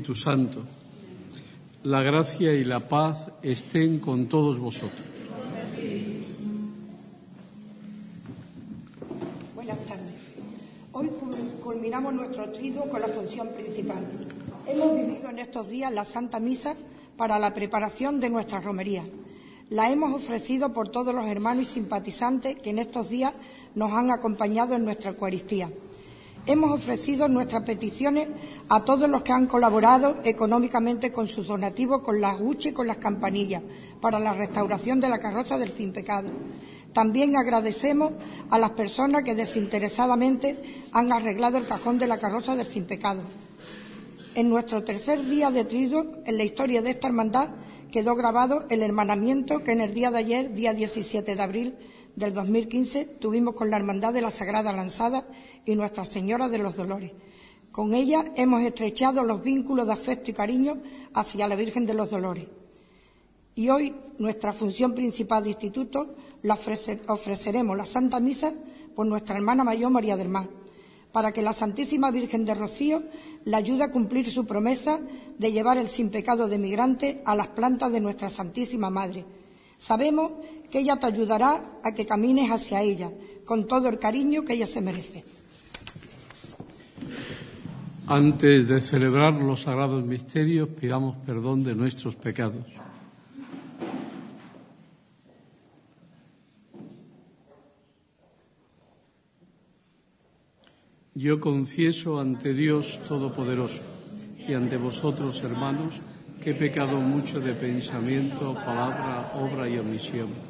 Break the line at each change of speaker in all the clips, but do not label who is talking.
Espíritu Santo. La gracia y la paz estén con todos vosotros.
Buenas tardes. Hoy culminamos nuestro triduo con la función principal. Hemos vivido en estos días la Santa Misa para la preparación de nuestra romería. La hemos ofrecido por todos los hermanos y simpatizantes que en estos días nos han acompañado en nuestra Eucaristía. Hemos ofrecido nuestras peticiones a todos los que han colaborado económicamente con sus donativos, con las huchas y con las campanillas, para la restauración de la carroza del Sin Pecado. También agradecemos a las personas que desinteresadamente han arreglado el cajón de la carroza del Sin Pecado. En nuestro tercer día de trido, en la historia de esta hermandad, quedó grabado el hermanamiento que en el día de ayer, día 17 de abril, del 2015 tuvimos con la Hermandad de la Sagrada Lanzada y Nuestra Señora de los Dolores. Con ella hemos estrechado los vínculos de afecto y cariño hacia la Virgen de los Dolores. Y hoy nuestra función principal de instituto la ofreceremos la Santa Misa por nuestra hermana mayor María del Mar, para que la Santísima Virgen de Rocío la ayude a cumplir su promesa de llevar el sin pecado de migrante a las plantas de nuestra Santísima Madre. Sabemos que ella te ayudará a que camines hacia ella con todo el cariño que ella se merece.
Antes de celebrar los sagrados misterios, pidamos perdón de nuestros pecados. Yo confieso ante Dios Todopoderoso y ante vosotros, hermanos, que he pecado mucho de pensamiento, palabra, obra y omisión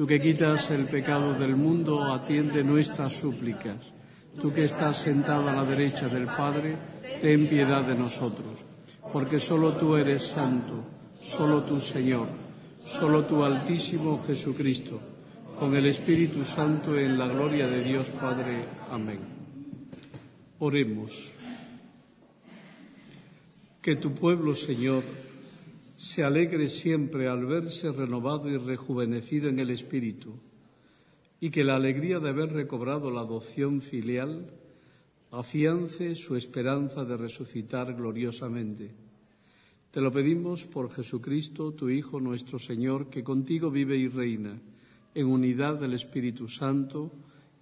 Tú que quitas el pecado del mundo, atiende nuestras súplicas. Tú que estás sentado a la derecha del Padre, ten piedad de nosotros, porque solo tú eres santo, solo tú Señor, solo tú Altísimo Jesucristo, con el Espíritu Santo en la gloria de Dios Padre. Amén. Oremos. Que tu pueblo, Señor, se alegre siempre al verse renovado y rejuvenecido en el Espíritu, y que la alegría de haber recobrado la adopción filial afiance su esperanza de resucitar gloriosamente. Te lo pedimos por Jesucristo, tu Hijo nuestro Señor, que contigo vive y reina, en unidad del Espíritu Santo,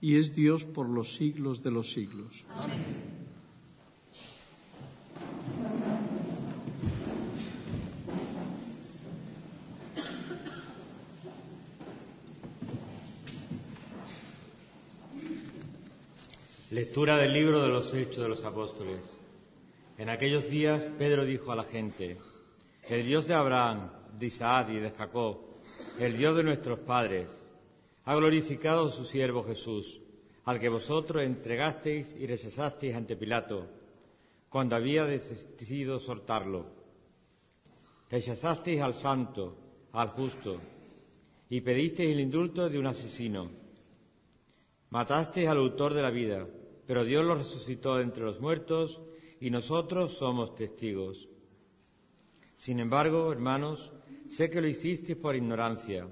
y es Dios por los siglos de los siglos. Amén.
Lectura del libro de los Hechos de los Apóstoles. En aquellos días Pedro dijo a la gente, el Dios de Abraham, de Isaac y de Jacob, el Dios de nuestros padres, ha glorificado a su siervo Jesús, al que vosotros entregasteis y rechazasteis ante Pilato, cuando había decidido soltarlo. Rechazasteis al santo, al justo, y pedisteis el indulto de un asesino. Matasteis al autor de la vida pero Dios lo resucitó entre los muertos y nosotros somos testigos. Sin embargo, hermanos, sé que lo hicisteis por ignorancia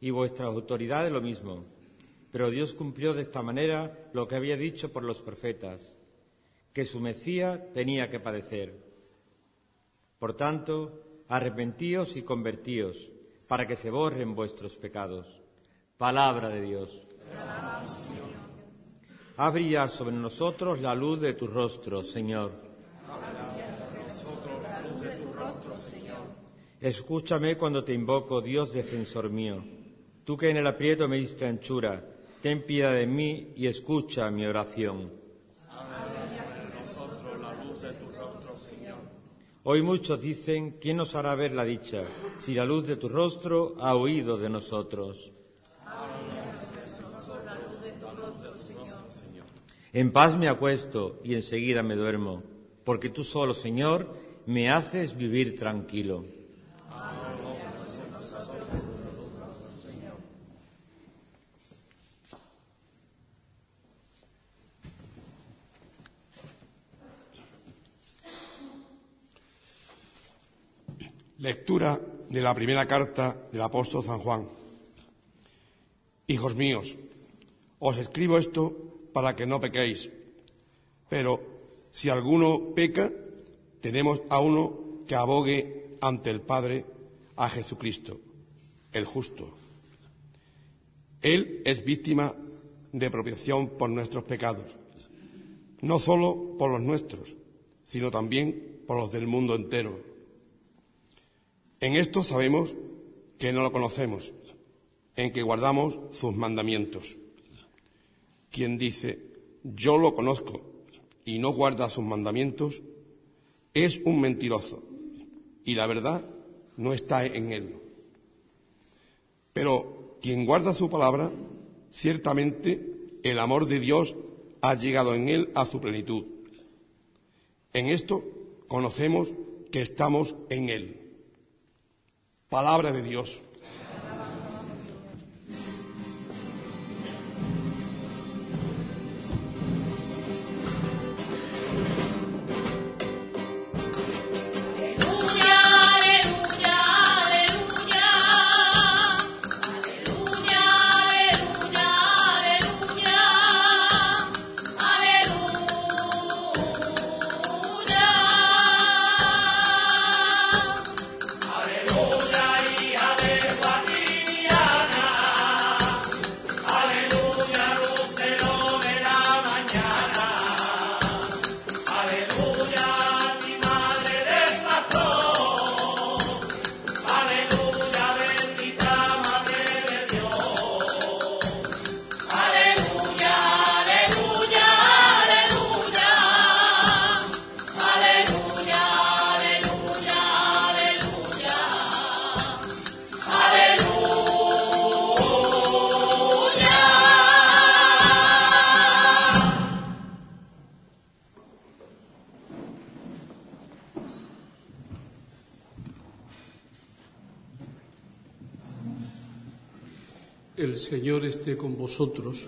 y vuestras autoridades lo mismo, pero Dios cumplió de esta manera lo que había dicho por los profetas, que su Mesías tenía que padecer. Por tanto, arrepentíos y convertíos para que se borren vuestros pecados. Palabra de Dios. Haz brillar sobre nosotros la luz de tu rostro, Señor. Escúchame cuando te invoco, Dios defensor mío. Tú que en el aprieto me diste anchura, ten piedad de mí y escucha mi oración. Hoy muchos dicen, ¿quién nos hará ver la dicha si la luz de tu rostro ha huido de nosotros? En paz me acuesto y enseguida me duermo, porque tú solo, Señor, me haces vivir tranquilo.
Lectura de la primera carta del apóstol San Juan. Hijos míos, os escribo esto para que no pequéis. Pero si alguno peca, tenemos a uno que abogue ante el Padre, a Jesucristo, el justo. Él es víctima de propiciación por nuestros pecados, no solo por los nuestros, sino también por los del mundo entero. En esto sabemos que no lo conocemos, en que guardamos sus mandamientos. Quien dice, yo lo conozco y no guarda sus mandamientos, es un mentiroso y la verdad no está en él. Pero quien guarda su palabra, ciertamente el amor de Dios ha llegado en él a su plenitud. En esto conocemos que estamos en él. Palabra de Dios.
El Señor esté con vosotros.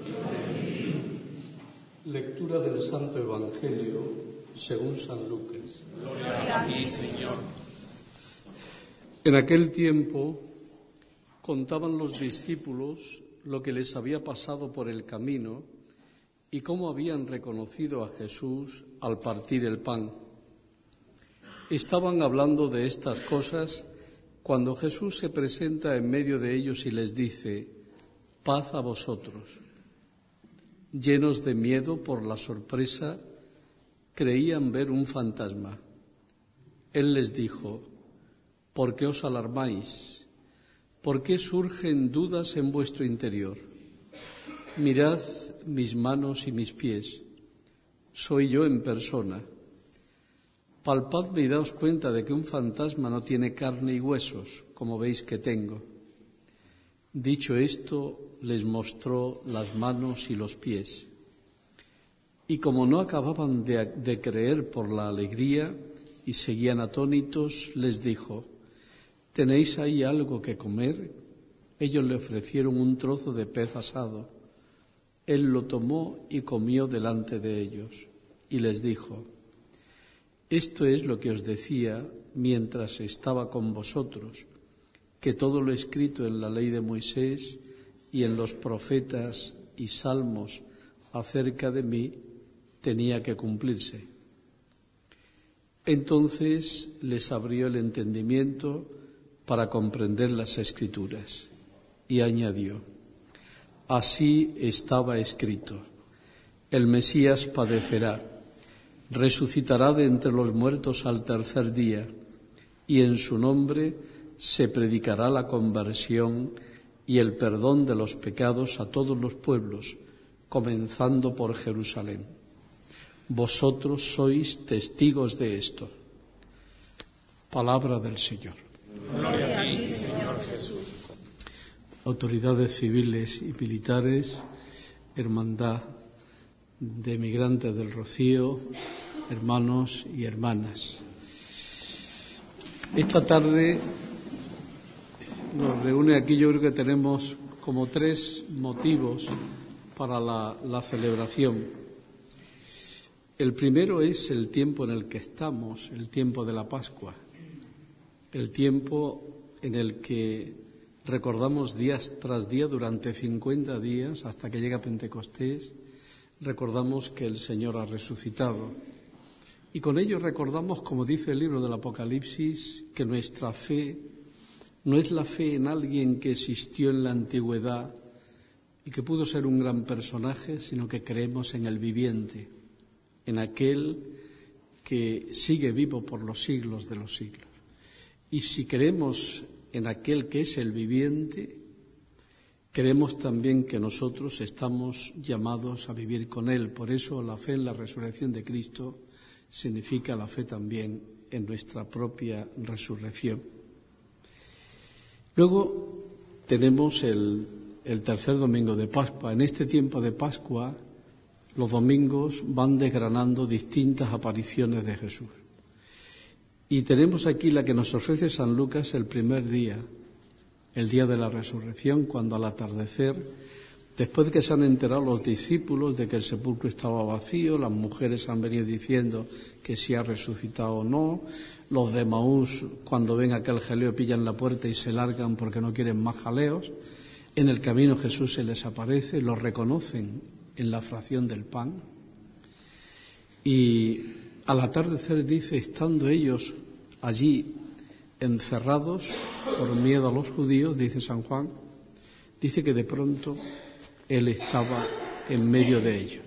Lectura del Santo Evangelio según San Lucas.
Gloria a ti, Señor.
En aquel tiempo contaban los discípulos lo que les había pasado por el camino y cómo habían reconocido a Jesús al partir el pan. Estaban hablando de estas cosas cuando Jesús se presenta en medio de ellos y les dice, paz a vosotros. llenos de miedo por la sorpresa, creían ver un fantasma. Él les dijo, ¿por qué os alarmáis? ¿Por qué surgen dudas en vuestro interior? Mirad mis manos y mis pies. Soy yo en persona. Palpadme y daos cuenta de que un fantasma no tiene carne y huesos, como veis que tengo. Dicho esto, les mostró las manos y los pies. Y como no acababan de, de, creer por la alegría y seguían atónitos, les dijo, ¿tenéis ahí algo que comer? Ellos le ofrecieron un trozo de pez asado. Él lo tomó y comió delante de ellos. Y les dijo, esto es lo que os decía mientras estaba con vosotros, que todo lo escrito en la ley de Moisés y en los profetas y salmos acerca de mí tenía que cumplirse. Entonces les abrió el entendimiento para comprender las escrituras y añadió, así estaba escrito, el Mesías padecerá resucitará de entre los muertos al tercer día, y en su nombre se predicará la conversión y el perdón de los pecados a todos los pueblos, comenzando por Jerusalén. Vosotros sois testigos de esto. Palabra del Señor.
Gloria a ti, Señor Jesús.
Autoridades civiles y militares, hermandad de migrantes del Rocío, hermanos y hermanas. Esta tarde nos reúne aquí, yo creo que tenemos como tres motivos para la, celebración. El primero es el tiempo en el que estamos, el tiempo de la Pascua, el tiempo en el que recordamos días tras día durante 50 días hasta que llega Pentecostés, recordamos que el Señor ha resucitado. Y con ello recordamos, como dice el libro del Apocalipsis, que nuestra fe no es la fe en alguien que existió en la antigüedad y que pudo ser un gran personaje, sino que creemos en el viviente, en aquel que sigue vivo por los siglos de los siglos. Y si creemos en aquel que es el viviente, creemos también que nosotros estamos llamados a vivir con Él. Por eso la fe en la resurrección de Cristo significa la fe también en nuestra propia resurrección. Luego tenemos el, tercer domingo de Pascua. En este tiempo de Pascua, los domingos van desgranando distintas apariciones de Jesús. Y tenemos aquí la que nos ofrece San Lucas el primer día, el día de la resurrección, cuando al atardecer Después de que se han enterado los discípulos de que el sepulcro estaba vacío, las mujeres han venido diciendo que si ha resucitado o no, los de Maús, cuando ven aquel jaleo, pillan la puerta y se largan porque no quieren más jaleos. En el camino Jesús se les aparece, los reconocen en la fracción del pan. Y al atardecer dice, estando ellos allí encerrados por miedo a los judíos, dice San Juan, dice que de pronto él estaba en medio de ellos.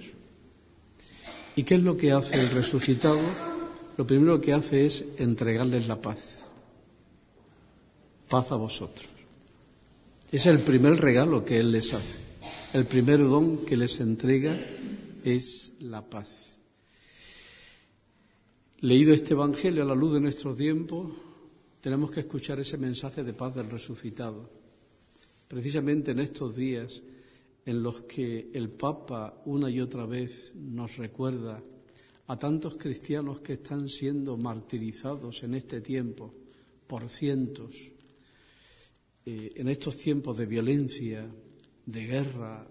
¿Y qué es lo que hace el resucitado? Lo primero que hace es entregarles la paz. Paz a vosotros. Es el primer regalo que Él les hace. El primer don que les entrega es la paz. Leído este Evangelio a la luz de nuestro tiempo, tenemos que escuchar ese mensaje de paz del resucitado. Precisamente en estos días en los que el Papa una y otra vez nos recuerda a tantos cristianos que están siendo martirizados en este tiempo por cientos, eh, en estos tiempos de violencia, de guerra,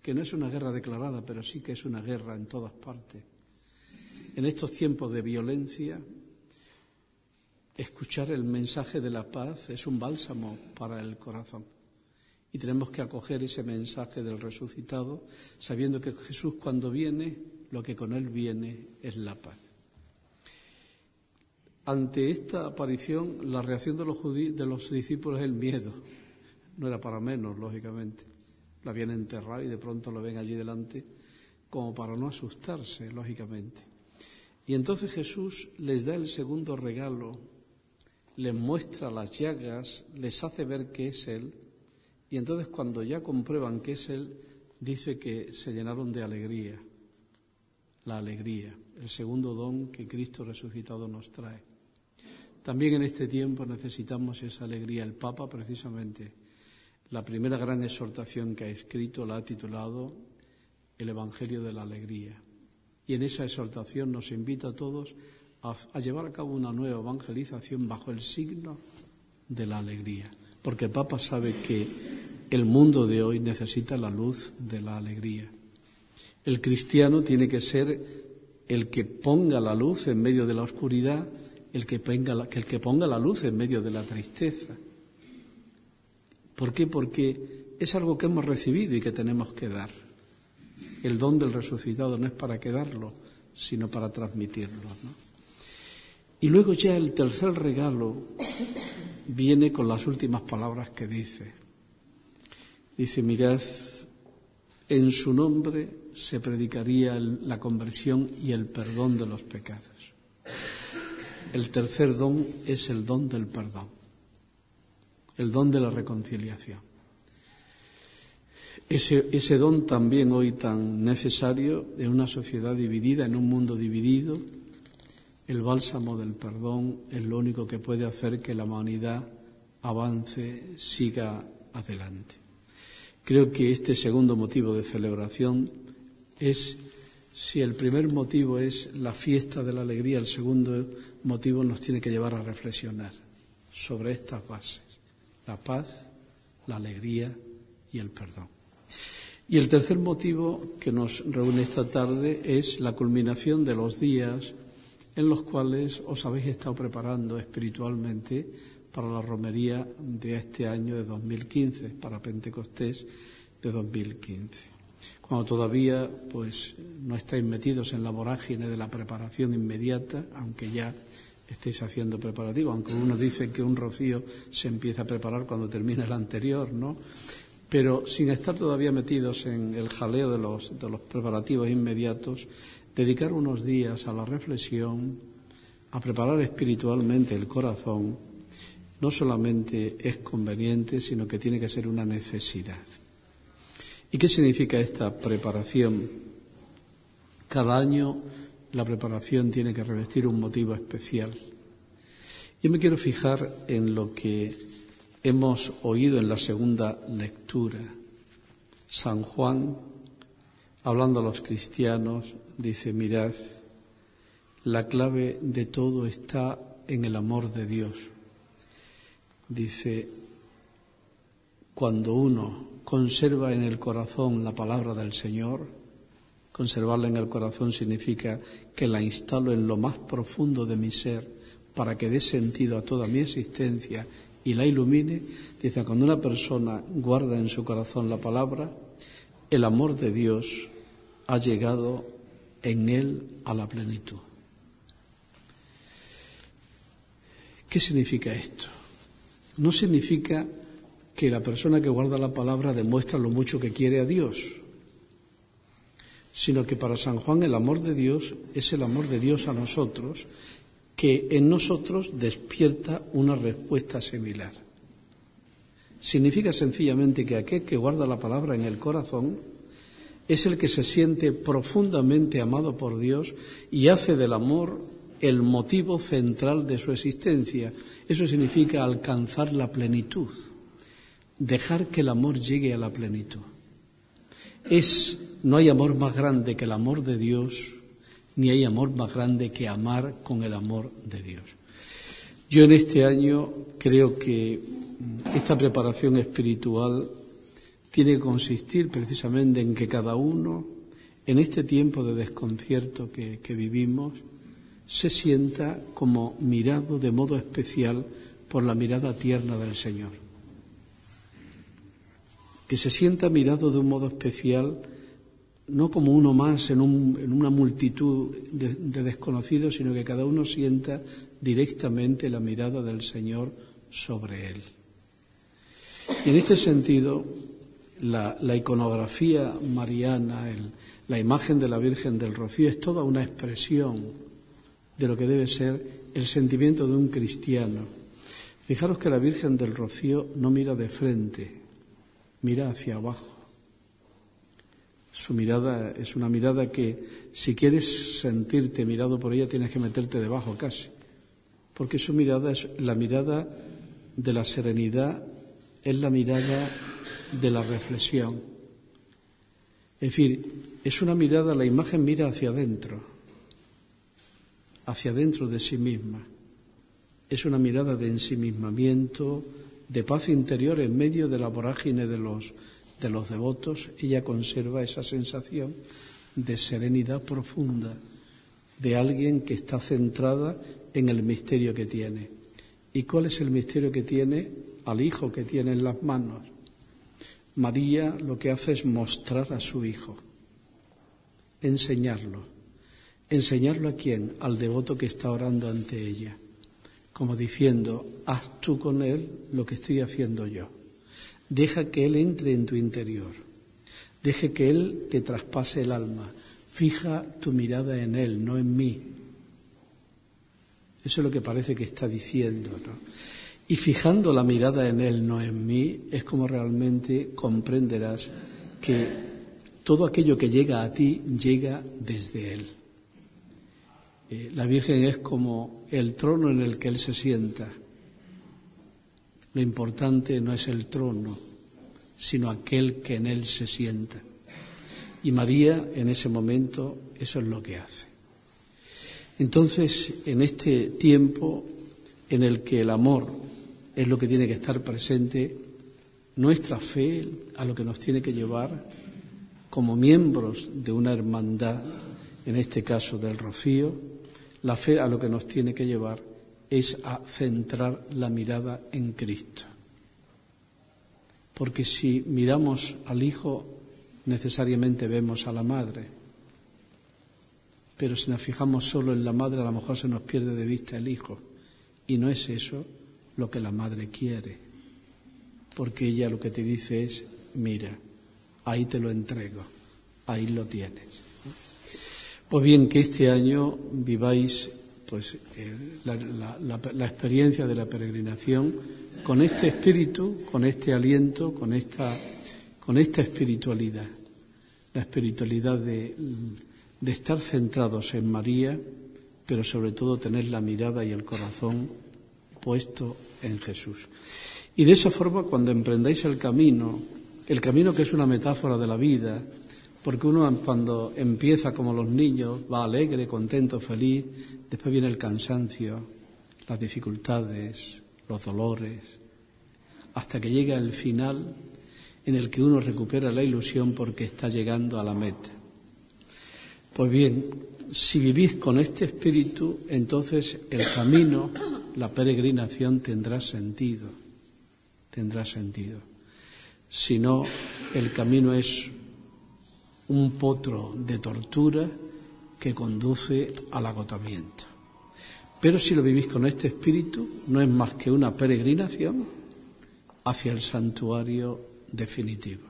que no es una guerra declarada, pero sí que es una guerra en todas partes. En estos tiempos de violencia, escuchar el mensaje de la paz es un bálsamo para el corazón. Y tenemos que acoger ese mensaje del resucitado sabiendo que Jesús cuando viene, lo que con él viene es la paz. Ante esta aparición, la reacción de los, de los discípulos es el miedo. No era para menos, lógicamente. Lo habían enterrado y de pronto lo ven allí delante. como para no asustarse, lógicamente. Y entonces Jesús les da el segundo regalo, les muestra las llagas, les hace ver que es Él, y entonces cuando ya comprueban que es Él, dice que se llenaron de alegría, la alegría, el segundo don que Cristo resucitado nos trae. También en este tiempo necesitamos esa alegría. El Papa, precisamente, la primera gran exhortación que ha escrito la ha titulado El Evangelio de la Alegría. Y en esa exhortación nos invita a todos a, llevar a cabo una nueva evangelización bajo el signo de la alegría. Porque el Papa sabe que el mundo de hoy necesita la luz de la alegría. El cristiano tiene que ser el que ponga la luz en medio de la oscuridad, el que ponga la, el que ponga la luz en medio de la tristeza. ¿Por qué? Porque es algo que hemos recibido y que tenemos que dar. El don del resucitado no es para quedarlo, sino para transmitirlo. Y luego ya el tercer regalo viene con las últimas palabras que dice. Dice, mirad, en su nombre se predicaría la conversión y el perdón de los pecados. El tercer don es el don del perdón, el don de la reconciliación. Ese, don también hoy tan necesario en una sociedad dividida, en un mundo dividido, el bálsamo del perdón es lo único que puede hacer que la humanidad avance, siga adelante. Creo que este segundo motivo de celebración es, si el primer motivo es la fiesta de la alegría, el segundo motivo nos tiene que llevar a reflexionar sobre estas bases, la paz, la alegría y el perdón. Y el tercer motivo que nos reúne esta tarde es la culminación de los días en los cuales os habéis estado preparando espiritualmente para la romería de este año de 2015, para Pentecostés de 2015 cuando todavía pues no estáis metidos en la vorágine de la preparación inmediata, aunque ya estéis haciendo preparativo, aunque uno dice que un rocío se empieza a preparar cuando termina el anterior, ¿no? Pero sin estar todavía metidos en el jaleo de los, de los preparativos inmediatos, dedicar unos días a la reflexión, a preparar espiritualmente el corazón, no solamente es conveniente, sino que tiene que ser una necesidad. ¿Y qué significa esta preparación? Cada año la preparación tiene que revestir un motivo especial. Yo me quiero fijar en lo que hemos oído en la segunda lectura. San Juan, hablando a los cristianos, dice, mirad, la clave de todo está en el amor de Dios. Dice, cuando uno conserva en el corazón la palabra del Señor. Conservarla en el corazón significa que la instalo en lo más profundo de mi ser para que dé sentido a toda mi existencia y la ilumine. Dice, cuando una persona guarda en su corazón la palabra, el amor de Dios ha llegado en él a la plenitud. ¿Qué significa esto? No significa que la persona que guarda la palabra demuestra lo mucho que quiere a Dios, sino que para San Juan el amor de Dios es el amor de Dios a nosotros, que en nosotros despierta una respuesta similar. Significa sencillamente que aquel que guarda la palabra en el corazón es el que se siente profundamente amado por Dios y hace del amor el motivo central de su existencia. Eso significa alcanzar la plenitud dejar que el amor llegue a la plenitud. Es, no hay amor más grande que el amor de Dios, ni hay amor más grande que amar con el amor de Dios. Yo en este año creo que esta preparación espiritual tiene que consistir precisamente en que cada uno, en este tiempo de desconcierto que, que vivimos, se sienta como mirado de modo especial por la mirada tierna del Señor que se sienta mirado de un modo especial, no como uno más en, una multitud de, de, desconocidos, sino que cada uno sienta directamente la mirada del Señor sobre él. Y en este sentido, la, iconografía mariana, La imagen de la Virgen del Rocío es toda una expresión de lo que debe ser el sentimiento de un cristiano. Fijaros que la Virgen del Rocío no mira de frente, mira hacia abajo. Su mirada es una mirada que si quieres sentirte mirado por ella tienes que meterte debajo casi, porque su mirada es la mirada de la serenidad, es la mirada de la reflexión. Es decir, es una mirada, la imagen mira hacia adentro, hacia adentro de sí misma. Es una mirada de ensimismamiento, de paz interior en medio de la vorágine de los de los devotos, ella conserva esa sensación de serenidad profunda, de alguien que está centrada en el misterio que tiene. ¿Y cuál es el misterio que tiene? Al hijo que tiene en las manos. María lo que hace es mostrar a su hijo, enseñarlo. ¿Enseñarlo a quién? Al devoto que está orando ante ella, como diciendo, haz tú con él lo que estoy haciendo yo. Deja que Él entre en tu interior. Deje que Él te traspase el alma. Fija tu mirada en Él, no en mí. Eso es lo que parece que está diciendo. ¿no? Y fijando la mirada en Él, no en mí, es como realmente comprenderás que todo aquello que llega a ti llega desde Él. Eh, la Virgen es como el trono en el que Él se sienta lo importante no es el trono, sino aquel que en él se sienta. Y María en ese momento eso es lo que hace. Entonces, en este tiempo en el que el amor es lo que tiene que estar presente, nuestra fe a lo que nos tiene que llevar como miembros de una hermandad, en este caso del rocío, la fe a lo que nos tiene que llevar es a centrar la mirada en Cristo. Porque si miramos al Hijo, necesariamente vemos a la Madre. Pero si nos fijamos solo en la Madre, a lo mejor se nos pierde de vista el Hijo. Y no es eso lo que la Madre quiere. Porque ella lo que te dice es, mira, ahí te lo entrego, ahí lo tienes. Pues bien, que este año viváis pues eh, la, experiencia de la peregrinación con este espíritu, con este aliento, con esta, con esta espiritualidad, la espiritualidad de, de estar centrados en María, pero sobre todo tener la mirada y el corazón puesto en Jesús. Y de esa forma, cuando emprendáis el camino, el camino que es una metáfora de la vida, porque uno cuando empieza como los niños va alegre, contento, feliz, después viene el cansancio, las dificultades, los dolores, hasta que llega el final en el que uno recupera la ilusión porque está llegando a la meta. Pues bien, si vivís con este espíritu, entonces el camino, la peregrinación tendrá sentido, tendrá sentido. Si no, el camino es un potro de tortura que conduce al agotamiento. Pero si lo vivís con este espíritu, no es más que una peregrinación hacia el santuario definitivo.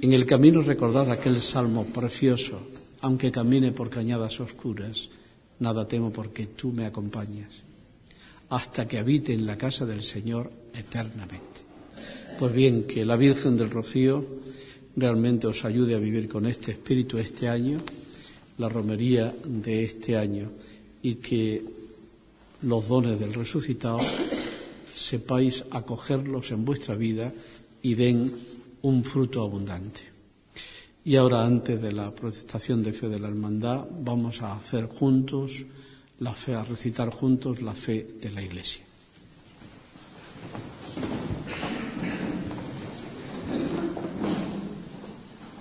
En el camino recordad aquel salmo precioso, aunque camine por cañadas oscuras, nada temo porque tú me acompañas, hasta que habite en la casa del Señor eternamente. Pues bien, que la Virgen del Rocío realmente os ayude a vivir con este espíritu este año, la romería de este año, y que los dones del resucitado sepáis acogerlos en vuestra vida y den un fruto abundante. Y ahora, antes de la protestación de fe de la hermandad, vamos a hacer juntos la fe, a recitar juntos la fe de la Iglesia.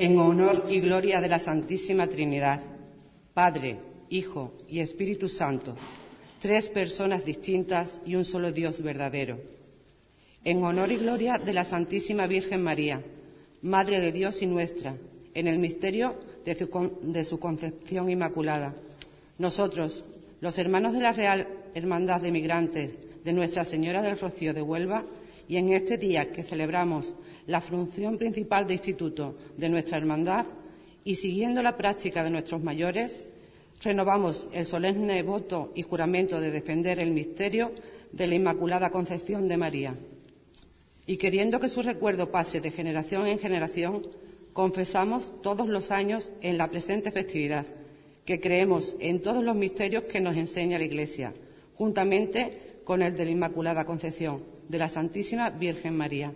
En honor y gloria de la Santísima Trinidad, Padre, Hijo y Espíritu Santo, tres personas distintas y un solo Dios verdadero. En honor y gloria de la Santísima Virgen María, Madre de Dios y nuestra, en el misterio de su, concepción inmaculada. Nosotros, los hermanos de la Real Hermandad de Migrantes de Nuestra Señora del Rocío de Huelva, y en este día que celebramos la función principal de instituto de nuestra hermandad y siguiendo la práctica de nuestros mayores, renovamos el solemne voto y juramento de defender el misterio de la Inmaculada Concepción de María. Y queriendo que su recuerdo pase de generación en generación, confesamos todos los años en la presente festividad que creemos en todos los misterios que nos enseña la Iglesia, juntamente con el de la Inmaculada Concepción de la Santísima Virgen María.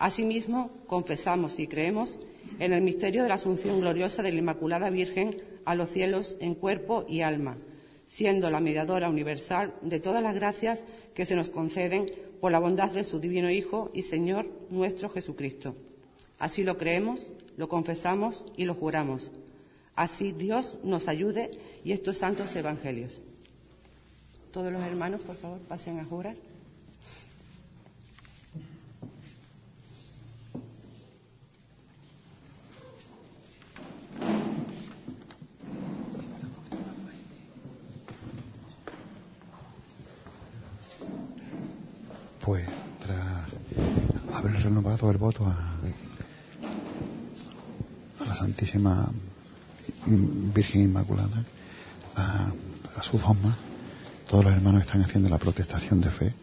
Asimismo, confesamos y creemos en el misterio de la Asunción gloriosa de la Inmaculada Virgen a los cielos en cuerpo y alma, siendo la mediadora universal de todas las gracias que se nos conceden por la bondad de su Divino Hijo y Señor nuestro Jesucristo. Así lo creemos, lo confesamos y lo juramos. Así Dios nos ayude y estos santos evangelios. Todos los hermanos, por favor, pasen a jurar.
pues tras haber renovado el voto a, la Santísima Virgen Inmaculada, a, su dogma, todos los hermanos están haciendo la protestación de fe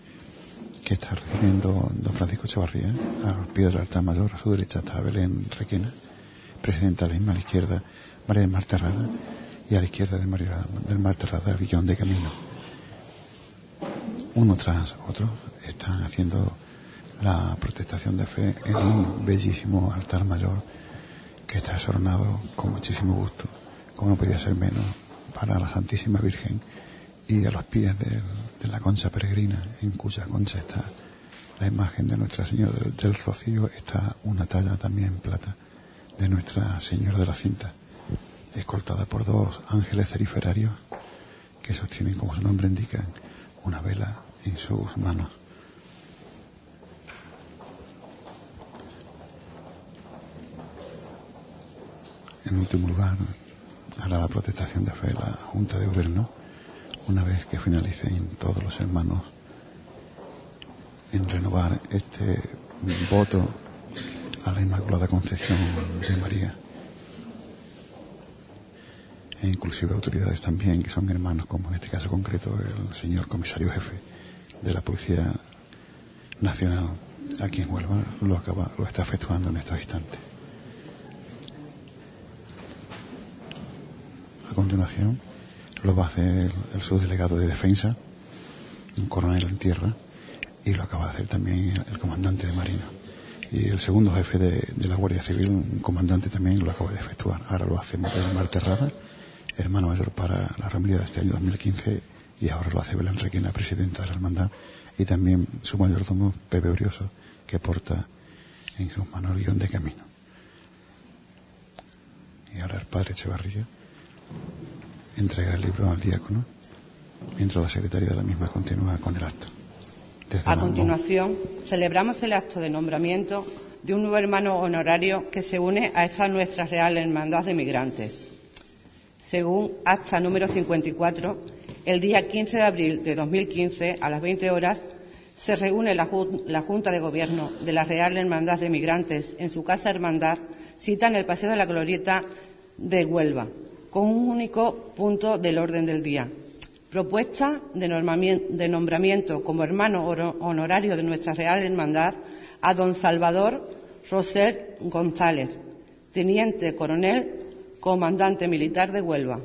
que está recibiendo don Francisco Chavarría a los pies del altar mayor, a su derecha está Belén Requena, presidenta de a la izquierda María del Mar Terrada y a la izquierda de María del Mar Terrada el Villón de Camino. Uno tras otro, están haciendo la protestación de fe en un bellísimo altar mayor que está desornado con muchísimo gusto, como no podía ser menos, para la Santísima Virgen y a los pies de, la concha peregrina, en cuya concha está la imagen de Nuestra Señora del, Rocío, está una talla también en plata de Nuestra Señora de la Cinta, escoltada por dos ángeles ceriferarios que sostienen, como su nombre indica, una vela en sus manos. En último lugar, hará la protestación de fe la Junta de Gobierno una vez que finalicen todos los hermanos en renovar este voto a la Inmaculada Concepción de María. E inclusive autoridades también que son hermanos, como en este caso concreto el señor comisario jefe de la Policía Nacional aquí en Huelva, lo, lo está efectuando en estos instantes. Continuación lo va a hacer el subdelegado de defensa, un coronel en tierra, y lo acaba de hacer también el comandante de Marina. Y el segundo jefe de, la Guardia Civil, un comandante también, lo acaba de efectuar. Ahora lo hace María Mar Terrada, hermano mayor para la romería de este año 2015, y ahora lo hace Belén Requena, presidenta de la hermandad, y también su mayordomo, Pepe Brioso, que porta en sus manos el guion de camino. Y ahora el padre Echevarría entrega el libro al diácono, mientras la secretaria de la misma continúa con el acto.
A continuación, celebramos el acto de nombramiento de un nuevo hermano honorario que se une a esta nuestra Real Hermandad de Migrantes. Según acta número 54, el día 15 de abril de 2015, a las 20 horas, se reúne la, Junta de Gobierno de la Real Hermandad de Migrantes en su casa hermandad, cita en el Paseo de la Glorieta de Huelva, con un único punto del orden del día. Propuesta de, nombramiento como hermano honorario de nuestra Real Hermandad a don Salvador Roser González, teniente coronel, comandante militar de Huelva.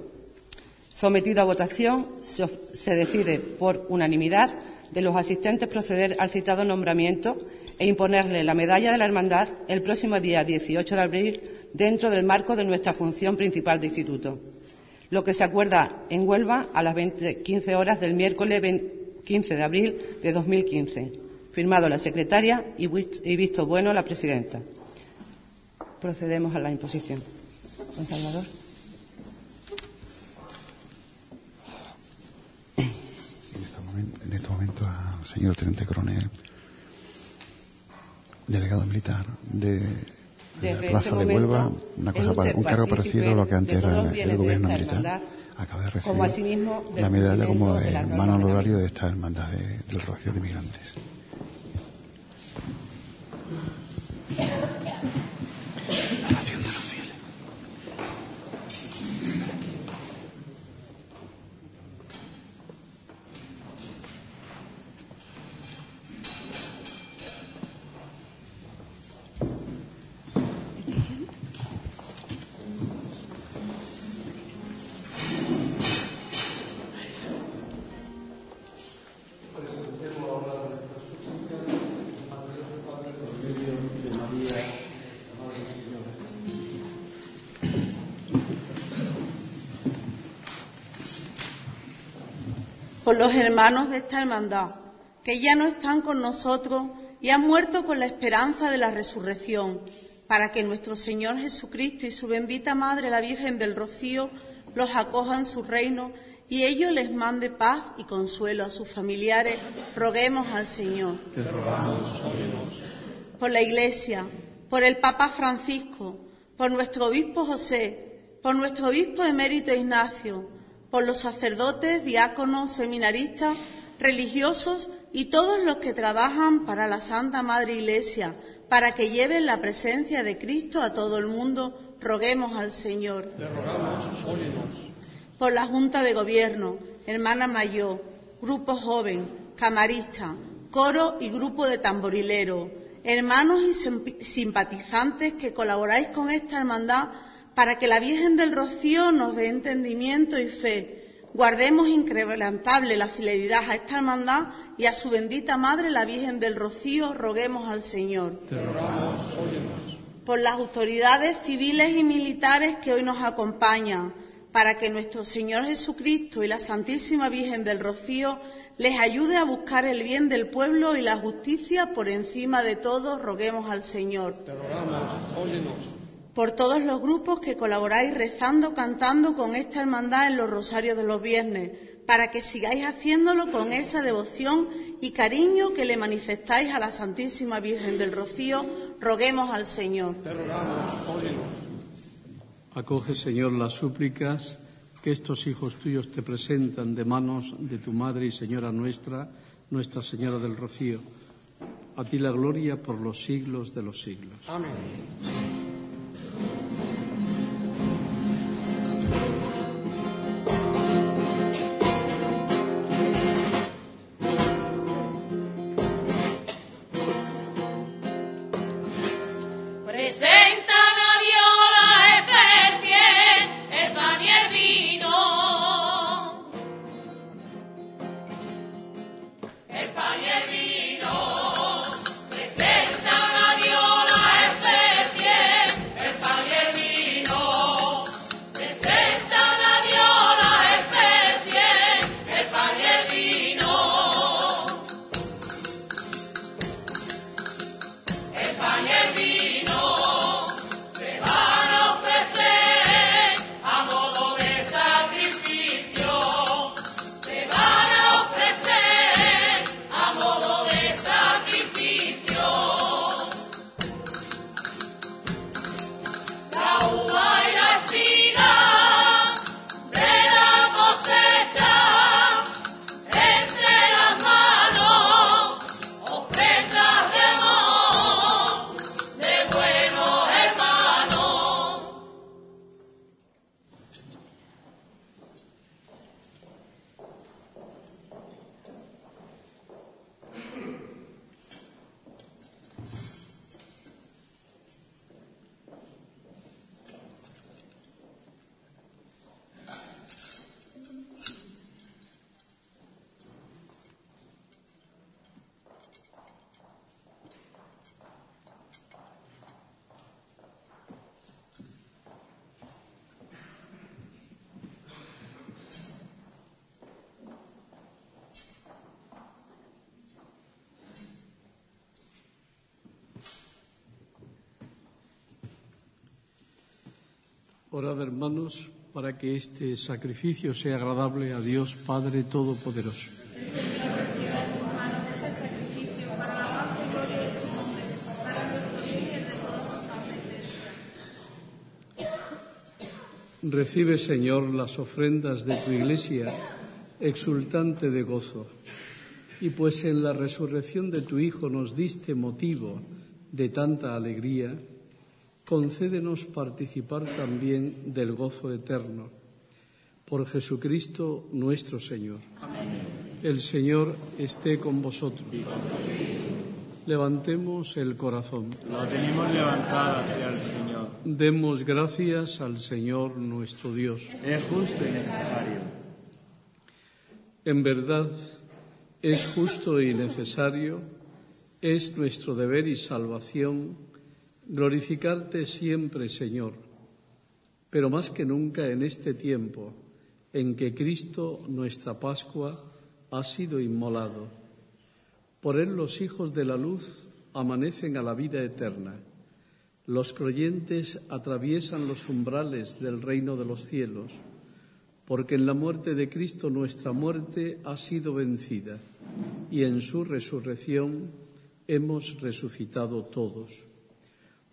Sometido a votación, se decide por unanimidad de los asistentes proceder al citado nombramiento e imponerle la medalla de la Hermandad el próximo día 18 de abril dentro del marco de nuestra función principal de instituto. Lo que se acuerda en Huelva a las 15 horas del miércoles 15 de abril de 2015. Firmado la secretaria y visto bueno la presidenta. Procedemos a la imposición. Salvador.
En este momento, al señor teniente coronel, delegado militar de, la este Plaza de Huelva, una cosa para, un cargo parecido a lo que antes era el gobierno militar. Acaba de recibir la medalla como de hermano honorario de esta hermandad del Rocío de Migrantes.
Los hermanos de esta hermandad, que ya no están con nosotros y han muerto con la esperanza de la resurrección, para que nuestro Señor Jesucristo y su bendita Madre, la Virgen del Rocío, los acojan en su reino y ellos les mande paz y consuelo a sus familiares, roguemos al Señor.
Te rogamos,
Por la Iglesia, por el Papa Francisco, por nuestro obispo José, por nuestro obispo emérito Ignacio, por los sacerdotes, diáconos, seminaristas, religiosos y todos los que trabajan para la Santa Madre Iglesia, para que lleven la presencia de Cristo a todo el mundo, roguemos al Señor.
Te rogamos,
Por la Junta de Gobierno, hermana mayor, grupo joven, camarista, coro y grupo de tamborilero, hermanos y simpatizantes que colaboráis con esta hermandad para que la Virgen del Rocío nos dé entendimiento y fe. Guardemos incrementable la fidelidad a esta hermandad y a su bendita Madre, la Virgen del Rocío, roguemos al Señor.
Te rogamos,
Por las autoridades civiles y militares que hoy nos acompañan, para que nuestro Señor Jesucristo y la Santísima Virgen del Rocío les ayude a buscar el bien del pueblo y la justicia por encima de todo, roguemos al Señor.
Te rogamos, óyenos
por todos los grupos que colaboráis rezando, cantando con esta hermandad en los rosarios de los viernes, para que sigáis haciéndolo con esa devoción y cariño que le manifestáis a la Santísima Virgen del Rocío, roguemos al Señor.
Te rogamos,
Acoge, Señor, las súplicas que estos hijos tuyos te presentan de manos de tu Madre y Señora nuestra, Nuestra Señora del Rocío. A ti la gloria por los siglos de los siglos.
Amén.
Orad, hermanos, para que este sacrificio sea agradable a Dios Padre Todopoderoso. Recibe, Señor, las ofrendas de tu Iglesia, exultante de gozo. Y pues en la resurrección de tu Hijo nos diste motivo de tanta alegría, concédenos participar también del gozo eterno. Por Jesucristo nuestro Señor. El Señor esté con vosotros. Levantemos el corazón.
Lo tenemos levantado hacia el Señor.
Demos gracias al Señor nuestro Dios.
Es justo y necesario.
En verdad, es justo y necesario, es nuestro deber y salvación glorificarte siempre, Señor, pero más que nunca en este tiempo en que Cristo, nuestra Pascua, ha sido inmolado. Por él los hijos de la luz amanecen a la vida eterna. Los creyentes atraviesan los umbrales del reino de los cielos, porque en la muerte de Cristo nuestra muerte ha sido vencida y en su resurrección hemos resucitado todos.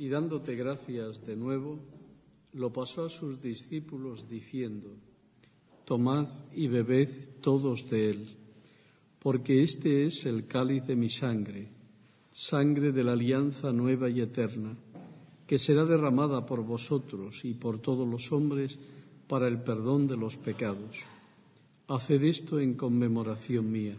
y dándote gracias de nuevo, lo pasó a sus discípulos diciendo, Tomad y bebed todos de él, porque este es el cáliz de mi sangre, sangre de la alianza nueva y eterna, que será derramada por vosotros y por todos los hombres para el perdón de los pecados. Haced esto en conmemoración mía.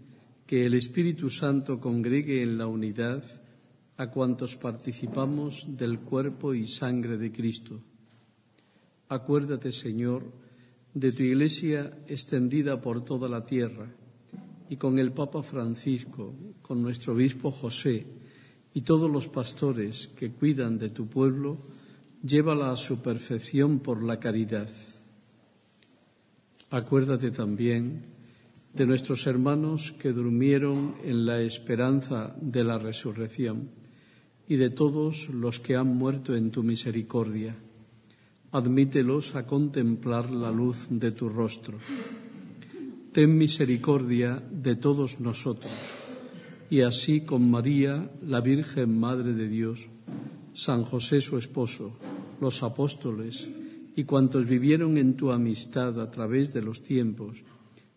que el Espíritu Santo congregue en la unidad a cuantos participamos del cuerpo y sangre de Cristo. Acuérdate, Señor, de tu Iglesia extendida por toda la tierra, y con el Papa Francisco, con nuestro obispo José y todos los pastores que cuidan de tu pueblo, llévala a su perfección por la caridad. Acuérdate también de nuestros hermanos que durmieron en la esperanza de la resurrección y de todos los que han muerto en tu misericordia. Admítelos a contemplar la luz de tu rostro. Ten misericordia de todos nosotros y así con María, la Virgen Madre de Dios, San José su esposo, los apóstoles y cuantos vivieron en tu amistad a través de los tiempos,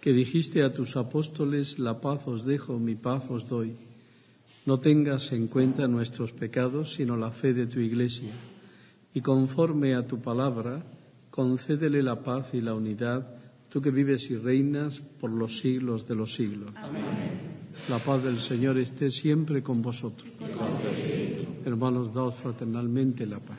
que dijiste a tus apóstoles, la paz os dejo, mi paz os doy. No tengas en cuenta nuestros pecados, sino la fe de tu Iglesia. Y conforme a tu palabra, concédele la paz y la unidad, tú que vives y reinas por los siglos de los siglos. La paz del Señor esté siempre con vosotros. Hermanos, daos fraternalmente la paz.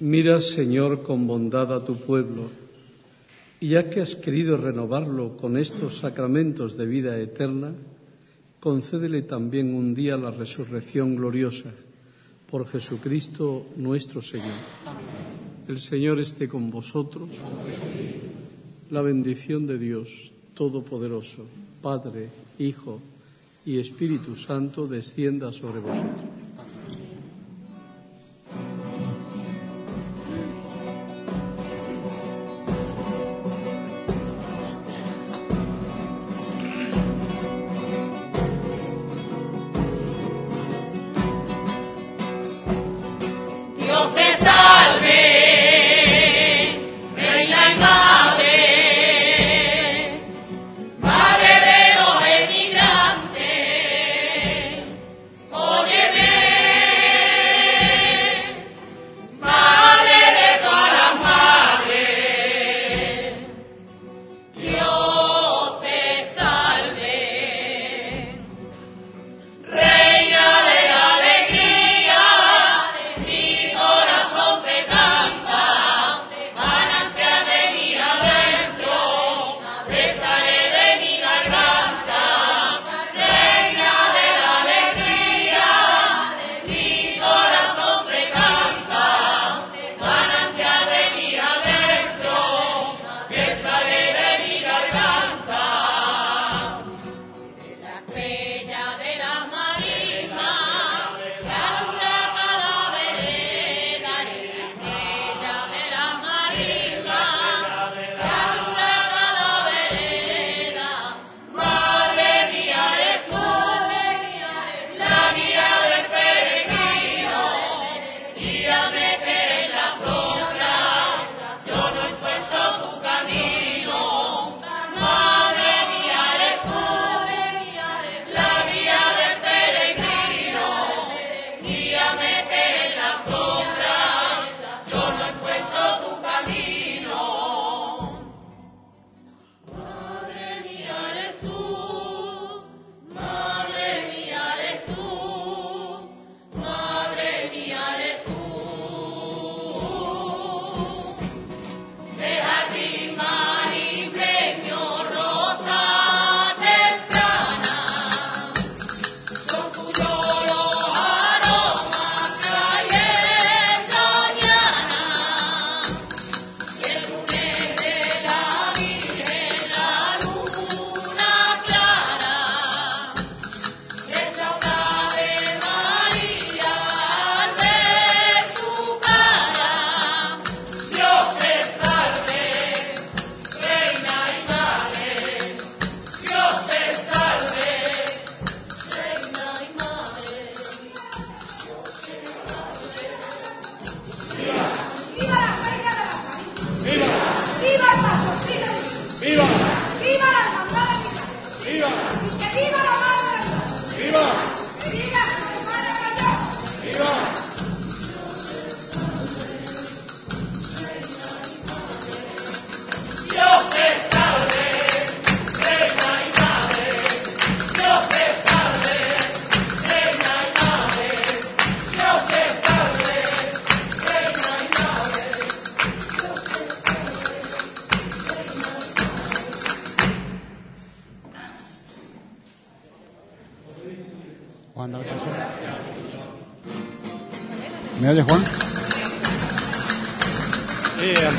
Mira, Señor, con bondad a tu pueblo, y ya que has querido renovarlo con estos sacramentos de vida eterna, concédele también un día la resurrección gloriosa por Jesucristo nuestro Señor. El Señor esté con vosotros. La bendición de Dios Todopoderoso, Padre, Hijo y Espíritu Santo descienda sobre vosotros.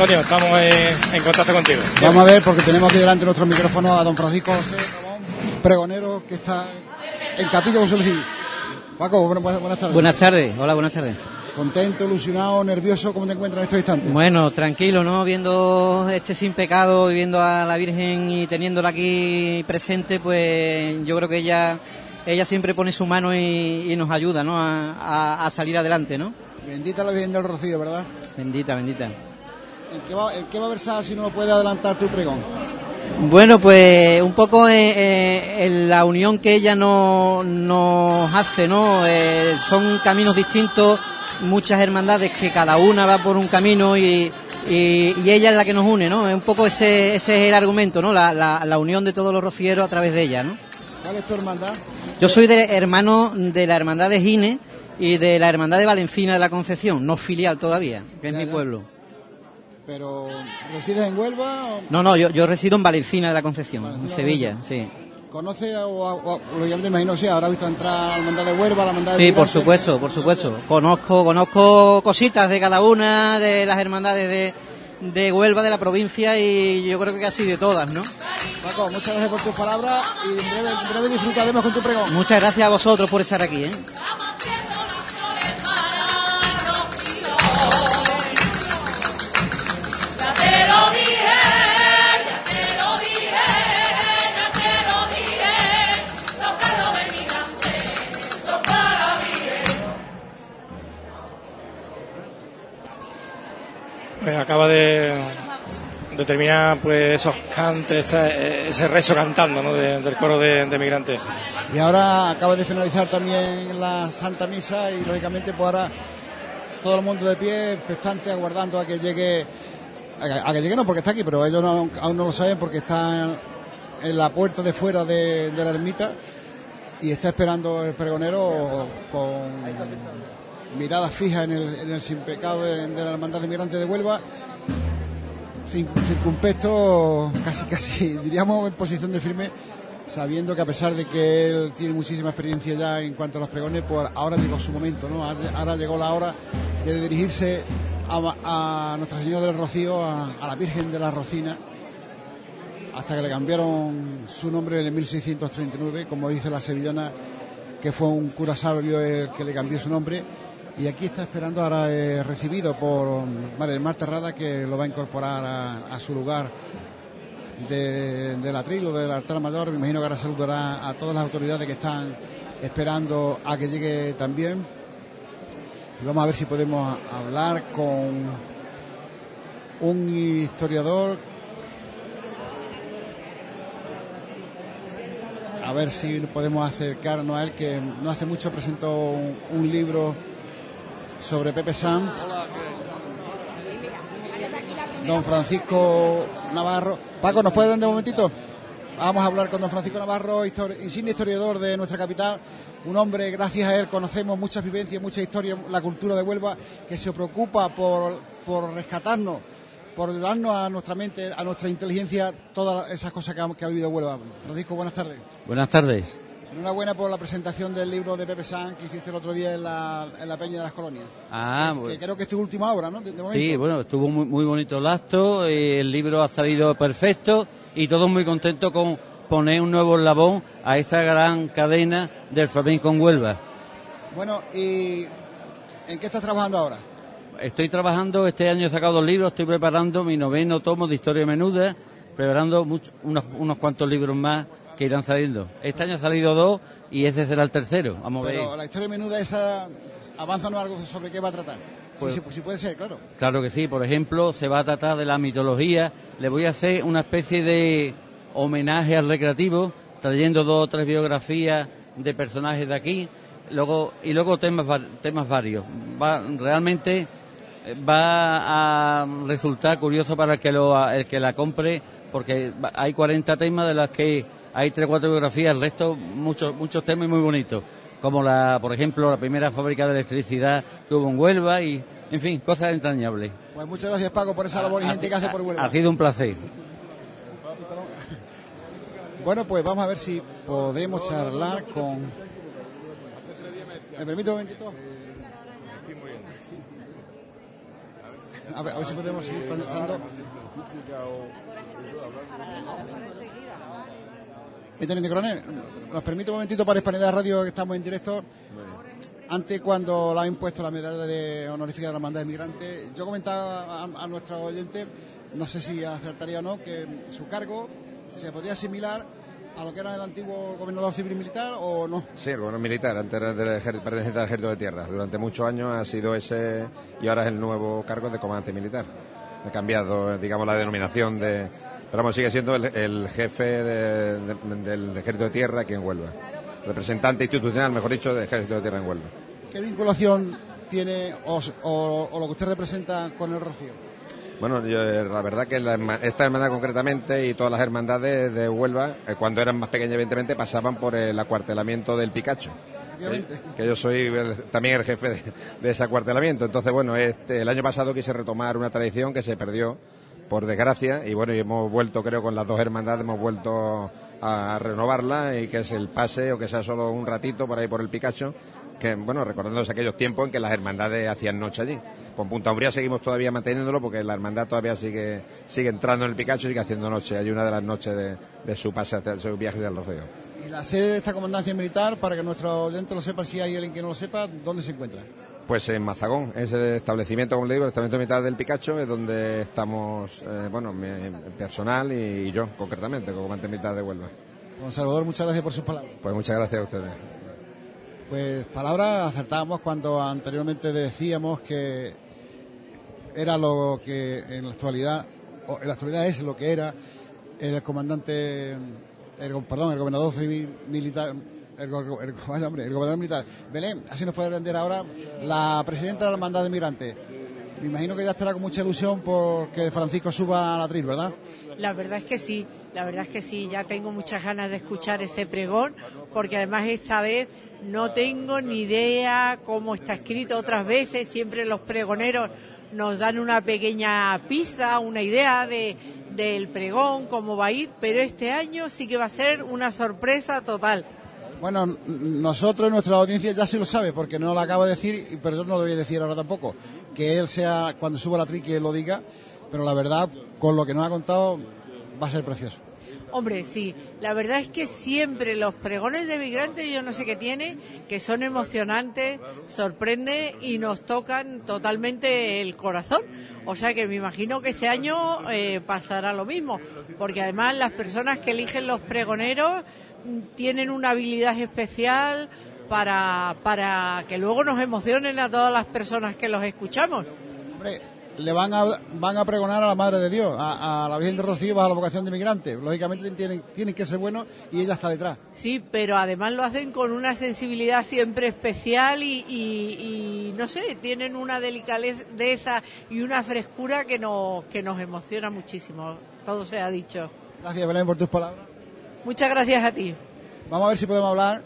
Antonio, estamos en, en contacto contigo.
Vamos a ver, porque tenemos aquí delante nuestro micrófono a don Francisco José Ramón, pregonero, que está en Capilla José Luis Gil. Paco, buenas, buenas- buenas tardes.
Buenas tardes, hola, buenas tardes.
Contento, ilusionado, nervioso, ¿cómo te encuentras en estos instantes?
Bueno, tranquilo, ¿no? Viendo este sin pecado y viendo a la Virgen y teniéndola aquí presente, pues yo creo que ella, ella siempre pone su mano y, y nos ayuda, ¿no? A, a- a salir adelante, ¿no?
Bendita la Virgen del Rocío, ¿verdad?
Bendita, bendita.
¿En qué va, en qué va a versar si no lo puede adelantar tu pregón?
Bueno, pues un poco eh, eh, en la unión que ella no- nos hace, ¿no? Eh, son caminos distintos, muchas hermandades que cada una va por un camino y, y- y ella es la que nos une, ¿no? Es un poco ese, ese es el argumento, ¿no? La, la- la unión de todos los rocieros a través de ella, ¿no?
¿Cuál es tu hermandad?
Yo soy de hermano de la hermandad de Gine y de la hermandad de Valencina de la Concepción, no filial todavía, que es
Ya,
mi
ya.
pueblo.
¿Pero resides en Huelva? O
No, no, yo, yo resido en Valencina de la Concepción, en
Valencina
Sevilla, sí.
¿Conoce o, o- o- lo me imagino, sí, habrá visto entrar a la hermandad de Huelva, a la hermandad de
Sí, por supuesto, por supuesto. Conozco, conozco cositas de cada una de las hermandades de, de Huelva, de la provincia, y yo creo que casi de todas, ¿no?
Paco, muchas gracias por tus palabras y en breve, en breve disfrutaremos con tu pregón.
Muchas gracias a vosotros por estar aquí, ¿eh?
Pues acaba de, terminar pues esos cantes, esta- ese rezo cantando ¿no? de- del coro de, migrantes.
Y ahora acaba de finalizar también la Santa Misa y lógicamente pues ahora todo el mundo de pie, expectante, aguardando a que llegue, a que, llegue no porque está aquí, pero ellos no- aún no lo saben porque están en la puerta de fuera de la ermita y está esperando el pregonero con mirada fija en el, en el sin pecado de, la hermandad de migrantes de Huelva circunspecto, casi casi diríamos en posición de firme, sabiendo que a pesar de que él tiene muchísima experiencia ya en cuanto a los pregones, pues ahora llegó su momento, ¿no? Ahora llegó la hora de dirigirse a, a Nuestra Señora del Rocío, a, a la Virgen de la Rocina, hasta que le cambiaron su nombre en 1639, como dice la sevillana, que fue un cura sabio el que le cambió su nombre. Y aquí está esperando, ahora recibido por María del Mar Terrada, que lo va a incorporar a, a su lugar de, del atril o del altar mayor. Me imagino que ahora saludará a todas las autoridades que están esperando a que llegue también. Y vamos a ver si podemos hablar con un historiador. A ver si podemos acercarnos a él, que no hace mucho presentó un, un libro sobre Pepe San. Don Francisco Navarro. Paco, ¿nos puede dar un momentito? Vamos a hablar con don Francisco Navarro, insigne historiador de nuestra capital. Un hombre, gracias a él, conocemos muchas vivencias, mucha historia, la cultura de Huelva, que se preocupa por, por rescatarnos, por darnos a nuestra mente, a nuestra inteligencia, todas esas cosas que ha, que ha vivido Huelva. Francisco, buenas tardes.
Buenas tardes.
Enhorabuena por la presentación del libro de Pepe San que hiciste el otro día en la, en la Peña de las Colonias.
Ah,
que
bueno.
creo que es tu última obra, ¿no? De- de.
Sí, bueno, estuvo muy, muy bonito el acto, eh, el libro ha salido perfecto y todos muy contentos con poner un nuevo eslabón a esa gran cadena del flamenco en Huelva.
Bueno, ¿y en qué estás trabajando ahora?
Estoy trabajando, este año he sacado dos libros, estoy preparando mi noveno tomo de historia menuda, preparando mucho- unos, unos cuantos libros más que irán saliendo. Este año ha salido dos y ese será el tercero. Vamos a ver.
La historia menuda esa, avánzanos algo sobre qué va a tratar.
Pues-
si, si- si puede ser, claro.
Claro que sí, por ejemplo, se va a tratar de la mitología. Le voy a hacer una especie de homenaje al recreativo trayendo dos o tres biografías de personajes de aquí, luego y luego temas temas varios. Va, realmente eh, va a resultar curioso para el que lo el que la compre porque hay 40 temas de los que hay tres o cuatro biografías, el resto muchos muchos temas muy bonitos, como la por ejemplo la primera fábrica de electricidad que hubo en Huelva y en fin, cosas entrañables.
Pues muchas gracias Paco por esa labor ingente que hace por Huelva.
Ha sido un placer.
Bueno, pues vamos a ver si podemos charlar con... ¿Me permite un momentito? A ver, a ver si podemos seguir pensando. Coronel, nos permite un momentito para Hispanidad Radio que estamos en directo. Antes, cuando le han impuesto la medalla de honorífica de la hermandad de migrantes, yo comentaba a, a nuestro oyente, no sé si acertaría o no, que su cargo se podría asimilar a lo que era el antiguo gobernador civil militar o no.
Sí, el gobierno militar, antes era del perteneciente al ejército de tierra. Durante muchos años ha sido ese y ahora es el nuevo cargo de comandante militar. Ha cambiado, digamos, la denominación de... Pero vamos, sigue siendo el, el jefe de- de- del ejército de tierra aquí en Huelva. Representante institucional, mejor dicho, del ejército de tierra en Huelva.
¿Qué vinculación tiene o, o- o lo que usted representa con el Rocío?
Bueno, yo, eh, la verdad que la esta hermandad concretamente y todas las hermandades de Huelva, eh, cuando eran más pequeñas evidentemente, pasaban por el acuartelamiento del Picacho.
Efectivamente.
Que, que yo soy el- también el jefe de, de ese acuartelamiento. Entonces, bueno, este, el año pasado quise retomar una tradición que se perdió, por desgracia, y bueno, y hemos vuelto, creo, con las dos hermandades, hemos vuelto a renovarla y que es el pase o que sea solo un ratito por ahí por el Picacho, que, bueno, recordándonos aquellos tiempos en que las hermandades hacían noche allí. Con Punta Umbría seguimos todavía manteniéndolo porque la hermandad todavía sigue sigue entrando en el Picacho y sigue haciendo noche. Hay una de las noches de, de su pase, de su viaje del Rocío.
Y la sede de esta comandancia militar, para que nuestro oyente lo sepa, si hay alguien que no lo sepa, ¿dónde se encuentra?
Pues en Mazagón, es el establecimiento, como le digo, el establecimiento militar del Picacho, es donde estamos, eh, bueno, mi personal y yo, concretamente, como comandante militar de Huelva.
Don Salvador, muchas gracias por sus palabras.
Pues muchas gracias a ustedes.
Pues palabras acertábamos cuando anteriormente decíamos que era lo que en la actualidad, o en la actualidad es lo que era el comandante, el, perdón, el gobernador civil militar, el, gobernador militar. Belén, así nos puede atender ahora la presidenta de la hermandad de migrantes. Me imagino que ya estará con mucha ilusión porque Francisco suba a la tril, ¿verdad?
La verdad es que sí, la verdad es que sí, ya tengo muchas ganas de escuchar ese pregón, porque además esta vez no tengo ni idea cómo está escrito otras veces, siempre los pregoneros nos dan una pequeña pista, una idea de, del pregón, cómo va a ir, pero este año sí que va a ser una sorpresa total.
Bueno, nosotros, nuestra audiencia ya sí lo sabe, porque no lo acabo de decir, pero yo no lo voy a decir ahora tampoco. Que él sea, cuando suba la tri, que lo diga, pero la verdad, con lo que nos ha contado, va a ser precioso.
Hombre, sí, la verdad es que siempre los pregones de migrantes, yo no sé qué tiene, que son emocionantes, sorprende y nos tocan totalmente el corazón. O sea que me imagino que este año eh, pasará lo mismo, porque además las personas que eligen los pregoneros tienen una habilidad especial para, para que luego nos emocionen a todas las personas que los escuchamos.
Hombre, le van a, van a pregonar a la Madre de Dios, a, a la Virgen de Rocío, bajo la vocación de migrante. Lógicamente tienen, tienen que ser buenos y ella está detrás.
Sí, pero además lo hacen con una sensibilidad siempre especial y, y- y, no sé, tienen una delicadeza y una frescura que nos, que nos emociona muchísimo. Todo se ha dicho.
Gracias, Belén, por tus palabras.
Muchas gracias a ti.
Vamos a ver si podemos hablar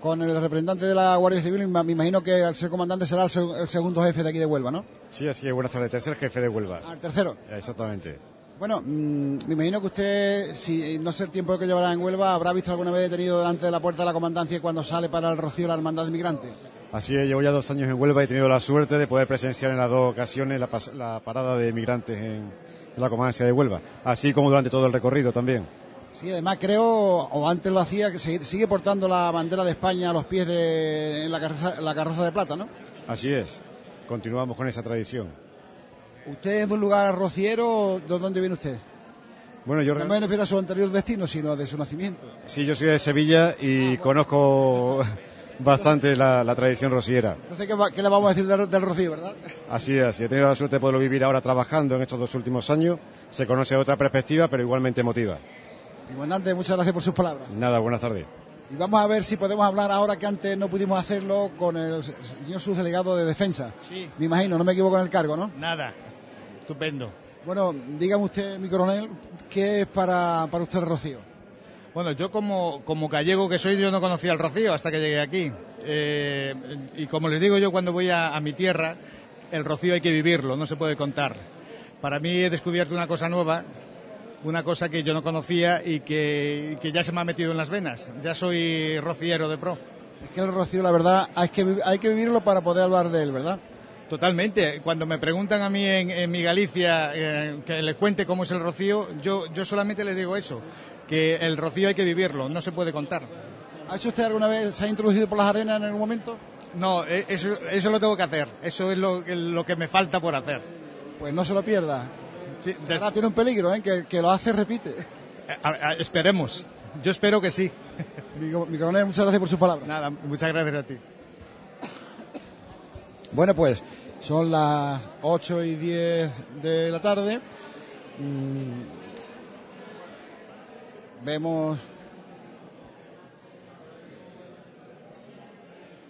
con el representante de la Guardia Civil. Me imagino que al ser comandante será el, seg- el segundo jefe de aquí de Huelva, ¿no?
Sí, así es. Buenas tardes. Tercer jefe de Huelva.
Al tercero.
Exactamente.
Bueno, mm, me imagino que usted, si no sé el tiempo que llevará en Huelva, habrá visto alguna vez detenido delante de la puerta de la comandancia cuando sale para el Rocío la hermandad de migrantes.
Así es, llevo ya dos años en Huelva y he tenido la suerte de poder presenciar en las dos ocasiones la, pas- la parada de migrantes en, en la comandancia de Huelva, así como durante todo el recorrido también.
Sí, además creo, o antes lo hacía, que sigue, sigue portando la bandera de España a los pies de en la carroza, la carroza de plata, ¿no?
Así es, continuamos con esa tradición.
¿Usted es de un lugar rociero? ¿De dónde viene usted?
Bueno, yo
No me refiero a su anterior destino, sino de su nacimiento.
sí, yo soy de Sevilla y conozco bastante la, la tradición rociera.
Entonces, ¿qué, va- qué le vamos a decir del, del Rocío, verdad?
Así es, y he tenido la suerte de poderlo vivir ahora trabajando en estos dos últimos años. Se conoce otra perspectiva, pero igualmente emotiva.
Comandante, muchas gracias por sus palabras.
Nada, buenas tardes.
Y vamos a ver si podemos hablar ahora que antes no pudimos hacerlo con el señor subdelegado de defensa.
Sí.
Me imagino, no me equivoco en el cargo, ¿no?
Nada, estupendo.
Bueno, dígame usted, mi coronel, ¿qué es para, para usted el Rocío?
Bueno, yo como, como gallego que soy, yo no conocía el Rocío hasta que llegué aquí. Eh, y como les digo yo cuando voy a, a mi tierra, el Rocío hay que vivirlo, no se puede contar. Para mí he descubierto una cosa nueva, una cosa que yo no conocía y que, que ya se me ha metido en las venas. Ya soy rociero de pro.
Es que el Rocío, la verdad, hay que, hay que vivirlo para poder hablar de él, ¿verdad?
Totalmente. Cuando me preguntan a mí en, en mi Galicia eh, que les cuente cómo es el Rocío, yo, yo solamente les digo eso, que el Rocío hay que vivirlo, no se puede contar.
¿Ha hecho usted alguna vez, se ha introducido por las arenas en algún momento?
No, eh, eso, eso lo tengo que hacer, eso es lo, lo que me falta por hacer.
Pues no se lo pierda.
Sí,
Ahora tiene un peligro, ¿eh? Que, que lo hace, repite.
Eh, a- a- esperemos, yo espero que sí.
Mi, mi coronel, muchas gracias por sus palabras.
Nada, muchas gracias a ti.
Bueno, pues son las 8 y 10 de la tarde. Mm, vemos.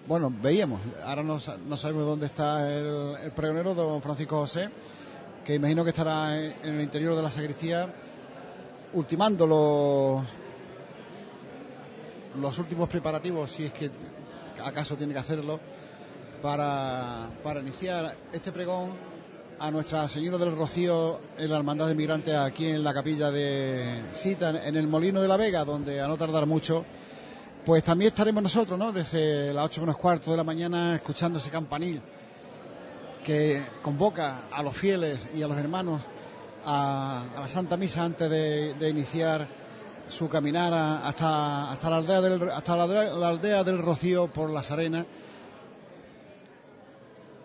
Bueno, veíamos. Ahora no, no sabemos dónde está el, el pregonero, don Francisco José, que imagino que estará en, el interior de la sacristía ultimando los, los últimos preparativos, si es que acaso tiene que hacerlo, para, para iniciar este pregón a Nuestra Señora del Rocío en la Hermandad de Migrantes aquí en la capilla de Cita, en el Molino de la Vega, donde a no tardar mucho, pues también estaremos nosotros, ¿no? Desde las 8 menos cuarto de la mañana escuchando ese campanil que convoca a los fieles y a los hermanos a, la Santa Misa antes de, iniciar su caminar hasta, hasta, la, aldea del, hasta la aldea del Rocío por las arenas.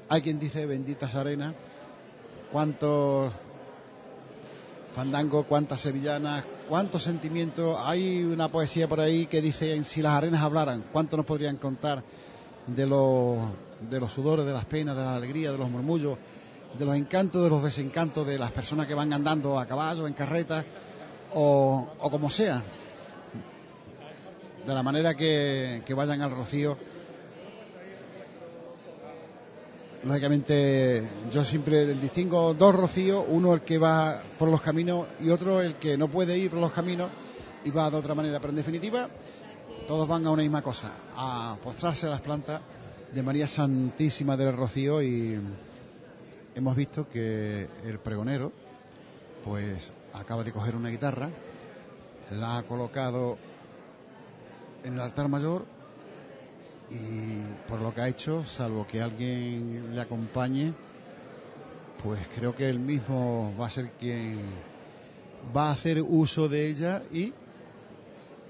Hay quien dice benditas arenas, cuántos fandangos, cuántas sevillanas, cuántos sentimientos. Hay una poesía por ahí que dice, si las arenas hablaran, ¿cuánto nos podrían contar de los, de los sudores, de las penas, de la alegría, de los murmullos, de los encantos, de los desencantos de las personas que van andando a caballo, en carreta o, o como sea? De la manera que, que vayan al rocío. Lógicamente, yo siempre distingo dos rocíos, uno el que va por los caminos y otro el que no puede ir por los caminos y va de otra manera. Pero en definitiva, todos van a una misma cosa, a postrarse a las plantas de María Santísima del Rocío y hemos visto que el pregonero, pues acaba de coger una guitarra, la ha colocado en el altar mayor y por lo que ha hecho, salvo que alguien le acompañe, pues creo que él mismo va a ser quien va a hacer uso de ella y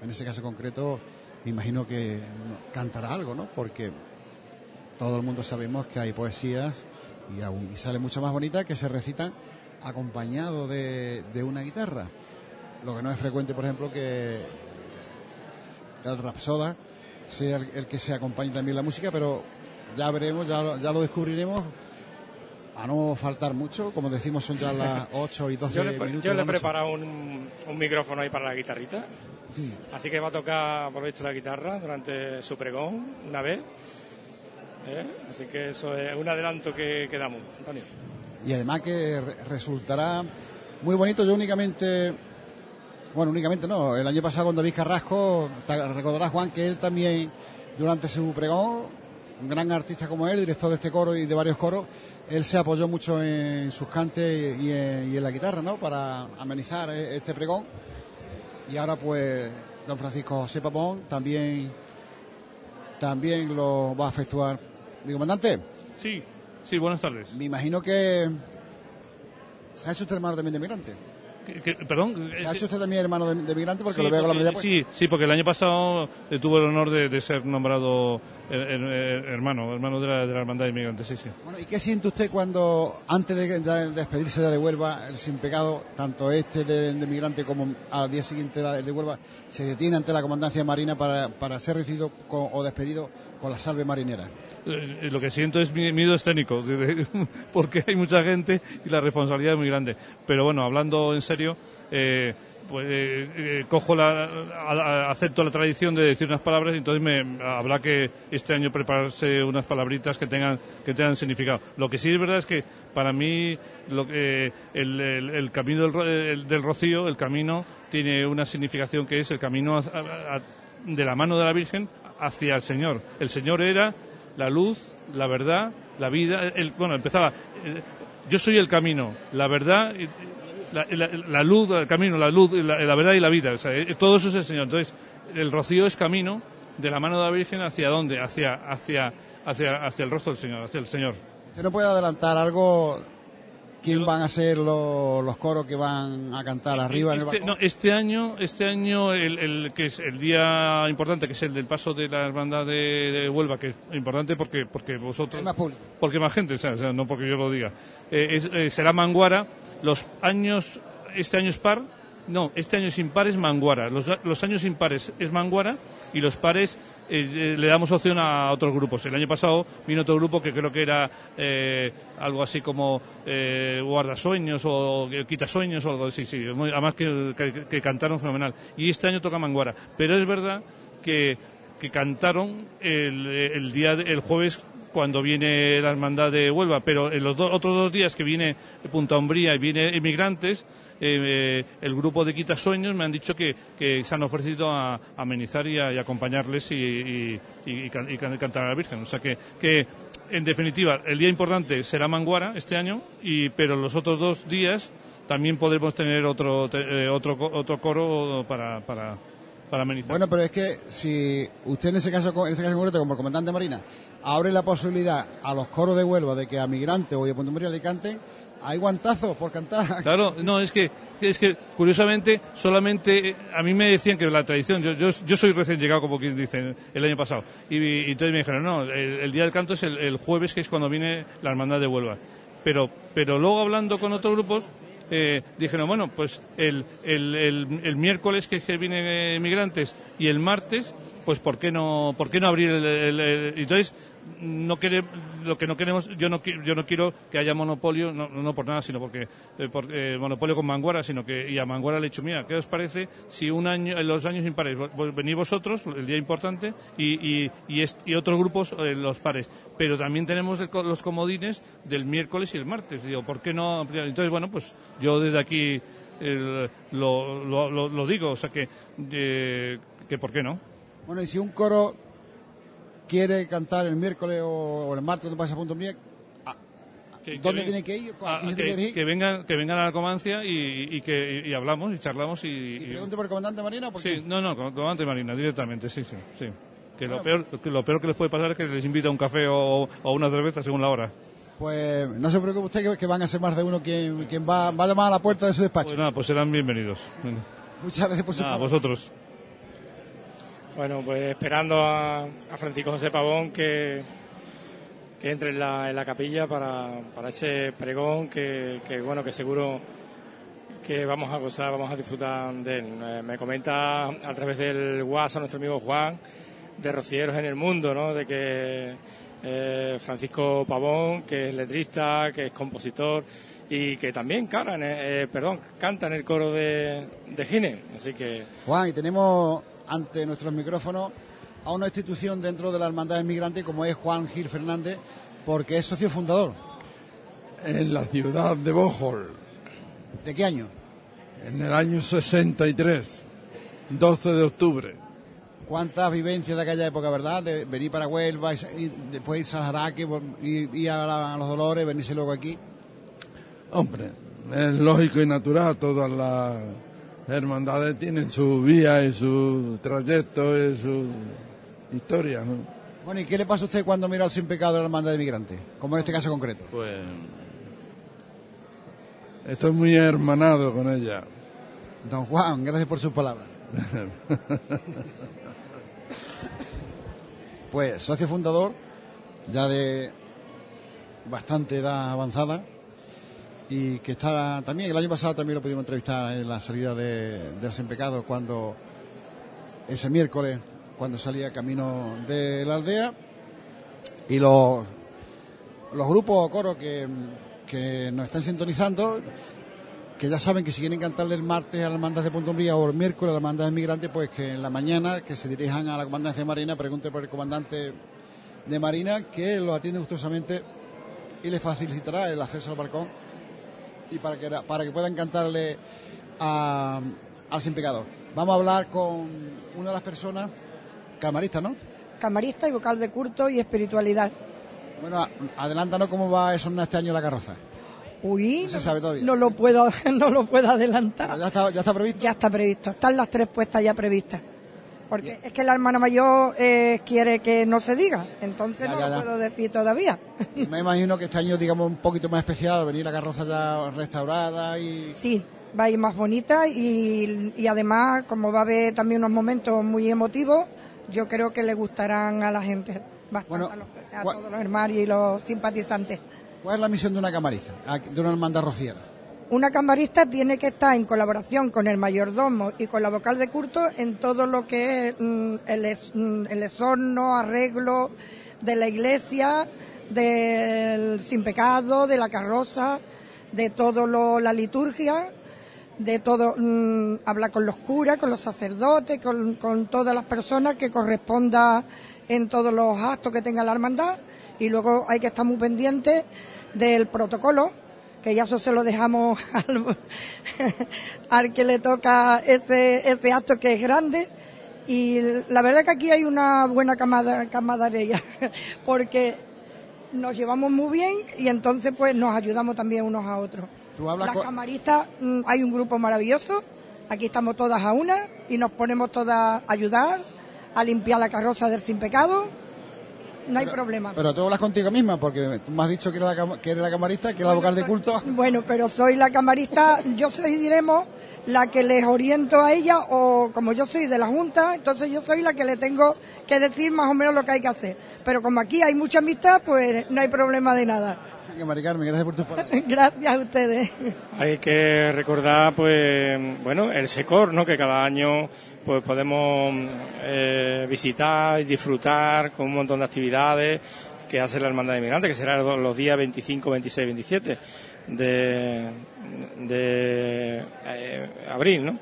en ese caso concreto me imagino que cantará algo, ¿no? Porque todo el mundo sabemos que hay poesías y aún y sale mucho más bonita que se recitan acompañado de, de una guitarra. Lo que no es frecuente, por ejemplo, que el rapsoda sea el, el que se acompañe también la música, pero ya veremos, ya, lo- ya lo descubriremos. A no faltar mucho, como decimos, son ya las 8 y 12
Yo le,
minutos.
yo le he preparado un, un micrófono ahí para la guitarrita. Así que va a tocar, por lo visto, la guitarra durante su pregón una vez. ¿Eh? Así que eso es un adelanto que, damos, Antonio.
y además que re- resultará muy bonito. Yo únicamente, bueno, únicamente no, el año pasado con David Carrasco, ta- recordará Juan que él también, durante su pregón, un gran artista como él, director de este coro y de varios coros, él se apoyó mucho en sus cantes y en, y en la guitarra, ¿no? Para amenizar eh, este pregón. Y ahora, pues, don Francisco José Papón también, también lo va a efectuar. Mi comandante.
Sí, sí, buenas tardes.
Me imagino que se ha hecho usted hermano también de migrante.
¿Qué- qué- perdón.
Se ha hecho usted también hermano de, de migrante porque
Sí,
lo veo con la medalla
sí, sí, porque el año pasado eh, tuve el honor de, de ser nombrado eh, eh, hermano, hermano de la, de la hermandad de inmigrantes, sí, sí.
Bueno, ¿y qué siente usted cuando, antes de, de despedirse de Huelva, el sin pecado, tanto este de, de migrante como al día siguiente el de Huelva, se detiene ante la comandancia marina para, para ser recibido con- o despedido con la salve marinera?
Eh, lo que siento es mi- miedo escénico, porque hay mucha gente y la responsabilidad es muy grande. Pero bueno, hablando en serio, eh, pues eh, eh, cojo la, a- acepto la tradición de decir unas palabras y entonces me habrá que este año prepararse unas palabritas que tengan que tengan significado. Lo que sí es verdad es que para mí lo que el, el- el camino del, el- del rocío, el camino tiene una significación que es el camino de la mano de la Virgen hacia el Señor. El Señor era la luz, la verdad, la vida. Bueno, empezaba. eh, yo soy el camino, la verdad, la, la- la luz, el camino, la luz, la, la verdad y la vida. O sea, eh, todo eso es el Señor. Entonces, el rocío es camino de la mano de la Virgen hacia dónde? Hacia, hacia, hacia, hacia el rostro del Señor, hacia el Señor.
¿Usted no puede adelantar algo? ¿Quién van a ser los, los coros que van a cantar arriba en el
Este,
balcón?
no, este año, este año el, el- que es el día importante, que es el del paso de la hermandad de, de Huelva, que es importante porque porque vosotros,
más público.
porque más gente, o sea, o sea, no porque yo lo diga, Eh, es- eh, será Manguara. Los años, este año es par, no, este año es impar es Manguara. Los, los años impares es Manguara y los pares eh, eh, le damos opción a otros grupos. El año pasado vino otro grupo que creo que era eh, algo así como eh, Guardasueños o Quitasueños o algo así, sí. Muy- Además que, que- que cantaron fenomenal. Y este año toca Manguara. Pero es verdad que, que cantaron el, el día, el jueves cuando viene la hermandad de Huelva, pero en los do- otros dos días que viene Punta Umbría y viene Inmigrantes, eh, eh, el grupo de Quitasueños me han dicho que, se han ofrecido a, amenizar y, a, acompañarles y, y- y can- y can- cantar a la Virgen. O sea que, en definitiva, el día importante será Manguara este año, y, pero los otros dos días también podremos tener otro, te- eh, otro, otro coro para, para, para amenizar.
Bueno, pero es que si usted en ese caso, en ese caso concreto, como comandante Marina, abre la posibilidad a los coros de Huelva de que a Migrantes o de Punta Umbría le hay guantazos por cantar.
Claro, no, es que, es que curiosamente solamente eh, a mí me decían que la tradición, yo, yo, soy recién llegado, como quien dice, el año pasado, y, y entonces me dijeron, no, el, día del canto es el, el jueves, que es cuando viene la hermandad de Huelva. Pero, pero luego hablando con otros grupos, eh, dijeron, bueno, pues el, el, el, miércoles que, que viene migrantes y el martes, pues ¿por qué no, por qué no abrir el- entonces no quere- lo que no queremos yo no yo no quiero que haya monopolio no, no por nada sino porque eh, por, eh, monopolio con Manguara sino que y a Manguara le he dicho mira qué os parece si un año en los años impares vo- vo- venís vosotros el día importante y y, y, y otros grupos eh, los pares pero también tenemos el los comodines del miércoles y el martes digo por qué no entonces bueno pues yo desde aquí el- lo, lo, lo- digo o sea que que por qué no
Bueno, y si un coro quiere cantar el miércoles o, el martes cuando pasa a Punta Umbría,
Que-
¿dónde
que
tiene que ir?
Ah,
¿A quién se
que,
tiene que
vengan que vengan a la comancia y, y que y hablamos y charlamos y, y-
¿Pregunte por el comandante Marina o por
sí
qué?
no no comandante Marina directamente sí sí sí. Que lo peor que lo peor que les puede pasar es que les invita a un café o, o una cerveza según la hora.
Pues no se preocupe usted que, van a ser más de uno quien, quien va, va a llamar a la puerta de su despacho.
pues nada pues serán bienvenidos.
Muchas gracias por su
Nada, vosotros
Bueno, pues esperando a, a Francisco José Pavón que, entre en la, en la capilla para, para ese pregón que, que, bueno, que seguro que vamos a gozar, vamos a disfrutar de él. Eh, me comenta a través del WhatsApp nuestro amigo Juan de Rocieros en el Mundo, ¿no? De que eh, Francisco Pavón, que es letrista, que es compositor y que también cara eh, perdón, canta en el coro de, de Gine. Así que
Juan, y tenemos ante nuestros micrófonos a una institución dentro de la Hermandad Inmigrante como es Juan Gil Fernández, porque es socio fundador.
en la ciudad de Bohol,
¿De qué año?
en el año 63, 12 de octubre.
¿Cuántas vivencias de aquella época, verdad? De venir para Huelva y, después irse a Jaraque, ir, ir a los Dolores, venirse luego aquí.
Hombre, es lógico y natural, todas las hermandades tienen su vía y su trayecto y su historia, ¿no?
Bueno, ¿y qué le pasa a usted cuando mira al sin pecado de la Hermandad de Migrantes? Como en este caso concreto.
Pues estoy muy hermanado con ella.
Don Juan, gracias por sus palabras. Pues socio fundador, ya de bastante edad avanzada, y que está también, el año pasado también lo pudimos entrevistar en la salida de, Sin Pecado, cuando ese miércoles, cuando salía camino de la aldea, y los, los grupos o coros que, que nos están sintonizando, que ya saben que si quieren cantarle el martes a la hermandad de Punto Umbría o el miércoles a la hermandad de Migrante, pues que en la mañana que se dirijan a la comandancia de Marina, pregunten por el comandante de Marina, que lo atiende gustosamente y le facilitará el acceso al balcón y para que, para que puedan cantarle a- al sin pecador. Vamos a hablar con una de las personas, camarista, ¿no?
camarista y vocal de culto y espiritualidad.
Bueno, adelántanos cómo va a sonar este año la carroza.
Uy,
No se sabe todavía.
no lo puedo, no lo puedo adelantar.
ya está, ya está previsto.
Ya está previsto. Están las tres puestas ya previstas. Porque es que la hermana mayor eh, quiere que no se diga, entonces
Ya,
no
ya,
lo
ya.
puedo decir todavía.
Me imagino que este año, digamos, un poquito más especial, venir la carroza ya restaurada y...
Sí, va a ir más bonita y, y además, como va a haber también unos momentos muy emotivos, yo creo que le gustarán a la gente, bastante a, los- a
¿cuál-
todos los hermanos y los simpatizantes.
¿Cuál es la misión de una camarista, a- de una hermandad rociera?
Una camarista tiene que estar en colaboración con el mayordomo y con la vocal de culto en todo lo que es mm, el, es- mm, esorno, arreglo de la iglesia, del sin pecado, de la carroza, de todo lo, la liturgia, de todo, mm, habla con los curas, con los sacerdotes, con, con todas las personas que corresponda en todos los actos que tenga la hermandad. Y luego hay que estar muy pendientes del protocolo que ya eso se lo dejamos al, al que le toca ese, ese acto que es grande. Y la verdad que aquí hay una buena camada, camaradería, porque nos llevamos muy bien y entonces pues nos ayudamos también unos a otros.
Tú hablas
Las camaristas, mm, hay un grupo maravilloso, aquí estamos todas a una y nos ponemos todas a ayudar, a limpiar la carroza del sin pecado, no hay problema.
Pero tú hablas contigo misma, porque tú me has dicho que eres la, cam- que eres la camarista, que eres la vocal de culto.
Bueno, pero soy la camarista, yo soy, diremos, la que les oriento a ella, o como yo soy de la Junta, entonces yo soy la que le tengo que decir más o menos lo que hay que hacer. Pero como aquí hay mucha amistad, pues no hay problema de nada.
Que Mari Carmen, gracias por tus palabras.
Gracias a ustedes.
Hay que recordar, pues, bueno, el SECOR, ¿no? Que cada año, pues, podemos eh, visitar y disfrutar con un montón de actividades que hace la Hermandad de Inmigrantes, que será los días 25, 26, 27 de, de eh, abril, ¿no?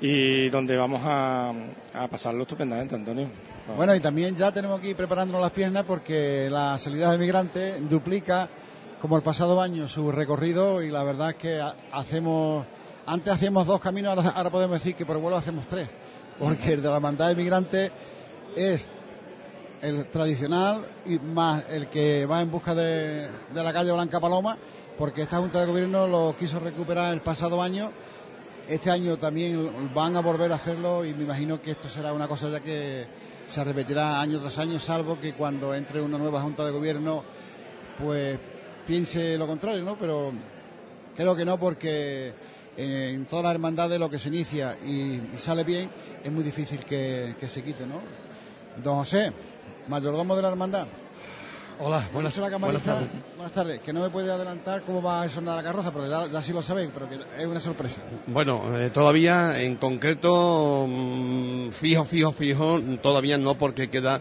Y donde vamos a, a pasarlo estupendamente, Antonio.
Bueno, y también ya tenemos aquí preparándonos las piernas porque la salida de migrantes duplica, como el pasado año, su recorrido y la verdad es que ha- hacemos, antes hacíamos dos caminos, ahora podemos decir que por vuelo hacemos tres, porque el de la hermandad de migrantes es el tradicional y más el que va en busca de, de la calle Blanca Paloma, porque esta Junta de Gobierno lo quiso recuperar el pasado año. Este año también van a volver a hacerlo y me imagino que esto será una cosa ya que se repetirá año tras año, salvo que cuando entre una nueva Junta de Gobierno, pues piense lo contrario, ¿no? Pero creo que no, porque en, todas las hermandades lo que se inicia y, y sale bien es muy difícil que, que se quite, ¿no? Don José, mayordomo de la hermandad.
Hola, buenas, tardes.
Buenas tardes. Que no me puede adelantar cómo va a sonar la carroza, porque ya, ya sí lo sabéis, pero que es una sorpresa.
Bueno, eh, todavía en concreto, mm, fijo, fijo, fijo, todavía no porque queda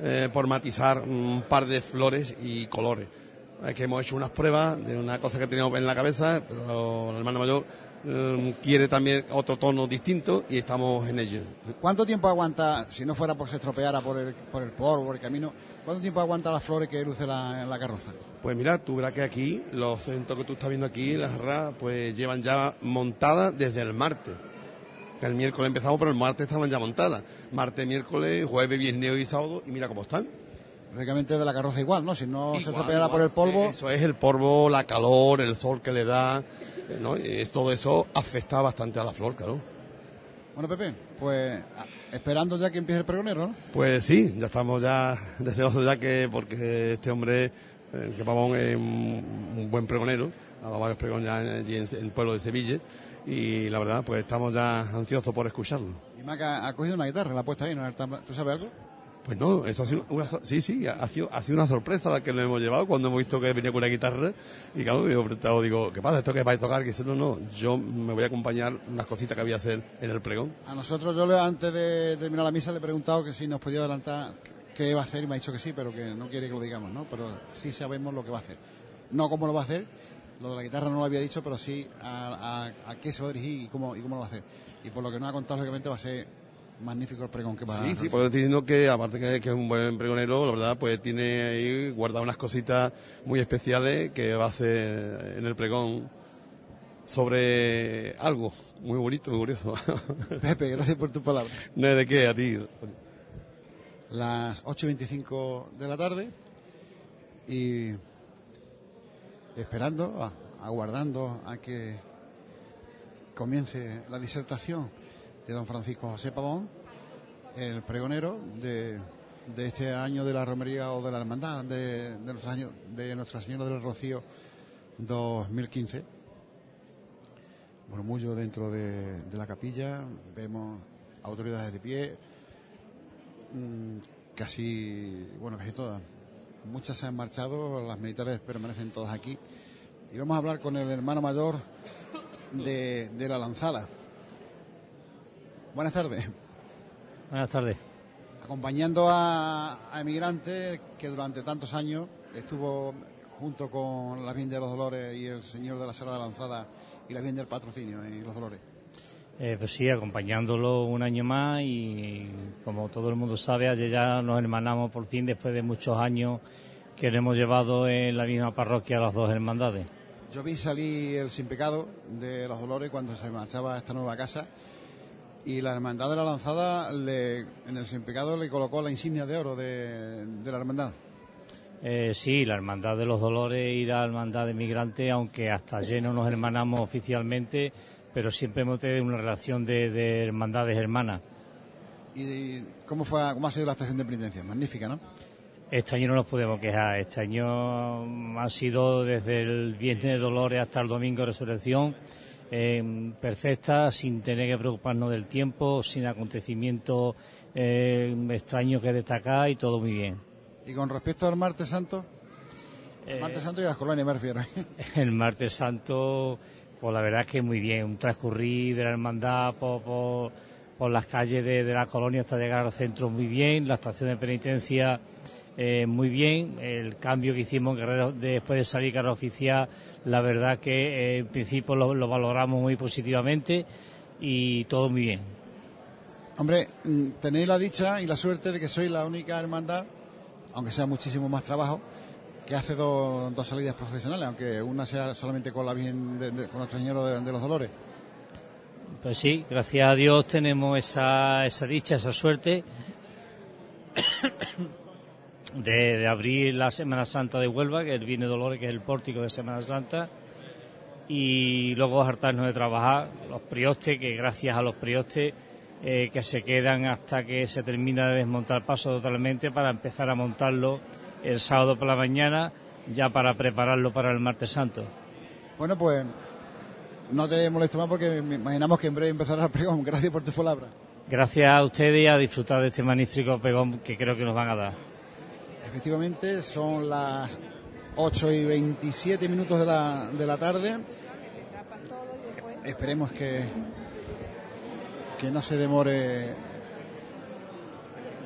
eh, por matizar un par de flores y colores. Es que hemos hecho unas pruebas de una cosa que teníamos en la cabeza, pero la hermana mayor eh, quiere también otro tono distinto y estamos en ello.
¿Cuánto tiempo aguanta, si no fuera por se estropeara por el, por el polvo, por el camino, cuánto tiempo aguanta las flores que luce la, la carroza?
Pues mira, tú verás que aquí, los centros que tú estás viendo aquí, las jarras, pues llevan ya montadas desde el martes. El miércoles empezamos, pero el martes estaban ya montadas. Martes, miércoles, jueves, viernes y sábado, y mira cómo están.
Prácticamente de la carroza igual, ¿no? Si no se
Igual,
estropeara
igual.
por el polvo.
Eso es el polvo, la calor, el sol que le da, ¿no? Y todo eso afecta bastante a la flor, claro.
Bueno, Pepe, pues esperando ya que empiece el pregonero, ¿no?
Pues sí, ya estamos ya deseosos ya que, porque este hombre, eh, que Pavón es un, un buen pregonero, ha dado varios pregones ya allí en, en el pueblo de Sevilla, y la verdad, pues estamos ya ansiosos por escucharlo.
Y Maca ha cogido una guitarra, la ha puesto ahí, ¿no? ¿Tú sabes algo?
Pues no, eso ha sido una, sí, sí, ha sido, ha sido una sorpresa la que le hemos llevado cuando hemos visto que venía con una guitarra. Y claro, preguntado, digo, ¿qué pasa? ¿Esto que vais a tocar? Que dice, no, no, yo me voy a acompañar unas cositas que voy a hacer en el pregón.
A nosotros, yo antes de terminar la misa le he preguntado que si nos podía adelantar qué iba a hacer y me ha dicho que sí, pero que no quiere que lo digamos, ¿no? Pero sí sabemos lo que va a hacer. No cómo lo va a hacer, Lo de la guitarra no lo había dicho, pero sí a, a- a qué se va a dirigir y cómo, y cómo lo va a hacer. Y por lo que nos ha contado, lógicamente va a ser magnífico el pregón que va a
Sí, sí, estoy diciendo que aparte que, que es un buen pregonero, la verdad, pues tiene ahí guardado unas cositas muy especiales que va a hacer en el pregón sobre algo muy bonito, muy curioso.
Pepe, gracias por tu palabra.
No es de qué, a ti.
Las 8.25 de la tarde y esperando, aguardando a que comience la disertación de don Francisco José Pavón, el pregonero de, de este año de la romería o de la hermandad de, de, nuestro año- de Nuestra Señora del Rocío 2015. Murmullo dentro de, de la capilla, vemos autoridades de pie, mm, casi, bueno, casi todas. Muchas se han marchado, las militares permanecen todas aquí. Y vamos a hablar con el hermano mayor de, de la lanzada. Buenas tardes.
Buenas tardes.
Acompañando a, a emigrantes que durante tantos años estuvo junto con la Virgen de los Dolores y el Señor de la Sierra de la Lanzada y la Virgen del Patrocinio en Los Dolores.
Eh, pues sí, acompañándolo un año más y como todo el mundo sabe, ayer ya nos hermanamos por fin después de muchos años que lo hemos llevado en la misma parroquia las dos hermandades.
Yo vi salir el Sin Pecado de Los Dolores cuando se marchaba a esta nueva casa y la Hermandad de la Lanzada le- en el Sin Pecado le colocó la insignia de oro de, de la Hermandad.
Eh, sí, la Hermandad de los Dolores y la Hermandad de Migrantes, aunque hasta ayer no nos hermanamos oficialmente, pero siempre hemos tenido una relación de, de hermandades hermanas.
¿Y de- cómo, fue, cómo ha sido la estación de penitencia? Magnífica, ¿no?
Este año no nos podemos quejar. Este año ha sido desde el Viernes de Dolores hasta el Domingo de Resurrección eh, perfecta, sin tener que preocuparnos del tiempo, sin acontecimientos eh, extraños que destacar y todo muy bien.
Y con respecto al Martes Santo,
Eh,
Martes Santo y las colonias me refiero.
El martes santo, pues la verdad es que muy bien, un transcurrir de la hermandad por, por, por las calles de, de la colonia hasta llegar al centro muy bien, la estación de penitencia eh, muy bien, el cambio que hicimos en Guerrero después de salir carrera oficial, la verdad que eh, en principio lo, lo valoramos muy positivamente y todo muy bien.
Hombre, mm, tenéis la dicha y la suerte de que sois la única hermandad, aunque sea muchísimo más trabajo, que hace dos, dos salidas profesionales, aunque una sea solamente con la Virgen de, de- con Nuestro Señor de, de los Dolores.
Pues sí, gracias a Dios tenemos esa, esa dicha, esa suerte de, de abrir la Semana Santa de Huelva, que es el Viene Dolores, que es el pórtico de Semana Santa, y luego hartarnos de trabajar los priostes, que gracias a los priostes eh, que se quedan hasta que se termina de desmontar el paso totalmente para empezar a montarlo el sábado por la mañana, ya para prepararlo para el martes santo.
Bueno, pues no te molesto más porque me imaginamos que en breve empezará el pregón. Gracias por tus palabras.
Gracias a ustedes y a disfrutar de este magnífico pegón que creo que nos van a dar.
Efectivamente, son las 8 y 27 minutos de la, de la tarde. Esperemos que, que no se demore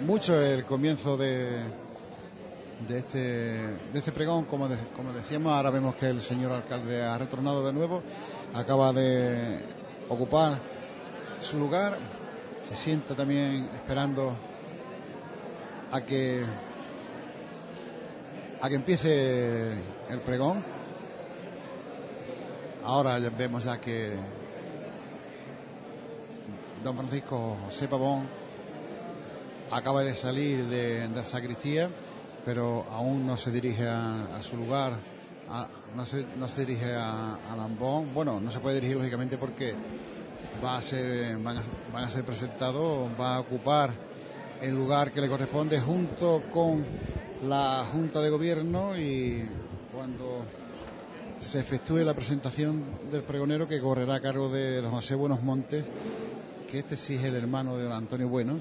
mucho el comienzo de, de, este, de este pregón. Como, como decíamos, ahora vemos que el señor alcalde ha retornado de nuevo, acaba de ocupar su lugar, se sienta también esperando a que a que empiece el pregón. Ahora vemos ya que don Francisco José Pavón acaba de salir de, la sacristía, pero aún no se dirige a, a su lugar, a- no, se, no se dirige a, a Lambón. Bueno, no se puede dirigir lógicamente porque va a ser, van, a, van a ser presentados, va a ocupar el lugar que le corresponde junto con la Junta de Gobierno y cuando se efectúe la presentación del pregonero que correrá a cargo de don José Buenos Montes, que este sí es el hermano de don Antonio Bueno.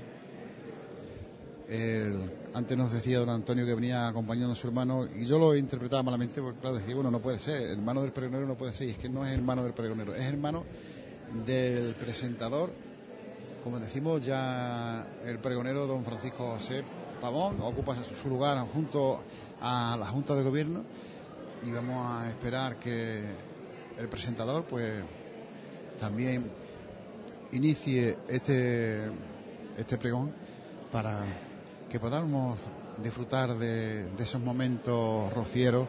Antes nos decía don Antonio que venía acompañando a su hermano y yo lo interpretaba malamente porque claro decía bueno no puede ser hermano del pregonero no puede ser y es que no es hermano del pregonero es hermano del presentador como decimos ya el pregonero don Francisco José Pavón ocupa su lugar junto a la Junta de Gobierno
y vamos a esperar que el presentador pues también inicie este, este pregón para que podamos disfrutar de, esos momentos rocieros,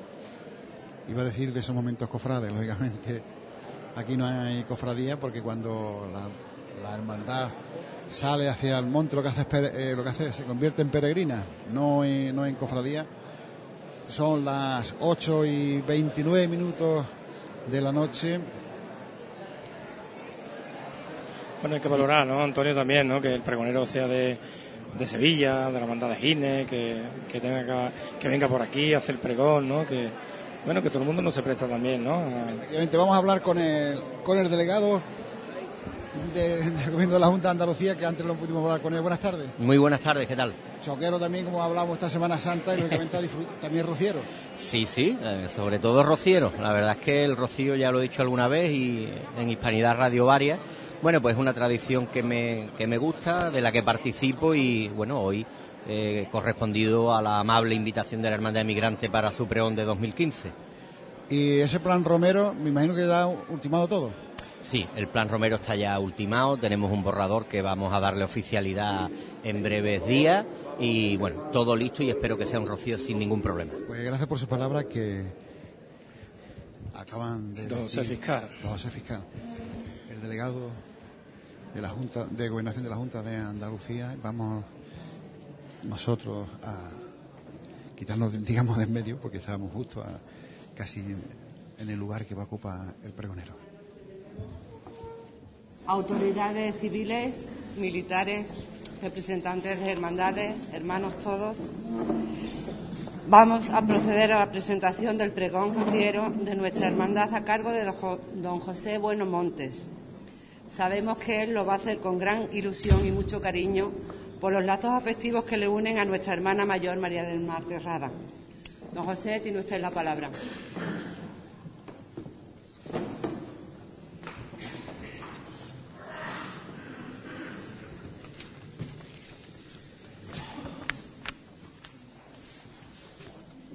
iba a decir de esos momentos cofrades, lógicamente. Aquí no hay cofradía porque cuando la hermandad sale hacia el monte lo que hace, eh, lo que hace se convierte en peregrina, no en, no en cofradía. Son las 8 y 29 minutos de la noche.
Bueno, hay que valorar, ¿no, Antonio, también, ¿no? Que el pregonero sea de, de Sevilla, de la hermandad de Gine, que, que tenga que, que venga por aquí a hacer pregón, ¿no? Que, bueno, que todo el mundo no se presta también, ¿no? A-
vamos a hablar con el, con el delegado de- gobierno de la Junta de Andalucía, que antes no pudimos hablar con él. Buenas tardes.
Muy buenas tardes, ¿qué tal?
Choquero también, como hablamos esta Semana Santa, y lógicamente también rociero.
Sí, sí, eh, sobre todo rociero. La verdad es que el rocío ya lo he dicho alguna vez y en Hispanidad Radio varias. Bueno, pues es una tradición que me, que me gusta, de la que participo y bueno, hoy he correspondido a la amable invitación de la Hermandad de Migrante para su pregón de 2015.
Y ese plan Romero, me imagino que ya ha ultimado todo.
Sí, el plan Romero está ya ultimado, tenemos un borrador que vamos a darle oficialidad en breves días y bueno, todo listo y espero que sea un rocío sin ningún problema.
Pues gracias por sus palabras que acaban de
Don José
decir-
Fiscal.
Don José Fiscal. El delegado de la Junta de Gobernación de la Junta de Andalucía. Vamos nosotros a quitarnos, digamos, de en medio, porque estábamos justo a- casi en el lugar que va a ocupar el pregonero.
Autoridades civiles, militares, representantes de hermandades, hermanos todos. Vamos a proceder a la presentación del pregón rociero de nuestra hermandad a cargo de don Jo- don José Bueno Montes. Sabemos que él lo va a hacer con gran ilusión y mucho cariño por los lazos afectivos que le unen a nuestra hermana mayor María del Mar Terrada. Don José, tiene usted la palabra.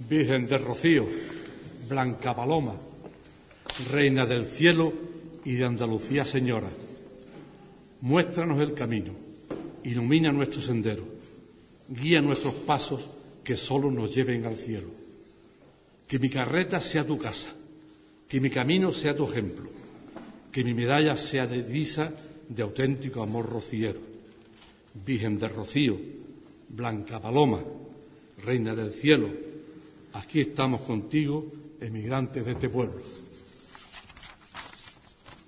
Virgen del Rocío, Blanca Paloma, Reina del Cielo y de Andalucía Señora, muéstranos el camino, ilumina nuestro sendero, guía nuestros pasos que solo nos lleven al cielo. Que mi carreta sea tu casa, que mi camino sea tu ejemplo, que mi medalla sea de divisa de auténtico amor rociero. Virgen del Rocío, Blanca Paloma, Reina del Cielo, aquí estamos contigo, emigrantes de este pueblo.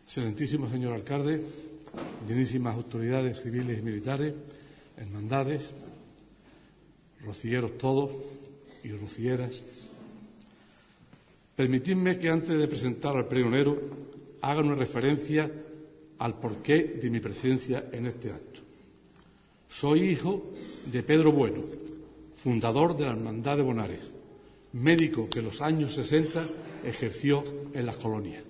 Excelentísimo señor alcalde, bienísimas autoridades civiles y militares, hermandades, rocieros todos y rocieras. Permitidme que antes de presentar al pregonero haga una referencia al porqué de mi presencia en este acto. Soy hijo de Pedro Bueno, fundador de la Hermandad de Bonares, médico que en los años 60 ejerció en las colonias.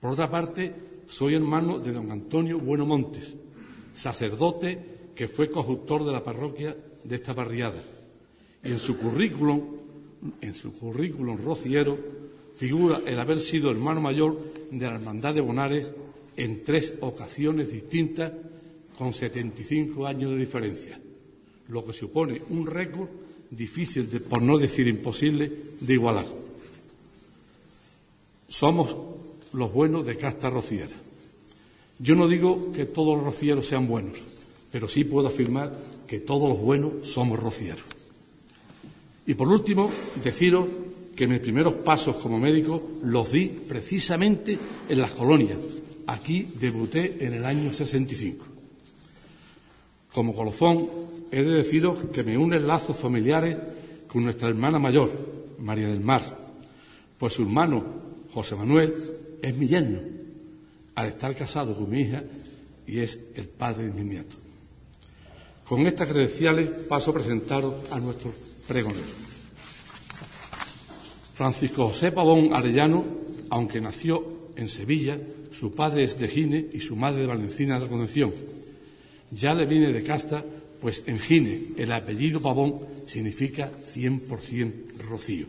Por otra parte, soy hermano de don Antonio Bueno Montes, sacerdote que fue coadjutor de la parroquia de esta barriada. Y en su currículum, en su currículum rociero, figura el haber sido hermano mayor de la Hermandad de Bonares en tres ocasiones distintas con 75 años de diferencia, lo que supone un récord difícil, de, por no decir imposible, de igualar. Somos los buenos de casta rociera. Yo no digo que todos los rocieros sean buenos, pero sí puedo afirmar que todos los buenos somos rocieros. Y por último, deciros que mis primeros pasos como médico los di precisamente en las colonias. Aquí debuté en el año 65. Como colofón, he de deciros que me unen lazos familiares con nuestra hermana mayor, María del Mar, pues su hermano, José Manuel, es mi yerno, al estar casado con mi hija y es el padre de mi nieto. Con estas credenciales paso a presentaros a nuestro pregonero. Francisco José Pavón Arellano, aunque nació en Sevilla, su padre es de Gine y su madre de Valencina de la Concepción. Ya le viene de casta, pues en Gine el apellido Pavón significa 100% rocío.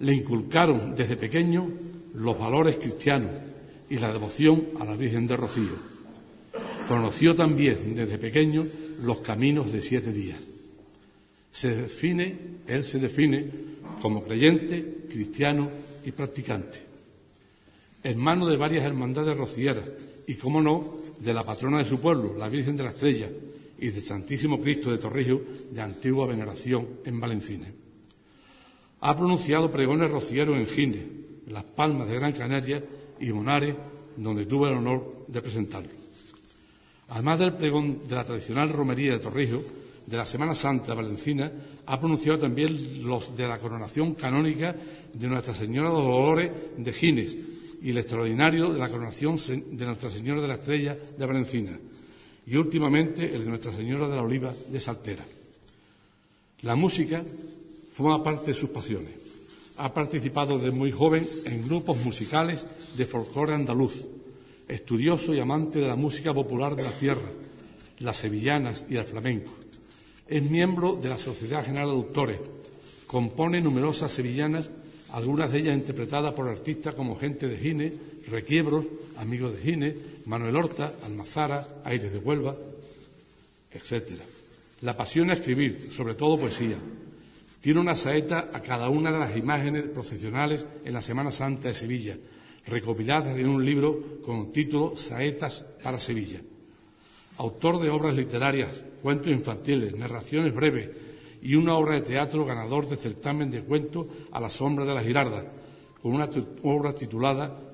Le inculcaron desde pequeño los valores cristianos y la devoción a la Virgen de Rocío. Conoció también desde pequeño los caminos de siete días. Se define, él se define como creyente, cristiano y practicante. Hermano de varias hermandades rocieras y, como no, de la patrona de su pueblo, la Virgen de la Estrella, y del Santísimo Cristo de Torrijos de antigua veneración en Valencina. Ha pronunciado pregones rocieros en Gine, Las Palmas de Gran Canaria y Monares, donde tuve el honor de presentarlo. Además del pregón de la tradicional romería de Torrijos, de la Semana Santa Valencina, ha pronunciado también los de la coronación canónica de Nuestra Señora de los Dolores de Gines y el extraordinario de la coronación de Nuestra Señora de la Estrella de Valencina y últimamente el de Nuestra Señora de la Oliva de Saltera. La música forma parte de sus pasiones. Ha participado desde muy joven en grupos musicales de folclore andaluz, estudioso y amante de la música popular de la tierra, las sevillanas y el flamenco. Es miembro de la Sociedad General de Autores. Compone numerosas sevillanas, algunas de ellas interpretadas por artistas como Gente de Gine, Requiebros, Amigos de Gine, Manuel Horta, Almazara, Aires de Huelva, etc. La pasión a escribir, sobre todo poesía. Tiene una saeta a cada una de las imágenes procesionales en la Semana Santa de Sevilla, recopiladas en un libro con el título Saetas para Sevilla. Autor de obras literarias, cuentos infantiles, narraciones breves y una obra de teatro ganador de certamen de cuentos a la sombra de la girarda, con una obra titulada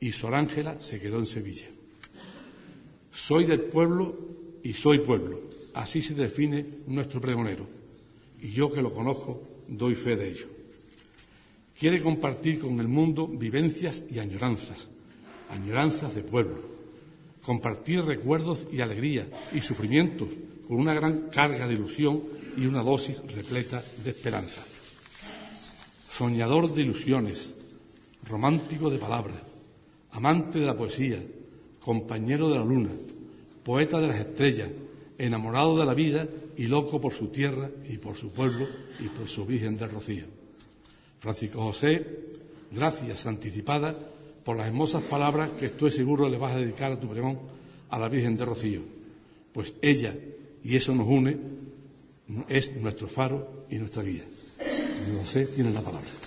Y Sor Ángela se quedó en Sevilla. Soy del pueblo y soy pueblo. Así se define nuestro pregonero. Y yo que lo conozco, doy fe de ello. Quiere compartir con el mundo vivencias y añoranzas, añoranzas de pueblo. Compartir recuerdos y alegría y sufrimientos con una gran carga de ilusión y una dosis repleta de esperanza. Soñador de ilusiones, romántico de palabras, amante de la poesía, compañero de la luna, poeta de las estrellas, enamorado de la vida y loco por su tierra y por su pueblo y por su Virgen del Rocío. Francisco José, gracias anticipadas por las hermosas palabras que estoy seguro le vas a dedicar a tu pregón a la Virgen de Rocío, pues ella, y eso nos une, es nuestro faro y nuestra guía. José tiene la palabra.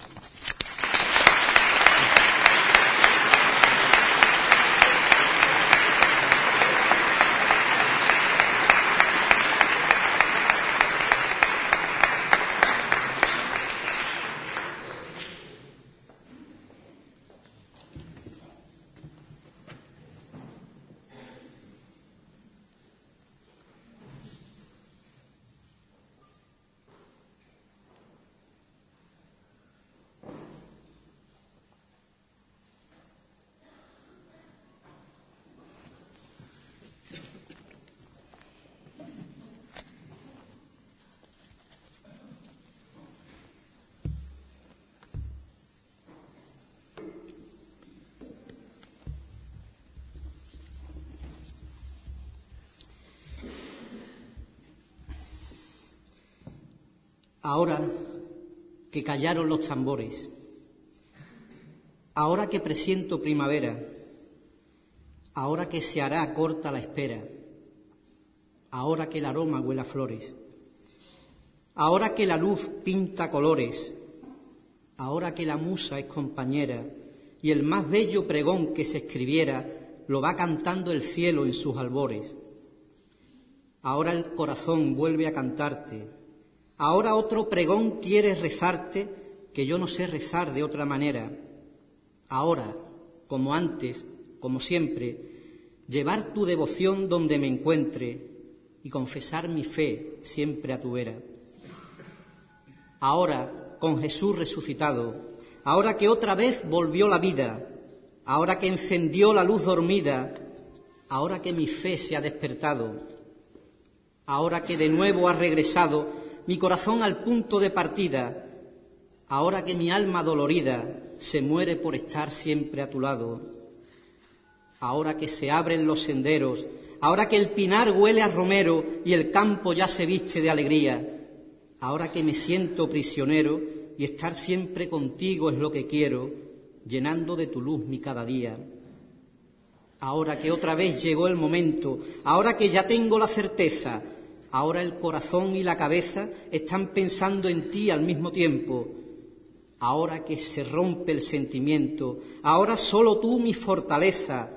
Ahora que callaron los tambores, ahora que presiento primavera, ahora que se hará corta la espera, ahora que el aroma huele a flores, ahora que la luz pinta colores, ahora que la musa es compañera y el más bello pregón que se escribiera lo va cantando el cielo en sus albores. Ahora el corazón vuelve a cantarte, Ahora otro pregón quiere rezarte que yo no sé rezar de otra manera. Ahora, como antes, como siempre, llevar tu devoción donde me encuentre y confesar mi fe siempre a tu vera. Ahora, con Jesús resucitado, ahora que otra vez volvió la vida, ahora que encendió la luz dormida, ahora que mi fe se ha despertado, ahora que de nuevo ha regresado, mi corazón al punto de partida, ahora que mi alma dolorida se muere por estar siempre a tu lado, ahora que se abren los senderos, ahora que el pinar huele a romero y el campo ya se viste de alegría, ahora que me siento prisionero y estar siempre contigo es lo que quiero, llenando de tu luz mi cada día. Ahora que otra vez llegó el momento, ahora que ya tengo la certeza, ahora el corazón y la cabeza están pensando en ti al mismo tiempo. Ahora que se rompe el sentimiento, ahora solo tú mi fortaleza,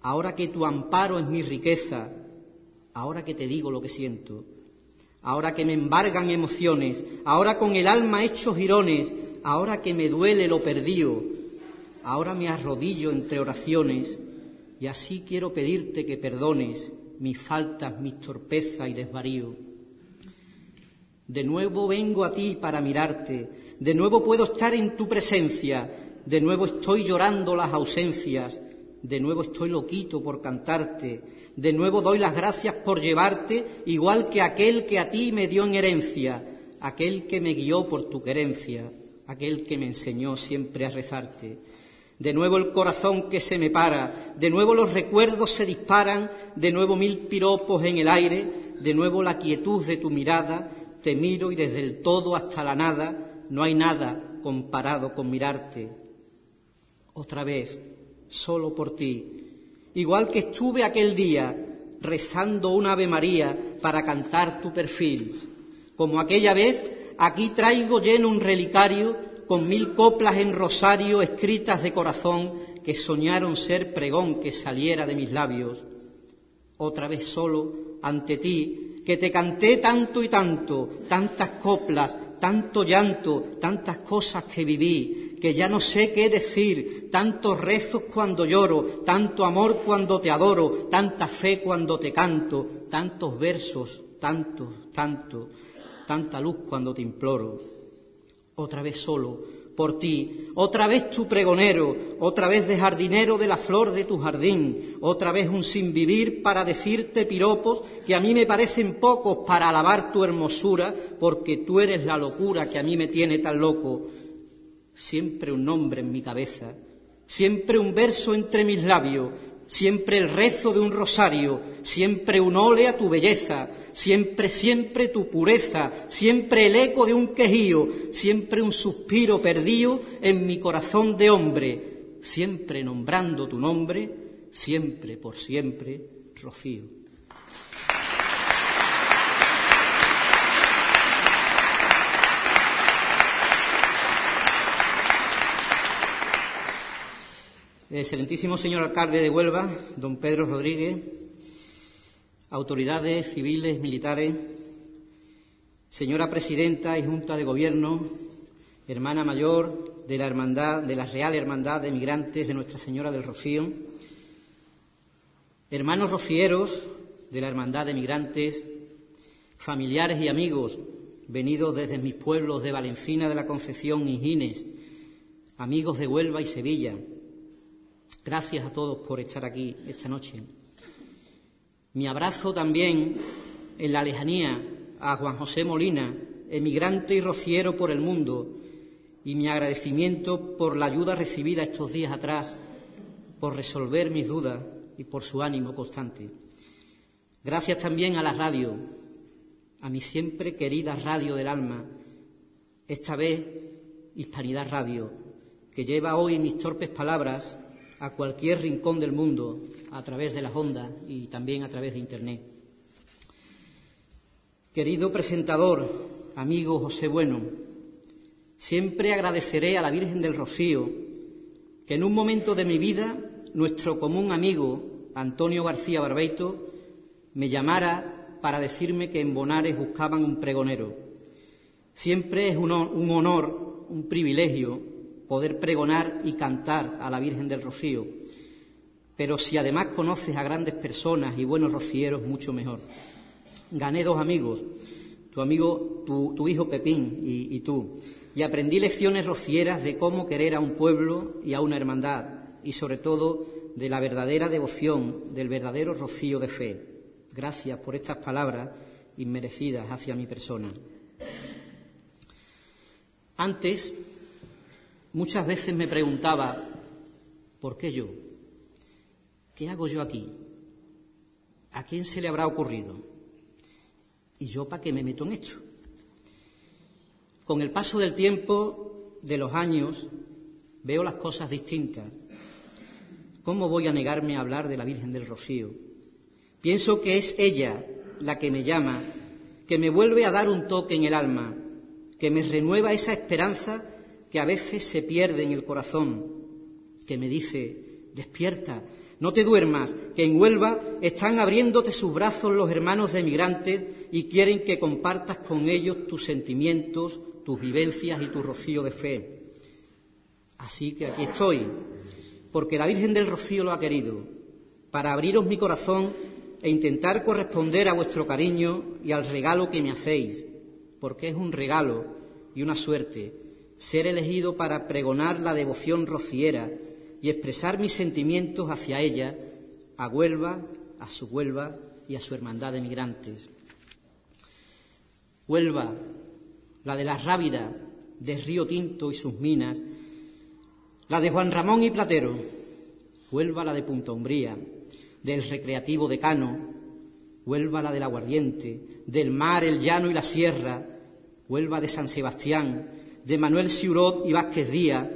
ahora que tu amparo es mi riqueza, ahora que te digo lo que siento, ahora que me embargan emociones, ahora con el alma hecho jirones, ahora que me duele lo perdido, ahora me arrodillo entre oraciones y así quiero pedirte que perdones mis faltas, mis torpezas y desvarío. De nuevo vengo a ti para mirarte, de nuevo puedo estar en tu presencia, de nuevo estoy llorando las ausencias, de nuevo estoy loquito por cantarte, de nuevo doy las gracias por llevarte, igual que aquel que a ti me dio en herencia, aquel que me guió por tu querencia, aquel que me enseñó siempre a rezarte. De nuevo el corazón que se me para, de nuevo los recuerdos se disparan, de nuevo mil piropos en el aire, de nuevo la quietud de tu mirada, te miro y desde el todo hasta la nada no hay nada comparado con mirarte. Otra vez, solo por ti, igual que estuve aquel día rezando una Ave María para cantar tu perfil. Como aquella vez, aquí traigo lleno un relicario con mil coplas en rosario escritas de corazón que soñaron ser pregón que saliera de mis labios. Otra vez solo ante ti, que te canté tanto y tanto, tantas coplas, tanto llanto, tantas cosas que viví, que ya no sé qué decir, tantos rezos cuando lloro, tanto amor cuando te adoro, tanta fe cuando te canto, tantos versos, tantos, tanto, tanta luz cuando te imploro otra vez solo, por ti, otra vez tu pregonero, otra vez de jardinero de la flor de tu jardín, otra vez un sin vivir para decirte piropos que a mí me parecen pocos para alabar tu hermosura, porque tú eres la locura que a mí me tiene tan loco. Siempre un nombre en mi cabeza, siempre un verso entre mis labios, siempre el rezo de un rosario, siempre un ole a tu belleza, siempre, siempre tu pureza, siempre el eco de un quejío, siempre un suspiro perdido en mi corazón de hombre, siempre nombrando tu nombre, siempre por siempre, Rocío. Excelentísimo señor alcalde de Huelva, don Pedro Rodríguez, autoridades civiles, militares, señora presidenta y junta de gobierno, hermana mayor de la hermandad, de la Real Hermandad de Migrantes de Nuestra Señora del Rocío, hermanos rocieros de la Hermandad de Migrantes, familiares y amigos venidos desde mis pueblos de Valencina de la Concepción y Gines, amigos de Huelva y Sevilla, Gracias a todos por estar aquí esta noche. Mi abrazo también en la lejanía a Juan José Molina, emigrante y rociero por el mundo, y mi agradecimiento por la ayuda recibida estos días atrás, por resolver mis dudas y por su ánimo constante. Gracias también a la radio, a mi siempre querida radio del alma, esta vez Hispanidad Radio, que lleva hoy mis torpes palabras a cualquier rincón del mundo a través de las ondas y también a través de Internet. Querido presentador, amigo José Bueno, siempre agradeceré a la Virgen del Rocío que en un momento de mi vida nuestro común amigo Antonio García Barbeito me llamara para decirme que en Bonares buscaban un pregonero. Siempre es un honor, un privilegio poder pregonar y cantar a la Virgen del Rocío. Pero si además conoces a grandes personas y buenos rocieros, mucho mejor. Gané dos amigos, tu amigo, tu, hijo Pepín y, y tú, y aprendí lecciones rocieras de cómo querer a un pueblo y a una hermandad, y sobre todo de la verdadera devoción, del verdadero rocío de fe. Gracias por estas palabras inmerecidas hacia mi persona. Antes, Muchas veces me preguntaba, ¿por qué yo? ¿Qué hago yo aquí? ¿A quién se le habrá ocurrido? ¿Y yo para qué me meto en esto? Con el paso del tiempo, de los años, veo las cosas distintas. ¿Cómo voy a negarme a hablar de la Virgen del Rocío? Pienso que es ella la que me llama, que me vuelve a dar un toque en el alma, que me renueva esa esperanza que a veces se pierde en el corazón, que me dice, despierta, no te duermas, que en Huelva están abriéndote sus brazos los hermanos de migrantes y quieren que compartas con ellos tus sentimientos, tus vivencias y tu rocío de fe. Así que aquí estoy, porque la Virgen del Rocío lo ha querido, para abriros mi corazón e intentar corresponder a vuestro cariño y al regalo que me hacéis, porque es un regalo y una suerte ser elegido para pregonar la devoción rociera y expresar mis sentimientos hacia ella, a Huelva, a su Huelva y a su hermandad de migrantes. Huelva, la de la Rábida, de Río Tinto y sus minas, la de Juan Ramón y Platero, Huelva la de Punta Umbría, del recreativo de Cano, Huelva la del Aguardiente, del mar, el llano y la sierra, Huelva de San Sebastián, de Manuel Siurot y Vázquez Díaz,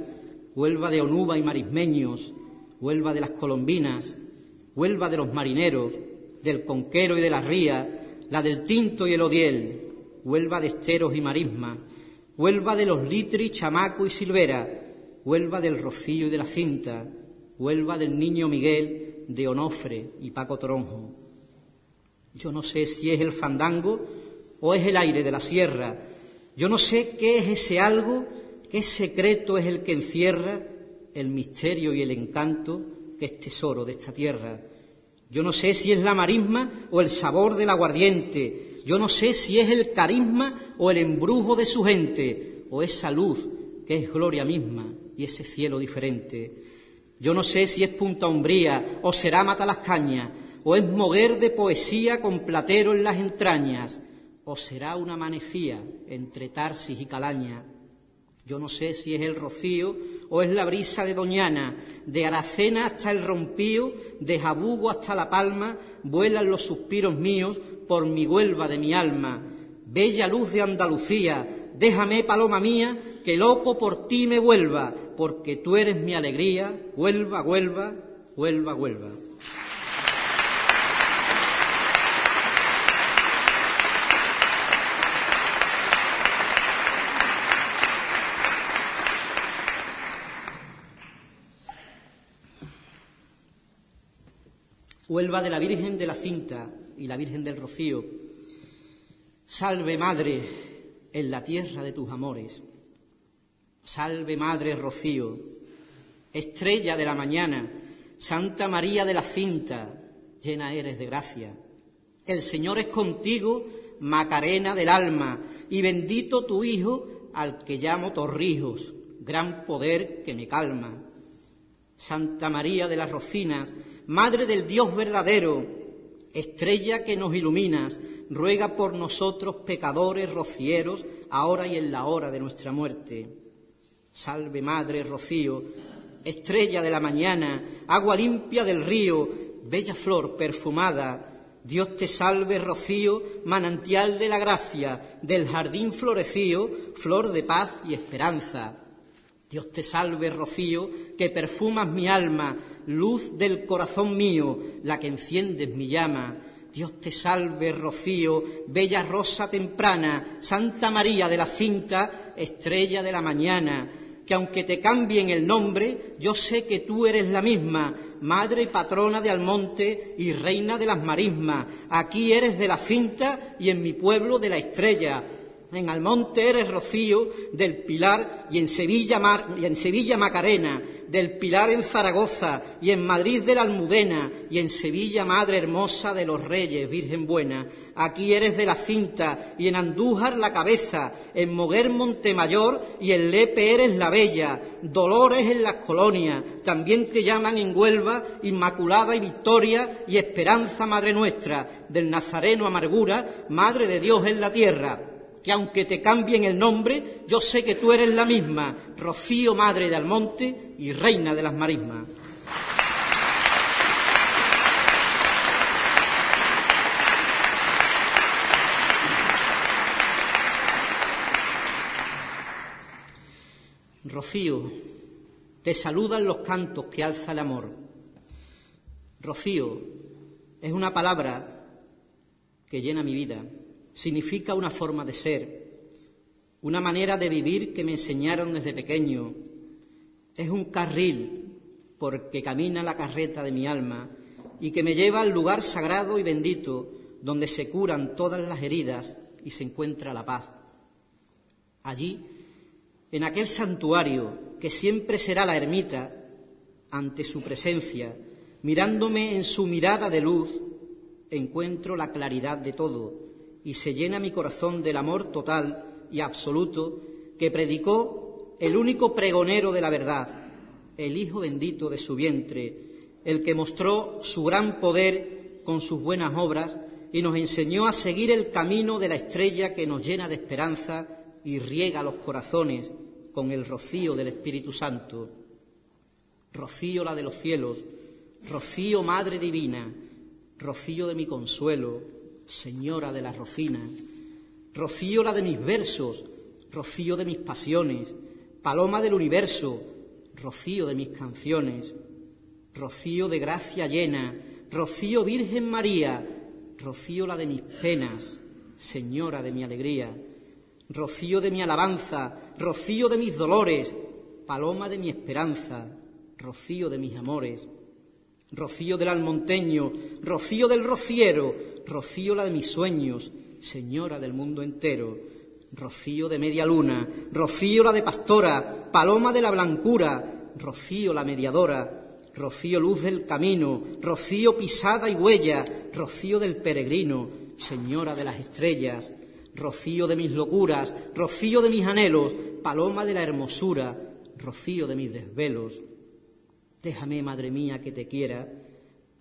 Huelva de Onuba y Marismeños, Huelva de las Colombinas, Huelva de los Marineros, del Conquero y de la Ría, la del Tinto y el Odiel, Huelva de Esteros y Marisma, Huelva de los Litri, Chamaco y Silvera, Huelva del Rocío y de la Cinta, Huelva del Niño Miguel, de Onofre y Paco Toronjo. Yo no sé si es el fandango o es el aire de la sierra. Yo no sé qué es ese algo, qué secreto es el que encierra el misterio y el encanto que es tesoro de esta tierra. Yo no sé si es la marisma o el sabor del aguardiente. Yo no sé si es el carisma o el embrujo de su gente, o esa luz que es gloria misma y ese cielo diferente. Yo no sé si es Punta Umbría o será Mata o es moguer de poesía con platero en las entrañas, o será una manecía entre Tarsis y Calaña. Yo no sé si es el rocío o es la brisa de Doñana, de Aracena hasta el rompío, de Jabugo hasta La Palma, vuelan los suspiros míos por mi Huelva de mi alma. Bella luz de Andalucía, déjame, paloma mía, que loco por ti me vuelva, porque tú eres mi alegría, Huelva, Huelva, Huelva, Huelva. Huelva de la Virgen de la Cinta y la Virgen del Rocío. Salve Madre en la tierra de tus amores. Salve Madre Rocío, estrella de la mañana, Santa María de la Cinta, llena eres de gracia. El Señor es contigo, Macarena del alma, y bendito tu Hijo, al que llamo Torrijos, gran poder que me calma. Santa María de las Rocinas, Madre del Dios verdadero, estrella que nos iluminas, ruega por nosotros pecadores rocieros, ahora y en la hora de nuestra muerte. Salve Madre Rocío, estrella de la mañana, agua limpia del río, bella flor perfumada, Dios te salve, rocío, manantial de la gracia, del jardín florecío, flor de paz y esperanza. Dios te salve, rocío, que perfumas mi alma, luz del corazón mío, la que enciendes mi llama. Dios te salve, rocío, bella rosa temprana, Santa María de la cinta, estrella de la mañana, que aunque te cambien el nombre, yo sé que tú eres la misma, madre patrona de Almonte y reina de las marismas. Aquí eres de la cinta y en mi pueblo de la estrella. En Almonte eres Rocío, del Pilar y en Sevilla, y en Sevilla Macarena, del Pilar en Zaragoza y en Madrid de la Almudena y en Sevilla Madre Hermosa de los Reyes, Virgen Buena. Aquí eres de la Cinta y en Andújar la Cabeza, en Moguer Montemayor y en Lepe eres la Bella, Dolores en las colonias. También te llaman en Huelva Inmaculada y Victoria y Esperanza Madre Nuestra, del Nazareno Amargura, Madre de Dios en la tierra que aunque te cambien el nombre, yo sé que tú eres la misma, Rocío Madre de Almonte y Reina de las Marismas. Rocío, te saludan los cantos que alza el amor. Rocío es una palabra que llena mi vida, significa una forma de ser, una manera de vivir que me enseñaron desde pequeño. Es un carril porque camina la carreta de mi alma y que me lleva al lugar sagrado y bendito donde se curan todas las heridas y se encuentra la paz. Allí, en aquel santuario que siempre será la ermita, ante su presencia, mirándome en su mirada de luz, encuentro la claridad de todo y se llena mi corazón del amor total y absoluto que predicó el único pregonero de la verdad, el Hijo bendito de su vientre, el que mostró su gran poder con sus buenas obras y nos enseñó a seguir el camino de la estrella que nos llena de esperanza y riega los corazones con el rocío del Espíritu Santo. Rocío la de los cielos, rocío Madre Divina, rocío de mi consuelo, Señora de las rocinas, rocío la de mis versos, rocío de mis pasiones, paloma del universo, rocío de mis canciones, rocío de gracia llena, rocío Virgen María, rocío la de mis penas, Señora de mi alegría, rocío de mi alabanza, rocío de mis dolores, paloma de mi esperanza, rocío de mis amores, rocío del almonteño, rocío del rociero, rocío la de mis sueños, Señora del mundo entero, rocío de media luna, rocío la de pastora, paloma de la blancura, rocío la mediadora, rocío luz del camino, rocío pisada y huella, rocío del peregrino, señora de las estrellas, rocío de mis locuras, rocío de mis anhelos, paloma de la hermosura, rocío de mis desvelos. Déjame, madre mía, que te quiera,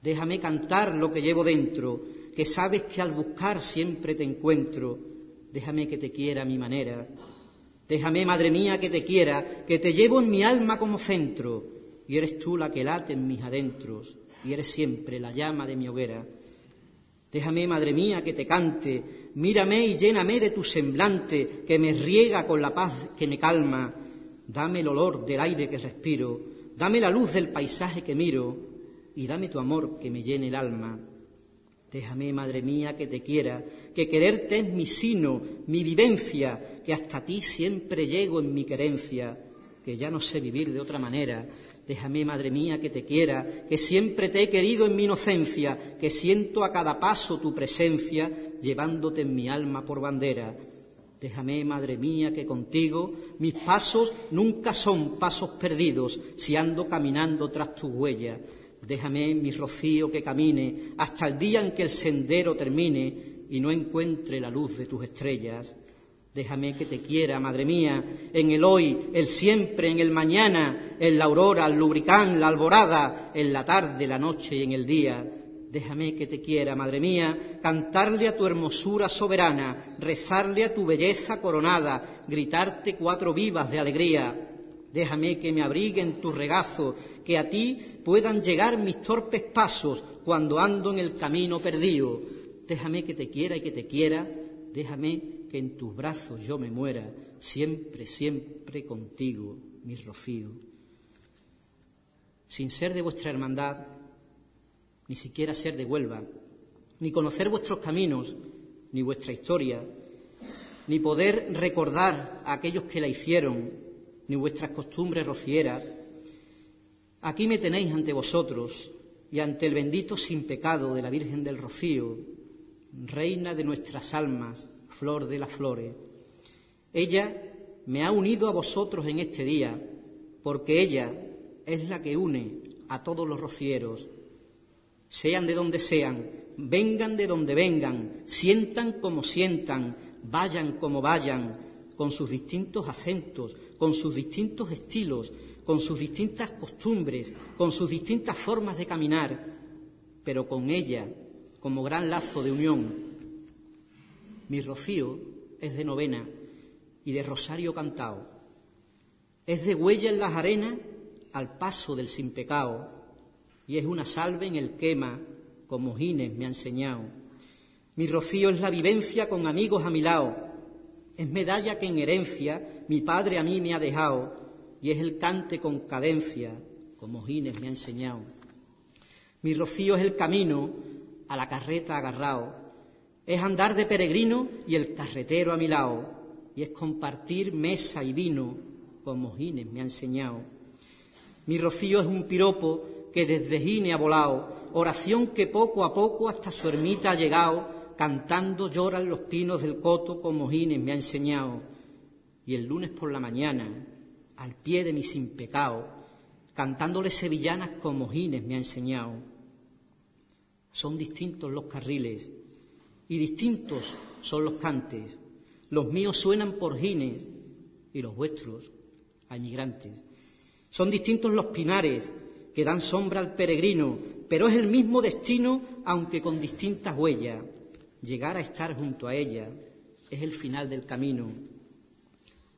déjame cantar lo que llevo dentro, que sabes que al buscar siempre te encuentro, déjame que te quiera a mi manera. Déjame, madre mía, que te quiera, que te llevo en mi alma como centro, y eres tú la que late en mis adentros, y eres siempre la llama de mi hoguera. Déjame, madre mía, que te cante, mírame y lléname de tu semblante, que me riega con la paz que me calma. Dame el olor del aire que respiro, dame la luz del paisaje que miro, y dame tu amor que me llene el alma. Déjame, madre mía, que te quiera, que quererte es mi sino, mi vivencia, que hasta ti siempre llego en mi querencia, que ya no sé vivir de otra manera, Déjame, madre mía, que te quiera, que siempre te he querido en mi inocencia, que siento a cada paso tu presencia, llevándote en mi alma por bandera. Déjame, madre mía, que contigo mis pasos nunca son pasos perdidos, si ando caminando tras tus huellas. Déjame, mi rocío, que camine hasta el día en que el sendero termine y no encuentre la luz de tus estrellas. Déjame que te quiera, madre mía, en el hoy, el siempre, en el mañana, en la aurora, el lubricán, la alborada, en la tarde, la noche y en el día. Déjame que te quiera, madre mía, cantarle a tu hermosura soberana, rezarle a tu belleza coronada, gritarte cuatro vivas de alegría. Déjame que me abrigue en tu regazo, que a ti puedan llegar mis torpes pasos cuando ando en el camino perdido. Déjame que te quiera y que te quiera, déjame que en tus brazos yo me muera, siempre, siempre contigo, mi rocío. Sin ser de vuestra hermandad, ni siquiera ser de Huelva, ni conocer vuestros caminos, ni vuestra historia, ni poder recordar a aquellos que la hicieron, ni vuestras costumbres rocieras, aquí me tenéis ante vosotros y ante el bendito sin pecado de la Virgen del Rocío, reina de nuestras almas, flor de las flores. Ella me ha unido a vosotros en este día, porque ella es la que une a todos los rocieros, sean de donde sean, vengan de donde vengan, sientan como sientan, vayan como vayan, con sus distintos acentos, con sus distintos estilos, con sus distintas costumbres, con sus distintas formas de caminar, pero con ella como gran lazo de unión, mi rocío es de novena y de rosario cantao. Es de huella en las arenas al paso del sin pecado y es una salve en el quema como Gines me ha enseñado. Mi rocío es la vivencia con amigos a mi lado. Es medalla que en herencia mi padre a mí me ha dejado. y es el cante con cadencia, como Gines me ha enseñado. Mi rocío es el camino a la carreta agarrado, es andar de peregrino y el carretero a mi lado, y es compartir mesa y vino, como Gines me ha enseñado. Mi rocío es un piropo que desde Gine ha volado, oración que poco a poco hasta su ermita ha llegado, cantando lloran los pinos del coto como Gines me ha enseñado. Y el lunes por la mañana, al pie de mi sin pecado, cantándole sevillanas como Gines me ha enseñado. Son distintos los carriles y distintos son los cantes. Los míos suenan por Gines y los vuestros a inmigrantes. Son distintos los pinares que dan sombra al peregrino, pero es el mismo destino, aunque con distintas huellas. Llegar a estar junto a ella es el final del camino.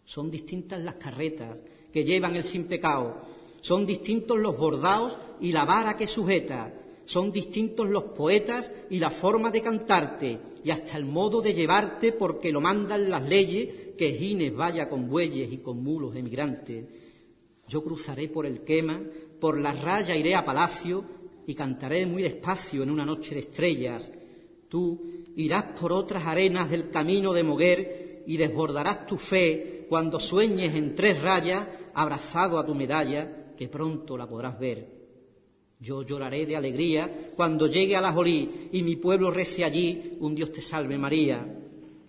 Son distintas las carretas que llevan el sin pecado, son distintos los bordados y la vara que sujeta, son distintos los poetas y la forma de cantarte y hasta el modo de llevarte porque lo mandan las leyes que Gines vaya con bueyes y con mulos emigrantes. Yo cruzaré por el quema, por la raya iré a palacio y cantaré muy despacio en una noche de estrellas. Tú irás por otras arenas del camino de Moguer y desbordarás tu fe cuando sueñes en tres rayas abrazado a tu medalla, que pronto la podrás ver. Yo lloraré de alegría cuando llegue a la Jolí y mi pueblo rece allí un Dios te salve María.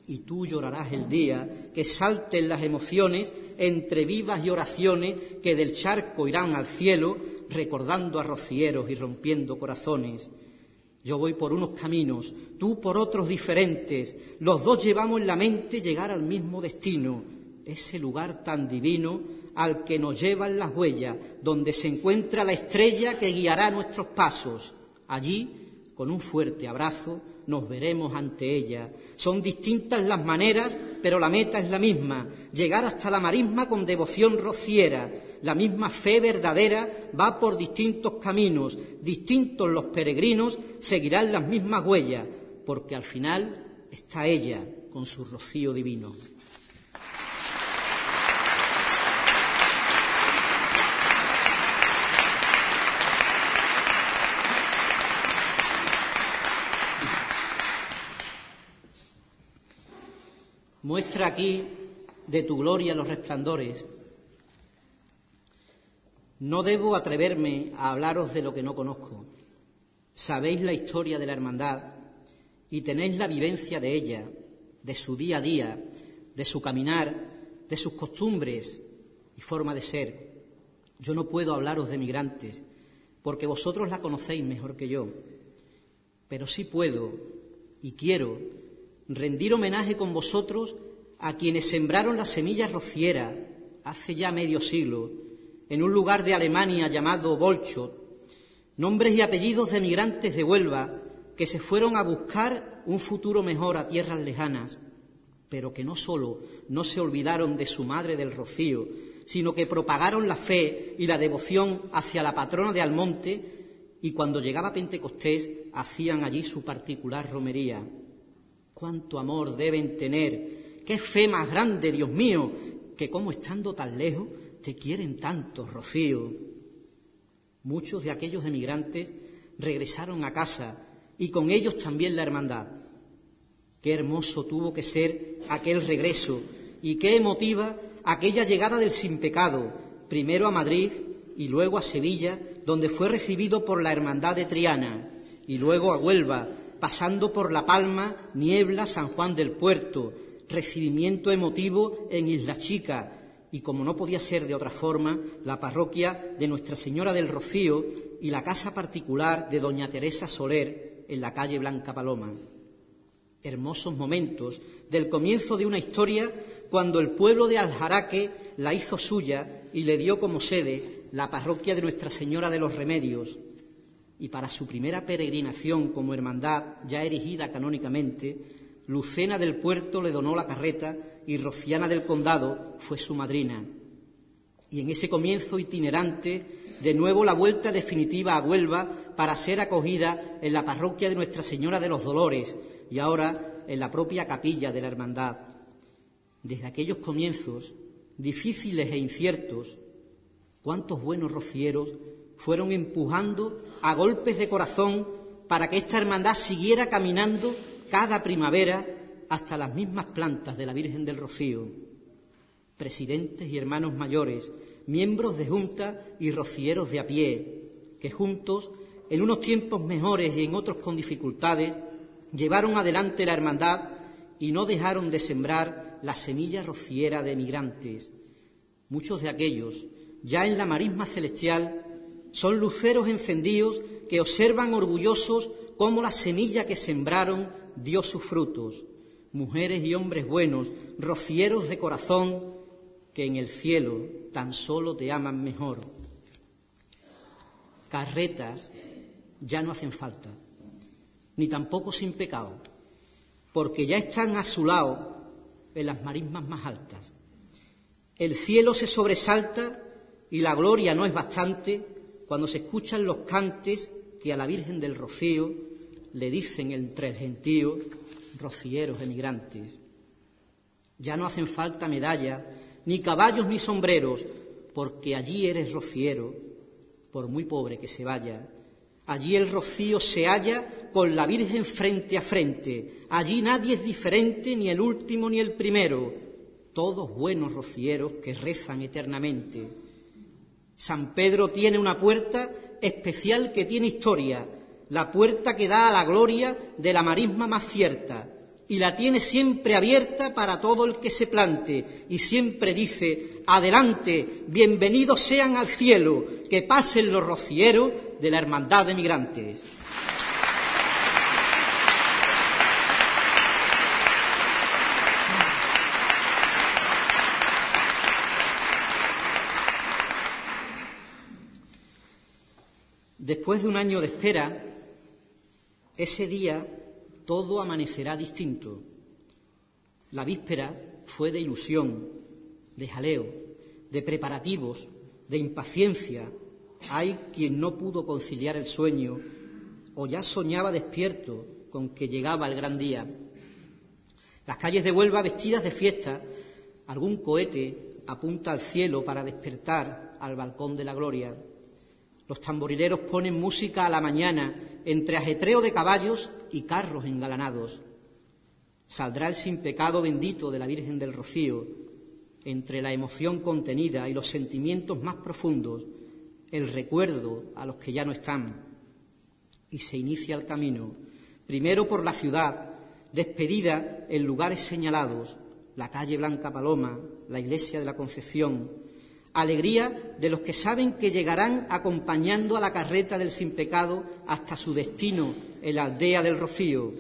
Y tú llorarás el día que salten las emociones entre vivas y oraciones que del charco irán al cielo recordando a rocieros y rompiendo corazones. Yo voy por unos caminos, tú por otros diferentes. Los dos llevamos en la mente llegar al mismo destino, ese lugar tan divino al que nos llevan las huellas, donde se encuentra la estrella que guiará nuestros pasos. Allí, con un fuerte abrazo, nos veremos ante ella. Son distintas las maneras, pero la meta es la misma, llegar hasta la marisma con devoción rociera. La misma fe verdadera va por distintos caminos, distintos los peregrinos seguirán las mismas huellas, porque al final está ella con su rocío divino. Muestra aquí de tu gloria los resplandores. No debo atreverme a hablaros de lo que no conozco. Sabéis la historia de la hermandad y tenéis la vivencia de ella, de su día a día, de su caminar, de sus costumbres y forma de ser. Yo no puedo hablaros de migrantes, porque vosotros la conocéis mejor que yo, pero sí puedo y quiero rendir homenaje con vosotros a quienes sembraron las semillas rocieras hace ya medio siglo en un lugar de Alemania llamado Bolchot, nombres y apellidos de migrantes de Huelva que se fueron a buscar un futuro mejor a tierras lejanas, pero que no solo no se olvidaron de su madre del Rocío, sino que propagaron la fe y la devoción hacia la patrona de Almonte y cuando llegaba Pentecostés hacían allí su particular romería. Cuánto amor deben tener, qué fe más grande, Dios mío, que como estando tan lejos te quieren tanto, Rocío. Muchos de aquellos emigrantes regresaron a casa y con ellos también la hermandad. Qué hermoso tuvo que ser aquel regreso y qué emotiva aquella llegada del sin pecado, primero a Madrid y luego a Sevilla, donde fue recibido por la hermandad de Triana, y luego a Huelva, pasando por La Palma, Niebla, San Juan del Puerto, recibimiento emotivo en Isla Chica, y como no podía ser de otra forma, la parroquia de Nuestra Señora del Rocío y la casa particular de Doña Teresa Soler en la calle Blanca Paloma. Hermosos momentos del comienzo de una historia cuando el pueblo de Aljaraque la hizo suya y le dio como sede la parroquia de Nuestra Señora de los Remedios. Y para su primera peregrinación como hermandad ya erigida canónicamente, Lucena del Puerto le donó la carreta y Rociana del Condado fue su madrina. Y en ese comienzo itinerante, de nuevo la vuelta definitiva a Huelva para ser acogida en la parroquia de Nuestra Señora de los Dolores y ahora en la propia capilla de la Hermandad. Desde aquellos comienzos, difíciles e inciertos, cuántos buenos rocieros fueron empujando a golpes de corazón para que esta hermandad siguiera caminando cada primavera hasta las mismas plantas de la Virgen del Rocío. Presidentes y hermanos mayores, miembros de junta y rocieros de a pie, que juntos, en unos tiempos mejores y en otros con dificultades, llevaron adelante la hermandad y no dejaron de sembrar la semilla rociera de emigrantes. Muchos de aquellos, ya en la marisma celestial, son luceros encendidos que observan orgullosos cómo la semilla que sembraron dio sus frutos. Mujeres y hombres buenos, rocieros de corazón, que en el cielo tan solo te aman mejor. Carretas ya no hacen falta, ni tampoco sin pecado, porque ya están a su lado en las marismas más altas. El cielo se sobresalta y la gloria no es bastante cuando se escuchan los cantes que a la Virgen del Rocío le dicen entre el gentío rocieros emigrantes. Ya no hacen falta medallas, ni caballos ni sombreros, porque allí eres rociero, por muy pobre que se vaya. Allí el rocío se halla con la Virgen frente a frente. Allí nadie es diferente, ni el último ni el primero. Todos buenos rocieros que rezan eternamente. San Pedro tiene una puerta especial que tiene historia, la puerta que da a la gloria de la marisma más cierta, y la tiene siempre abierta para todo el que se plante, y siempre dice, adelante, bienvenidos sean al cielo, que pasen los rocieros de la Hermandad de Migrantes. Después de un año de espera, ese día todo amanecerá distinto. La víspera fue de ilusión, de jaleo, de preparativos, de impaciencia. Hay quien no pudo conciliar el sueño o ya soñaba despierto con que llegaba el gran día. Las calles de Huelva vestidas de fiesta, algún cohete apunta al cielo para despertar al balcón de la gloria. Los tamborileros ponen música a la mañana entre ajetreo de caballos y carros engalanados. Saldrá el sin pecado bendito de la Virgen del Rocío, entre la emoción contenida y los sentimientos más profundos, el recuerdo a los que ya no están. Y se inicia el camino, primero por la ciudad, despedida en lugares señalados, la calle Blanca Paloma, la iglesia de la Concepción, alegría de los que saben que llegarán acompañando a la carreta del sin pecado hasta su destino en la aldea del Rocío,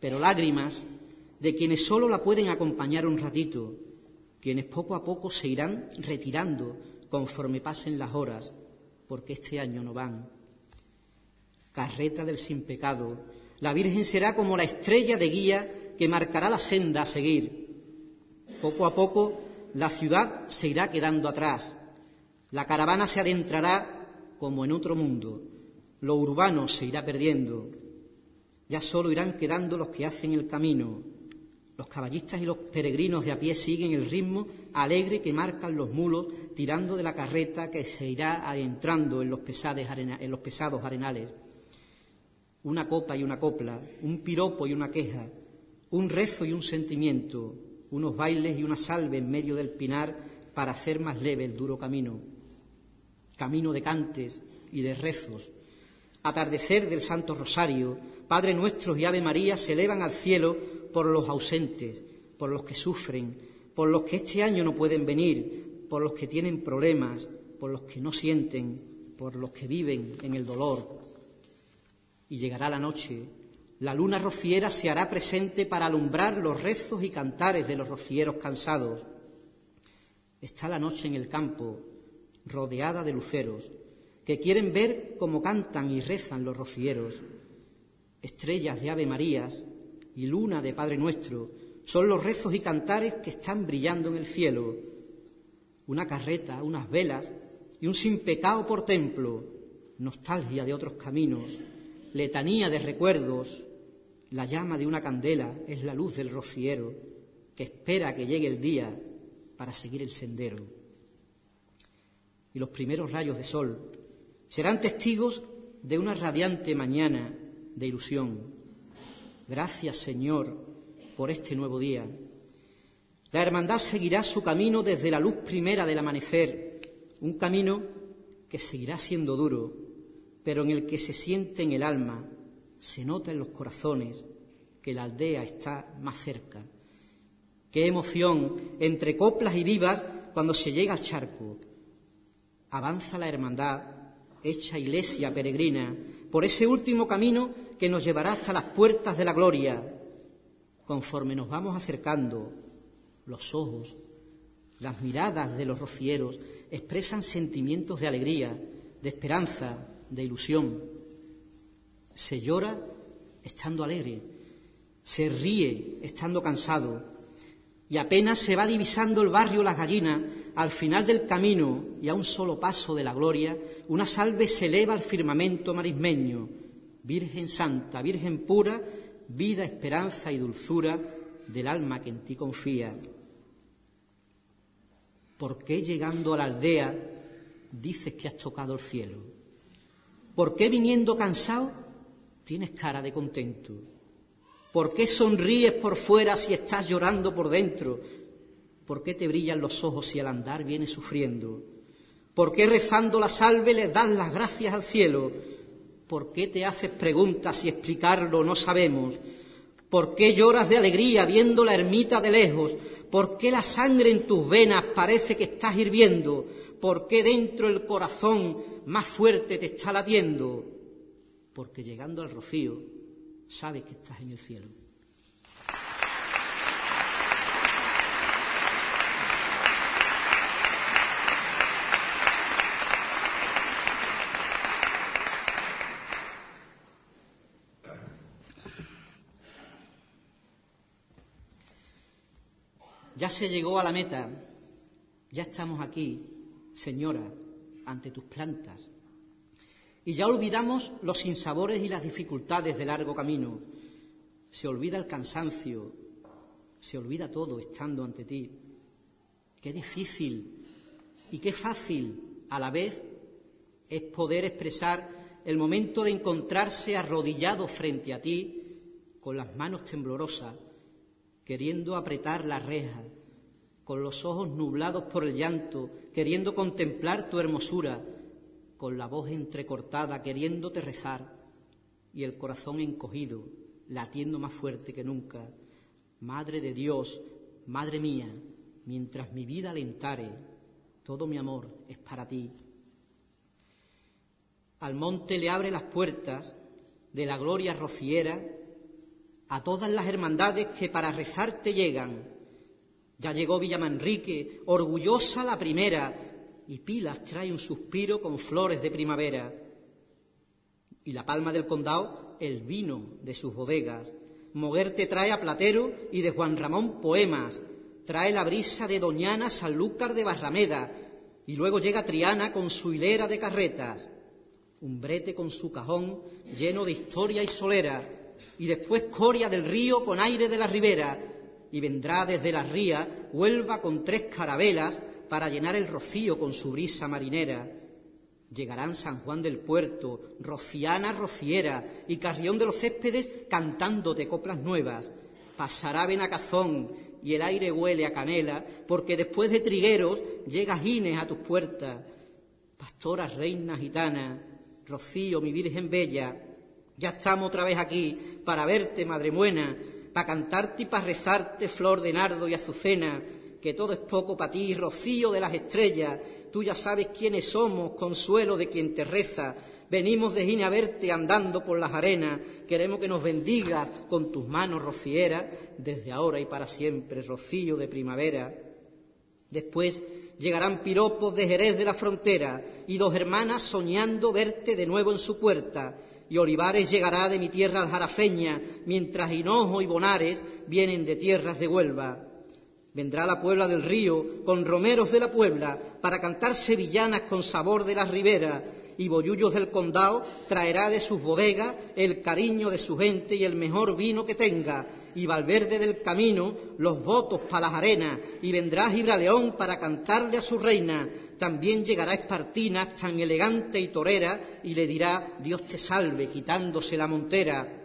pero lágrimas de quienes solo la pueden acompañar un ratito, quienes poco a poco se irán retirando conforme pasen las horas, porque este año no van. Carreta del sin pecado, la Virgen será como la estrella de guía que marcará la senda a seguir. Poco a poco la ciudad se irá quedando atrás, la caravana se adentrará como en otro mundo, lo urbano se irá perdiendo, ya solo irán quedando los que hacen el camino, los caballistas y los peregrinos de a pie siguen el ritmo alegre que marcan los mulos tirando de la carreta que se irá adentrando en los, en los pesados arenales. Una copa y una copla, un piropo y una queja, un rezo y un sentimiento, unos bailes y una salve en medio del pinar para hacer más leve el duro camino. Camino de cantes y de rezos. Atardecer del Santo Rosario, Padre nuestro y Ave María se elevan al cielo por los ausentes, por los que sufren, por los que este año no pueden venir, por los que tienen problemas, por los que no sienten, por los que viven en el dolor. Y llegará la noche la luna rociera se hará presente para alumbrar los rezos y cantares de los rocieros cansados. Está la noche en el campo, rodeada de luceros, que quieren ver cómo cantan y rezan los rocieros. Estrellas de Ave Marías y luna de Padre Nuestro son los rezos y cantares que están brillando en el cielo. Una carreta, unas velas y un sin pecado por templo, nostalgia de otros caminos, letanía de recuerdos, la llama de una candela es la luz del rociero que espera que llegue el día para seguir el sendero. y los primeros rayos de sol serán testigos de una radiante mañana de ilusión. Gracias, Señor, por este nuevo día. La hermandad seguirá su camino desde la luz primera del amanecer, un camino que seguirá siendo duro, pero en el que se siente en el alma, se nota en los corazones que la aldea está más cerca. Qué emoción entre coplas y vivas cuando se llega al charco. Avanza la hermandad, hecha iglesia peregrina, por ese último camino que nos llevará hasta las puertas de la gloria. Conforme nos vamos acercando, los ojos, las miradas de los rocieros expresan sentimientos de alegría, de esperanza, de ilusión. Se llora estando alegre, se ríe estando cansado y apenas se va divisando el barrio Las Gallinas, al final del camino y a un solo paso de la gloria, una salve se eleva al firmamento marismeño. Virgen Santa, Virgen pura, vida, esperanza y dulzura del alma que en ti confía. ¿Por qué llegando a la aldea dices que has tocado el cielo? ¿Por qué viniendo cansado tienes cara de contento? ¿Por qué sonríes por fuera si estás llorando por dentro? ¿Por qué te brillan los ojos si al andar vienes sufriendo? ¿Por qué rezando la salve le das las gracias al cielo? ¿Por qué te haces preguntas y explicarlo no sabemos? ¿Por qué lloras de alegría viendo la ermita de lejos? ¿Por qué la sangre en tus venas parece que estás hirviendo? ¿Por qué dentro el corazón más fuerte te está latiendo? Porque llegando al rocío sabes que estás en el cielo. Ya se llegó a la meta, ya estamos aquí, Señora, ante tus plantas. Y ya olvidamos los sinsabores y las dificultades de largo camino. Se olvida el cansancio, se olvida todo estando ante ti. Qué difícil y qué fácil a la vez es poder expresar el momento de encontrarse arrodillado frente a ti, con las manos temblorosas, queriendo apretar la reja, con los ojos nublados por el llanto, queriendo contemplar tu hermosura, con la voz entrecortada, queriéndote rezar, y el corazón encogido, latiendo más fuerte que nunca. Madre de Dios, Madre mía, mientras mi vida alentare, todo mi amor es para ti. Al monte le abre las puertas de la gloria rociera a todas las hermandades que para rezarte llegan. Ya llegó Villamanrique, orgullosa la primera, y Pilas trae un suspiro con flores de primavera. Y la palma del condado, el vino de sus bodegas. Moguerte trae a Platero y de Juan Ramón poemas. Trae la brisa de Doñana Sanlúcar de Barrameda. Y luego llega Triana con su hilera de carretas. Un brete con su cajón lleno de historia y solera y después Coria del Río con aire de la ribera, y vendrá desde la ría Huelva con tres carabelas para llenar el rocío con su brisa marinera. Llegarán San Juan del Puerto, Rociana Rociera y Carrión de los Céspedes cantándote coplas nuevas. Pasará Benacazón y el aire huele a canela, porque después de trigueros llega Gines a tus puertas. Pastoras, reinas gitanas, Rocío, mi Virgen Bella, ya estamos otra vez aquí para verte, Madre Buena, para cantarte y para rezarte, flor de nardo y azucena, que todo es poco para ti, rocío de las estrellas. Tú ya sabes quiénes somos, consuelo de quien te reza. Venimos de Gine a verte andando por las arenas. Queremos que nos bendigas con tus manos rocieras, desde ahora y para siempre, rocío de primavera. Después llegarán piropos de Jerez de la frontera y dos hermanas soñando verte de nuevo en su puerta y Olivares llegará de mi tierra aljarafeña, mientras Hinojo y Bonares vienen de tierras de Huelva. Vendrá la Puebla del Río con romeros de la Puebla para cantar sevillanas con sabor de las riberas y Bollullos del Condado traerá de sus bodegas el cariño de su gente y el mejor vino que tenga y Valverde del camino los votos para las arenas, y vendrá Gibraleón para cantarle a su reina. También llegará Espartinas, tan elegante y torera, y le dirá Dios te salve, quitándose la montera.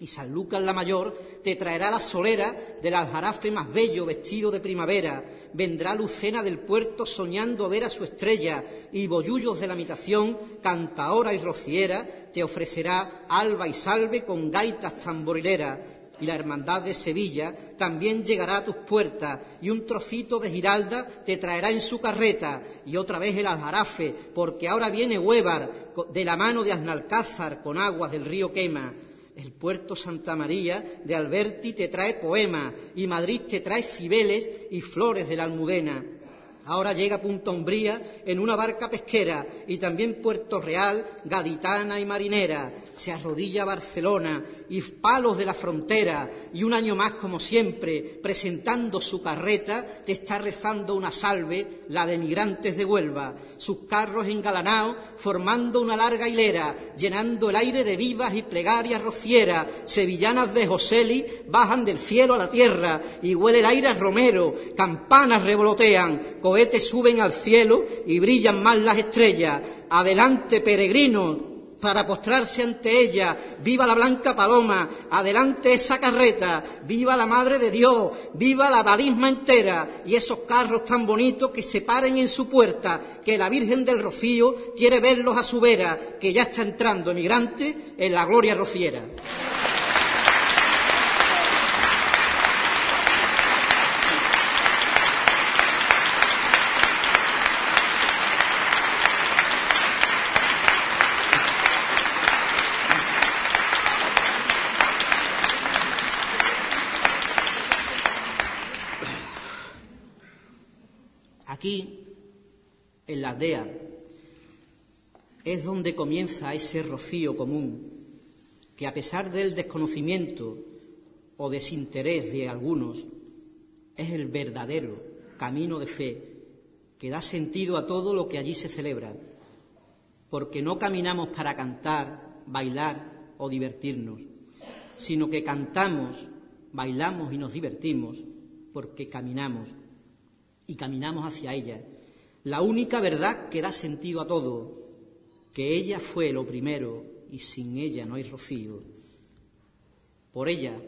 Y San Lucas la mayor te traerá la solera del aljarafe más bello vestido de primavera. Vendrá Lucena del puerto soñando ver a su estrella y bollullos de la habitación, cantaora y rociera, te ofrecerá alba y salve con gaitas tamborileras. Y la hermandad de Sevilla también llegará a tus puertas y un trocito de Giralda te traerá en su carreta y otra vez el aljarafe, porque ahora viene Huévar de la mano de Asnalcázar con aguas del río Quema. El puerto Santa María de Alberti te trae poema y Madrid te trae cibeles y flores de la almudena. Ahora llega Punta Umbría en una barca pesquera y también Puerto Real, gaditana y marinera. Se arrodilla Barcelona y palos de la frontera y un año más como siempre, presentando su carreta, te está rezando una salve, la de migrantes de Huelva. Sus carros engalanados formando una larga hilera, llenando el aire de vivas y plegarias rocieras. Sevillanas de Joseli bajan del cielo a la tierra y huele el aire a romero. Campanas revolotean, cohetes suben al cielo y brillan más las estrellas. Adelante, peregrinos, para postrarse ante ella. Viva la blanca paloma, adelante esa carreta, viva la Madre de Dios, viva la barisma entera y esos carros tan bonitos que se paren en su puerta, que la Virgen del Rocío quiere verlos a su vera, que ya está entrando emigrante en la gloria rociera. Aquí, en la aldea, es donde comienza ese rocío común que a pesar del desconocimiento o desinterés de algunos, es el verdadero camino de fe que da sentido a todo lo que allí se celebra, porque no caminamos para cantar, bailar o divertirnos, sino que cantamos, bailamos y nos divertimos porque caminamos y caminamos hacia ella. La única verdad que da sentido a todo, que ella fue lo primero y sin ella no hay rocío. Por ella,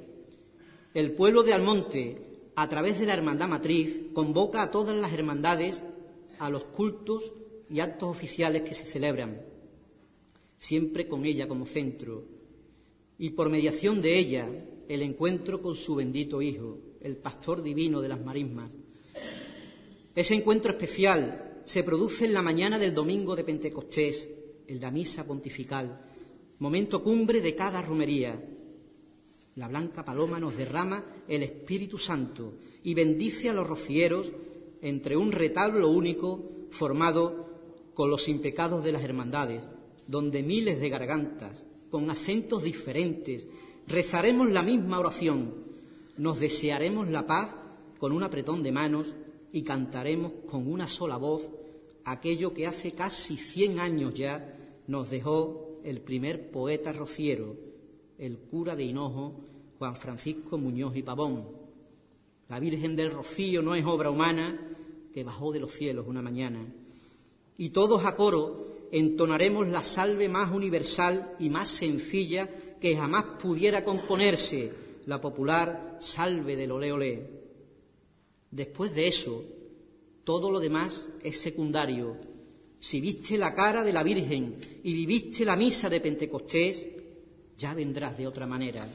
el pueblo de Almonte, a través de la Hermandad Matriz, convoca a todas las hermandades a los cultos y actos oficiales que se celebran, siempre con ella como centro, y por mediación de ella el encuentro con su bendito Hijo, el pastor divino de las marismas. Ese encuentro especial se produce en la mañana del domingo de Pentecostés, el de misa pontifical, momento cumbre de cada romería. La blanca paloma nos derrama el Espíritu Santo y bendice a los rocieros entre un retablo único formado con los impecados de las hermandades, donde miles de gargantas, con acentos diferentes, rezaremos la misma oración, nos desearemos la paz con un apretón de manos y cantaremos con una sola voz aquello que hace casi cien años ya nos dejó el primer poeta rociero, el cura de Hinojo, Juan Francisco Muñoz y Pavón. La Virgen del Rocío no es obra humana que bajó de los cielos una mañana. Y todos a coro entonaremos la salve más universal y más sencilla que jamás pudiera componerse, la popular salve del ole ole. Después de eso, todo lo demás es secundario. Si viste la cara de la Virgen y viviste la misa de Pentecostés, ya vendrás de otra manera.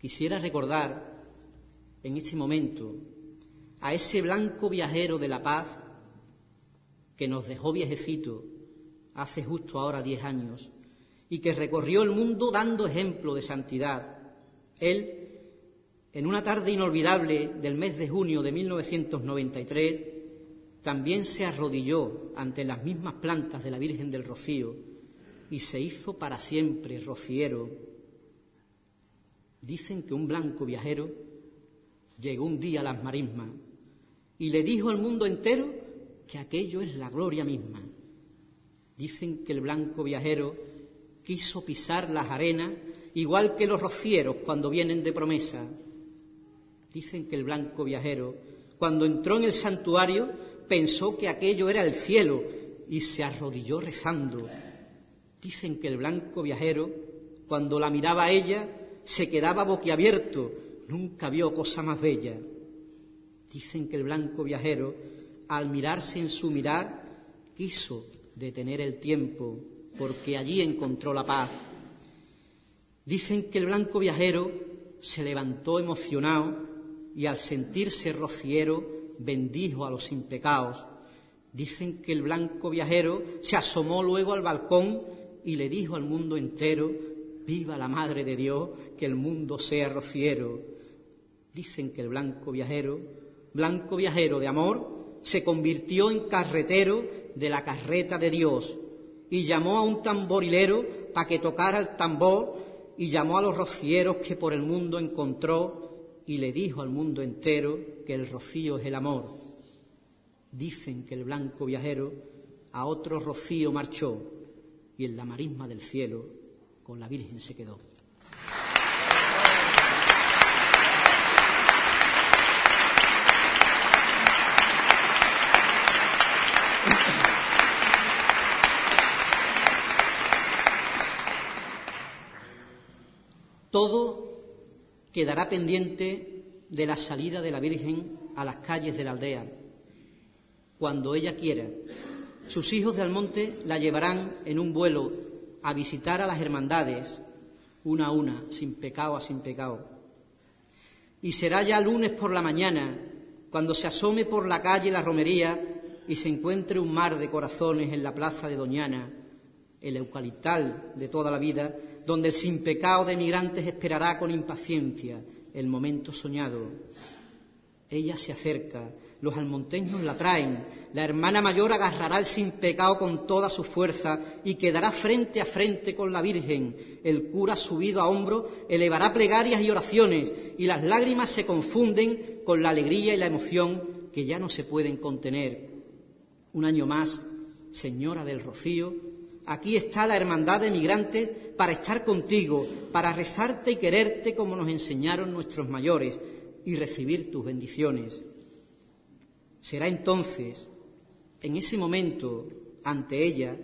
Quisiera recordar en este momento a ese blanco viajero de la paz que nos dejó viejecito hace justo ahora diez años y que recorrió el mundo dando ejemplo de santidad. Él en una tarde inolvidable del mes de junio de 1993, también se arrodilló ante las mismas plantas de la Virgen del Rocío y se hizo para siempre rociero. Dicen que un blanco viajero llegó un día a las marismas y le dijo al mundo entero que aquello es la gloria misma. Dicen que el blanco viajero quiso pisar las arenas igual que los rocieros cuando vienen de promesa. Dicen que el blanco viajero, cuando entró en el santuario, pensó que aquello era el cielo y se arrodilló rezando. Dicen que el blanco viajero, cuando la miraba a ella, se quedaba boquiabierto, nunca vio cosa más bella. Dicen que el blanco viajero, al mirarse en su mirar, quiso detener el tiempo, porque allí encontró la paz. Dicen que el blanco viajero se levantó emocionado y al sentirse rociero bendijo a los sin pecados. Dicen que el blanco viajero se asomó luego al balcón y le dijo al mundo entero, viva la Madre de Dios, que el mundo sea rociero. Dicen que el blanco viajero, blanco viajero de amor, se convirtió en carretero de la carreta de Dios y llamó a un tamborilero para que tocara el tambor y llamó a los rocieros que por el mundo encontró y le dijo al mundo entero que el rocío es el amor. Dicen que el blanco viajero a otro rocío marchó y en la marisma del cielo con la Virgen se quedó. Todo quedará pendiente de la salida de la Virgen a las calles de la aldea. Cuando ella quiera, sus hijos de Almonte la llevarán en un vuelo a visitar a las hermandades, una a una, sin pecado a sin pecado. Y será ya lunes por la mañana, cuando se asome por la calle la romería y se encuentre un mar de corazones en la plaza de Doñana, el eucaliptal de toda la vida, donde el sin pecado de migrantes esperará con impaciencia el momento soñado. Ella se acerca, los almonteños la traen, la hermana mayor agarrará el sin pecado con toda su fuerza y quedará frente a frente con la Virgen. El cura subido a hombro elevará plegarias y oraciones y las lágrimas se confunden con la alegría y la emoción que ya no se pueden contener. Un año más, Señora del Rocío, Aquí está la hermandad de migrantes para estar contigo, para rezarte y quererte como nos enseñaron nuestros mayores y recibir tus bendiciones. Será entonces, en ese momento, ante ella,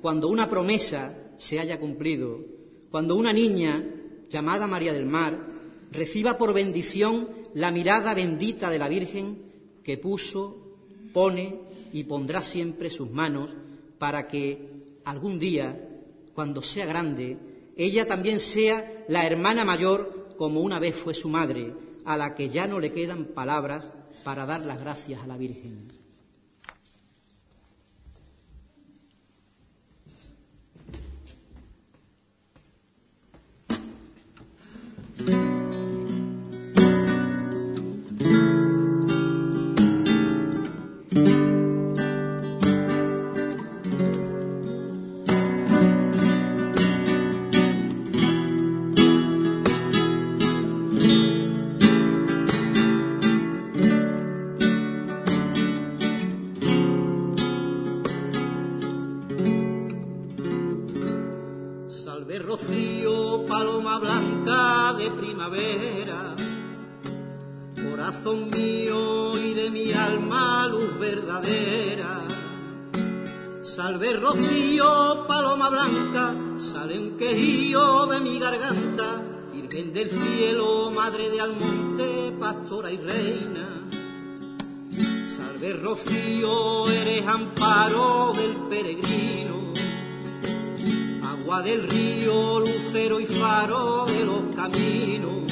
cuando una promesa se haya cumplido, cuando una niña llamada María del Mar reciba por bendición la mirada bendita de la Virgen que puso, pone y pondrá siempre sus manos para que algún día, cuando sea grande, ella también sea la hermana mayor como una vez fue su madre, a la que ya no le quedan palabras para dar las gracias a la Virgen. Blanca de primavera, corazón mío y de mi alma luz verdadera. Salve rocío, paloma blanca, sale un de mi garganta, Virgen del cielo, madre de Almonte, pastora y reina. Salve rocío, eres amparo del peregrino agua del río, lucero y faro de los caminos.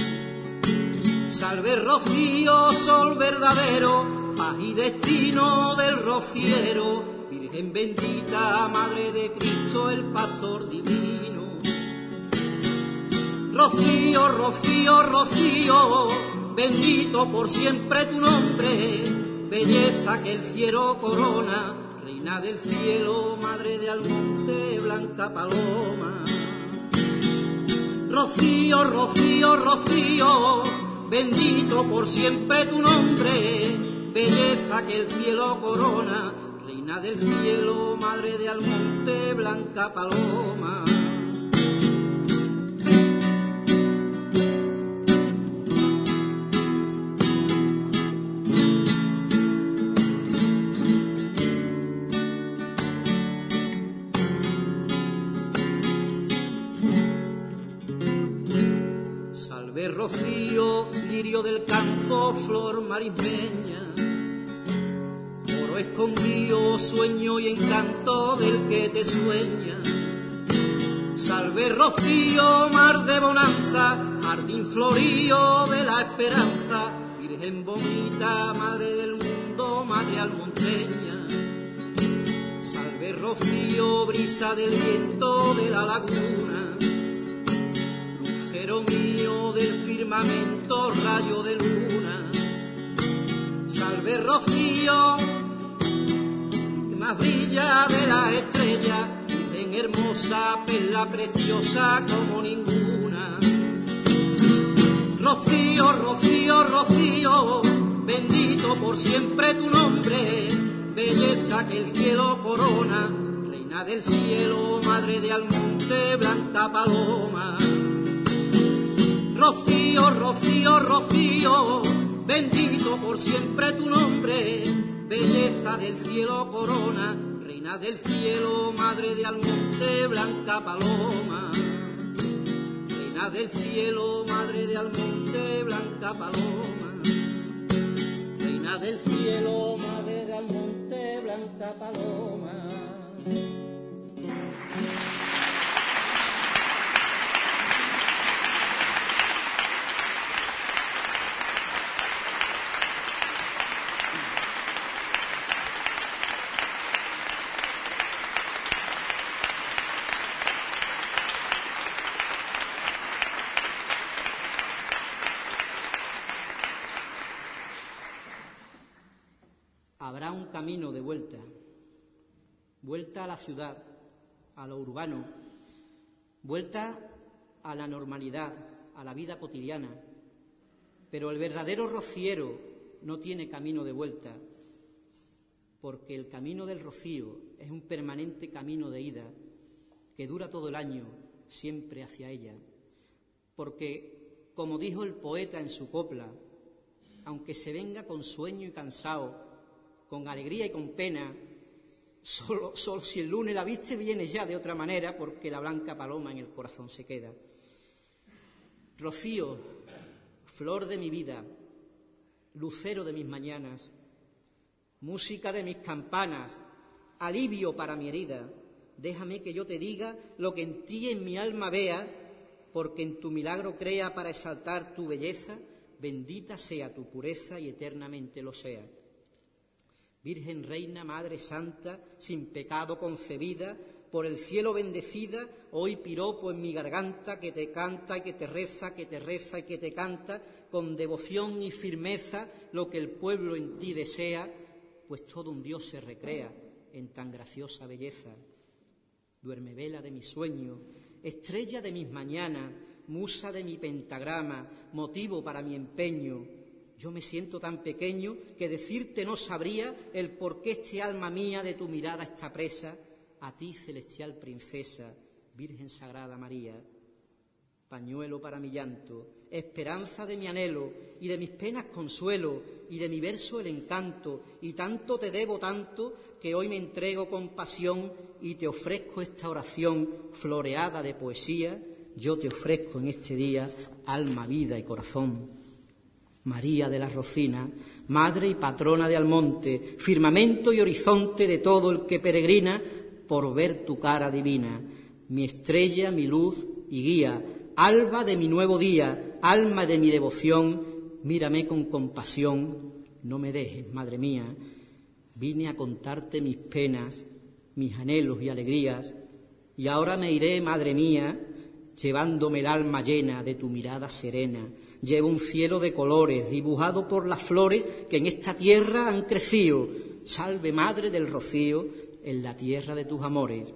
Salve rocío, sol verdadero, paz y destino del rociero, Virgen bendita, Madre de Cristo, el pastor divino. Rocío, rocío, rocío, bendito por siempre tu nombre, belleza que el cielo corona, reina del cielo, madre de Almonte, blanca paloma. Rocío, rocío, rocío, bendito por siempre tu nombre, belleza que el cielo corona, reina del cielo, madre de Almonte, blanca paloma. Flor marismeña, oro escondido, sueño y encanto del que te sueña. Salve rocío, mar de bonanza, jardín florío de la esperanza, Virgen bonita, madre del mundo, madre almonteña. Salve rocío, brisa del viento de la laguna, lucero mío del firmamento, rayo de luna. Salve rocío, que más brilla de la estrella, Virgen hermosa, perla preciosa como ninguna. Rocío, rocío, rocío, bendito por siempre tu nombre, belleza que el cielo corona, reina del cielo, madre de Almonte, blanca paloma. Rocío, rocío, rocío, bendito por siempre tu nombre, belleza del cielo corona, reina del cielo, madre de Almonte, blanca paloma. Reina del cielo, madre de Almonte, blanca paloma. Reina del cielo, madre de Almonte, blanca paloma. Habrá un camino de vuelta, vuelta a la ciudad, a lo urbano, vuelta a la normalidad, a la vida cotidiana. Pero el verdadero rociero no tiene camino de vuelta, porque el camino del rocío es un permanente camino de ida que dura todo el año, siempre hacia ella. Porque, como dijo el poeta en su copla, aunque se venga con sueño y cansado, con alegría y con pena, solo, si el lunes la viste viene ya de otra manera, porque la blanca paloma en el corazón se queda. Rocío, flor de mi vida, lucero de mis mañanas, música de mis campanas, alivio para mi herida. Déjame que yo te diga lo que en ti en mi alma vea, porque en tu milagro crea para exaltar tu belleza, bendita sea tu pureza y eternamente lo sea. Virgen Reina, Madre Santa, sin pecado concebida, por el cielo bendecida, hoy piropo en mi garganta que te canta y que te reza, que te reza y que te canta, con devoción y firmeza lo que el pueblo en ti desea, pues todo un Dios se recrea en tan graciosa belleza. Duerme vela de mi sueño, estrella de mis mañanas, musa de mi pentagrama, motivo para mi empeño, yo me siento tan pequeño que decirte no sabría el por qué este alma mía de tu mirada está presa, a ti, celestial princesa, Virgen Sagrada María. Pañuelo para mi llanto, esperanza de mi anhelo, y de mis penas consuelo, y de mi verso el encanto, y tanto te debo tanto que hoy me entrego con pasión y te ofrezco esta oración floreada de poesía, yo te ofrezco en este día alma, vida y corazón. María de la Rocina, madre y patrona de Almonte, firmamento y horizonte de todo el que peregrina por ver tu cara divina, mi estrella, mi luz y guía, alba de mi nuevo día, alma de mi devoción, mírame con compasión, no me dejes, madre mía, vine a contarte mis penas, mis anhelos y alegrías, y ahora me iré, madre mía, llevándome el alma llena de tu mirada serena. Llevo un cielo de colores dibujado por las flores que en esta tierra han crecido. Salve, madre del rocío, en la tierra de tus amores.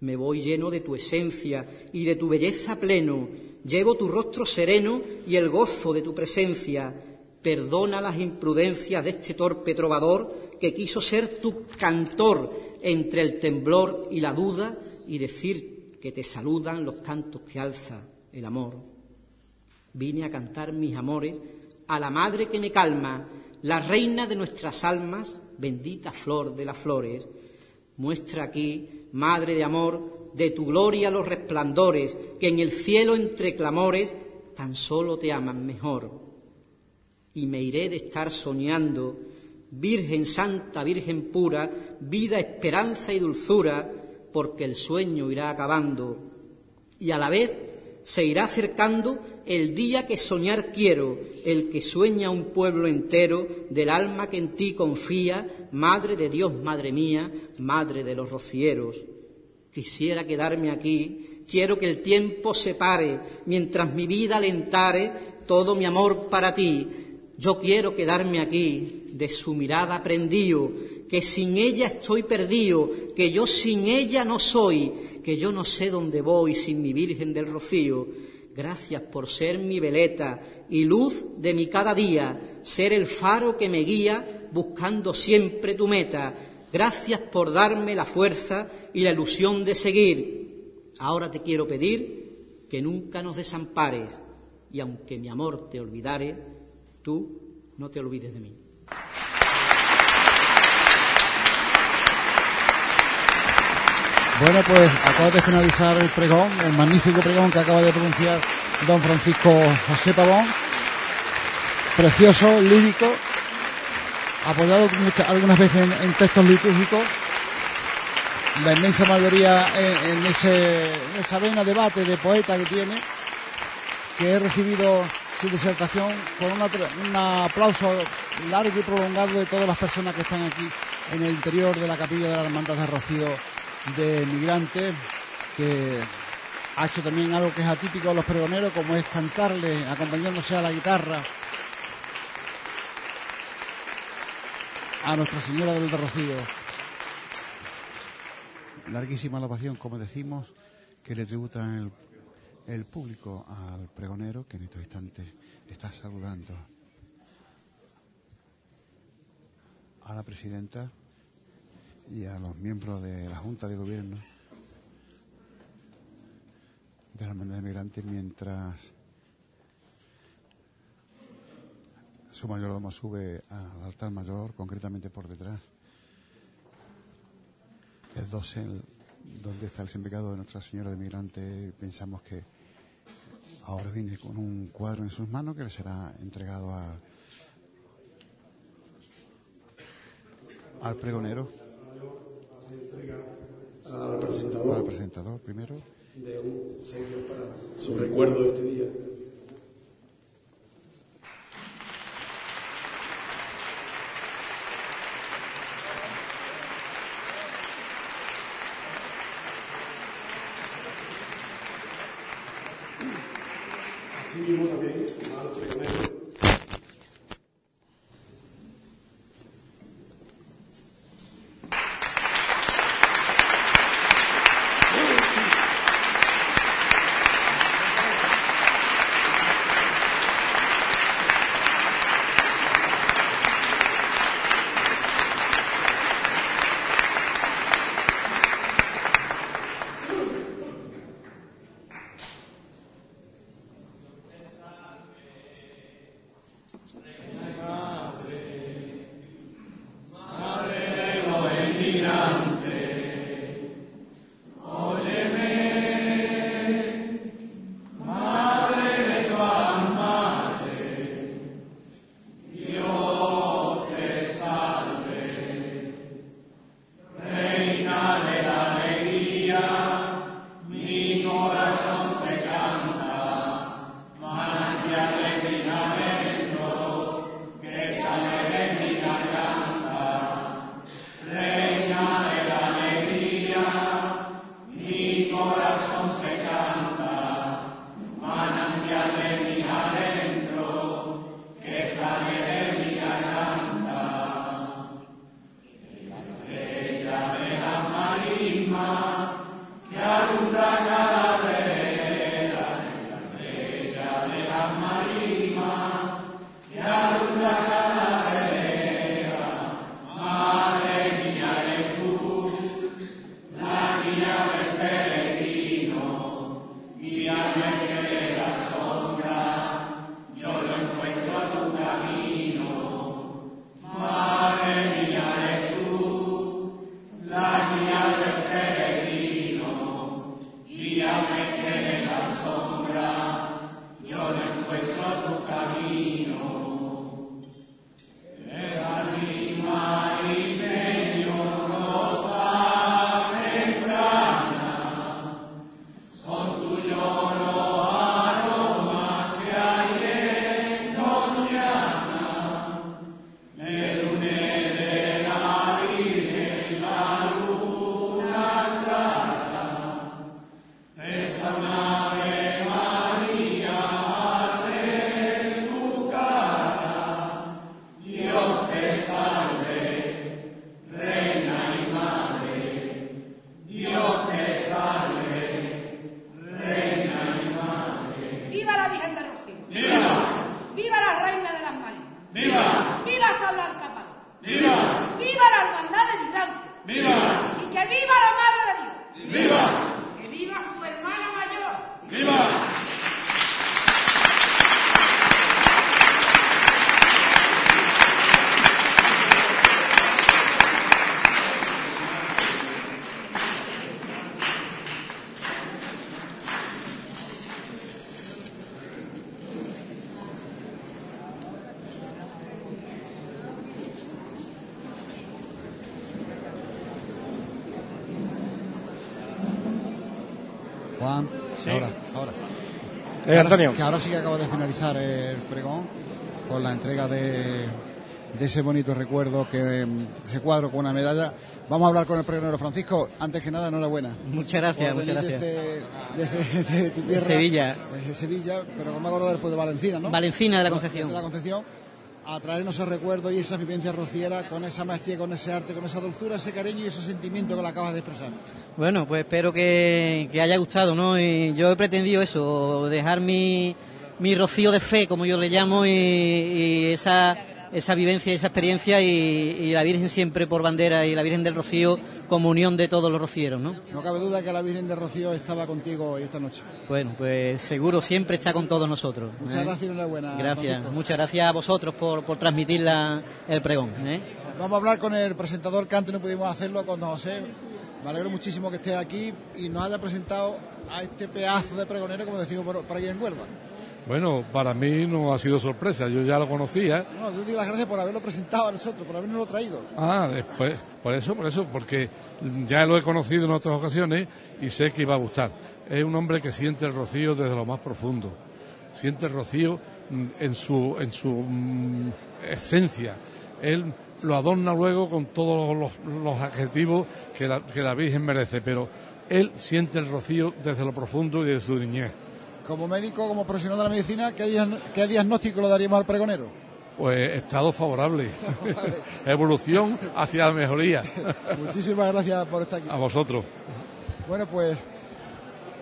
Me voy lleno de tu esencia y de tu belleza pleno. Llevo tu rostro sereno y el gozo de tu presencia. Perdona las imprudencias de este torpe trovador que quiso ser tu cantor entre el temblor y la duda y decir que te saludan los cantos que alza el amor. Vine a cantar mis amores a la madre que me calma, la reina de nuestras almas, bendita flor de las flores. Muestra aquí, madre de amor, de tu gloria los resplandores, que en el cielo entre clamores tan solo te aman mejor. y me iré de estar soñando, Virgen Santa, Virgen pura, vida, esperanza y dulzura, porque el sueño irá acabando y a la vez se irá acercando el día que soñar quiero, el que sueña un pueblo entero del alma que en ti confía, Madre de Dios, Madre mía, Madre de los rocieros. Quisiera quedarme aquí, quiero que el tiempo se pare, mientras mi vida alentare todo mi amor para ti. Yo quiero quedarme aquí, de su mirada prendido, que sin ella estoy perdido, que yo sin ella no soy, que yo no sé dónde voy sin mi Virgen del Rocío. Gracias por ser mi veleta y luz de mi cada día, ser el faro que me guía buscando siempre tu meta. Gracias por darme la fuerza y la ilusión de seguir. Ahora te quiero pedir que nunca nos desampares y aunque mi amor te olvidare, tú no te olvides de mí.
Bueno, pues acaba de finalizar el pregón, el magnífico pregón que acaba de pronunciar don Francisco José Pavón. Precioso, lírico, apoyado muchas, algunas veces en, textos litúrgicos. La inmensa mayoría en, ese, esa vena debate de poeta que tiene, que he recibido su disertación con un aplauso largo y prolongado de todas las personas que están aquí en el interior de la capilla de la Hermandad de Rocío de Migrantes, que ha hecho también algo que es atípico a los pregoneros, como es cantarle, acompañándose a la guitarra, a Nuestra Señora del Rocío. Larguísima la pasión, como decimos, que le tributa el, el público al pregonero que en estos instantes está saludando a la presidenta y a los miembros de la Junta de Gobierno de la Hermandad de Migrantes mientras su mayordomo sube al altar mayor, concretamente por detrás el dosel donde está el sempecado de Nuestra Señora de Migrante. Pensamos que ahora viene con un cuadro en sus manos que le será entregado al pregonero.
Al presentador.
Al presentador primero.
de un sello para su recuerdo de este día. Así mismo también
Eh, Antonio.
Que ahora sí que acaba de finalizar el pregón con la entrega de, de ese bonito recuerdo que mm, ese cuadro con una medalla. Vamos a hablar con el pregonero Francisco. Antes que nada, enhorabuena.
Muchas gracias, muchas gracias.
Desde, desde- de tu
De
tierra,
Sevilla.
Desde Sevilla, pero como me acuerdo después de Valencina, ¿no?
Valencina de la Concepción.
De la Concepción. A traernos esos recuerdos y esa vivencia rociera con esa maestría, con ese arte, con esa dulzura, ese cariño y ese sentimiento que lo acabas de expresar.
Bueno, pues espero que, que haya gustado, ¿no? Yo he pretendido eso, dejar mi, mi rocío de fe, como yo le llamo, y, esa, esa vivencia, esa experiencia, y la Virgen siempre por bandera, y la Virgen del Rocío como unión de todos los rocieros, ¿no?
No cabe duda que la Virgen de Rocío estaba contigo hoy esta noche.
Bueno, pues seguro siempre está con todos nosotros.
Muchas
¿eh?
gracias y enhorabuena.
Gracias,
Francisco.
muchas gracias a vosotros por, por transmitir la- el pregón. ¿eh?
Vamos a hablar con el presentador que antes no pudimos hacerlo con don José. Me alegro muchísimo que esté aquí y nos haya presentado a este pedazo de pregonero, como decimos por, por ahí en Huelva.
Bueno, para mí no ha sido sorpresa, yo ya lo conocía.
No, yo digo las gracias por haberlo presentado a nosotros, por habernos traído.
Ah, después, por eso, por eso, porque ya lo he conocido en otras ocasiones y sé que iba a gustar. Es un hombre que siente el rocío desde lo más profundo, siente el rocío mm, en su, en su mm, esencia. Él lo adorna luego con todos los, los adjetivos que la, que la Virgen merece, pero él siente el rocío desde lo profundo y desde su niñez.
Como médico, como profesional de la medicina, ¿qué, diagn- qué diagnóstico le daríamos al pregonero?
Pues estado favorable, evolución hacia la mejoría.
Muchísimas gracias por estar aquí.
A vosotros.
Bueno, pues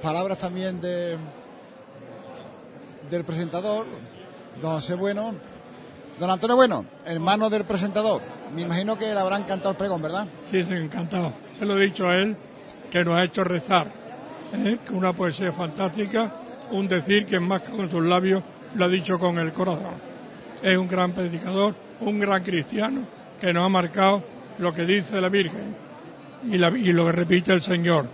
palabras también de del presentador, don José Bueno. Don Antonio Bueno, hermano del presentador. Me imagino que le habrán cantado el pregón, ¿verdad?
Sí, sí, encantado. Se lo he dicho a él, que nos ha hecho rezar. ¿eh? Que una poesía fantástica, un decir que más que con sus labios lo ha dicho con el corazón. Es un gran predicador, un gran cristiano, que nos ha marcado lo que dice la Virgen y, y lo que repite el Señor.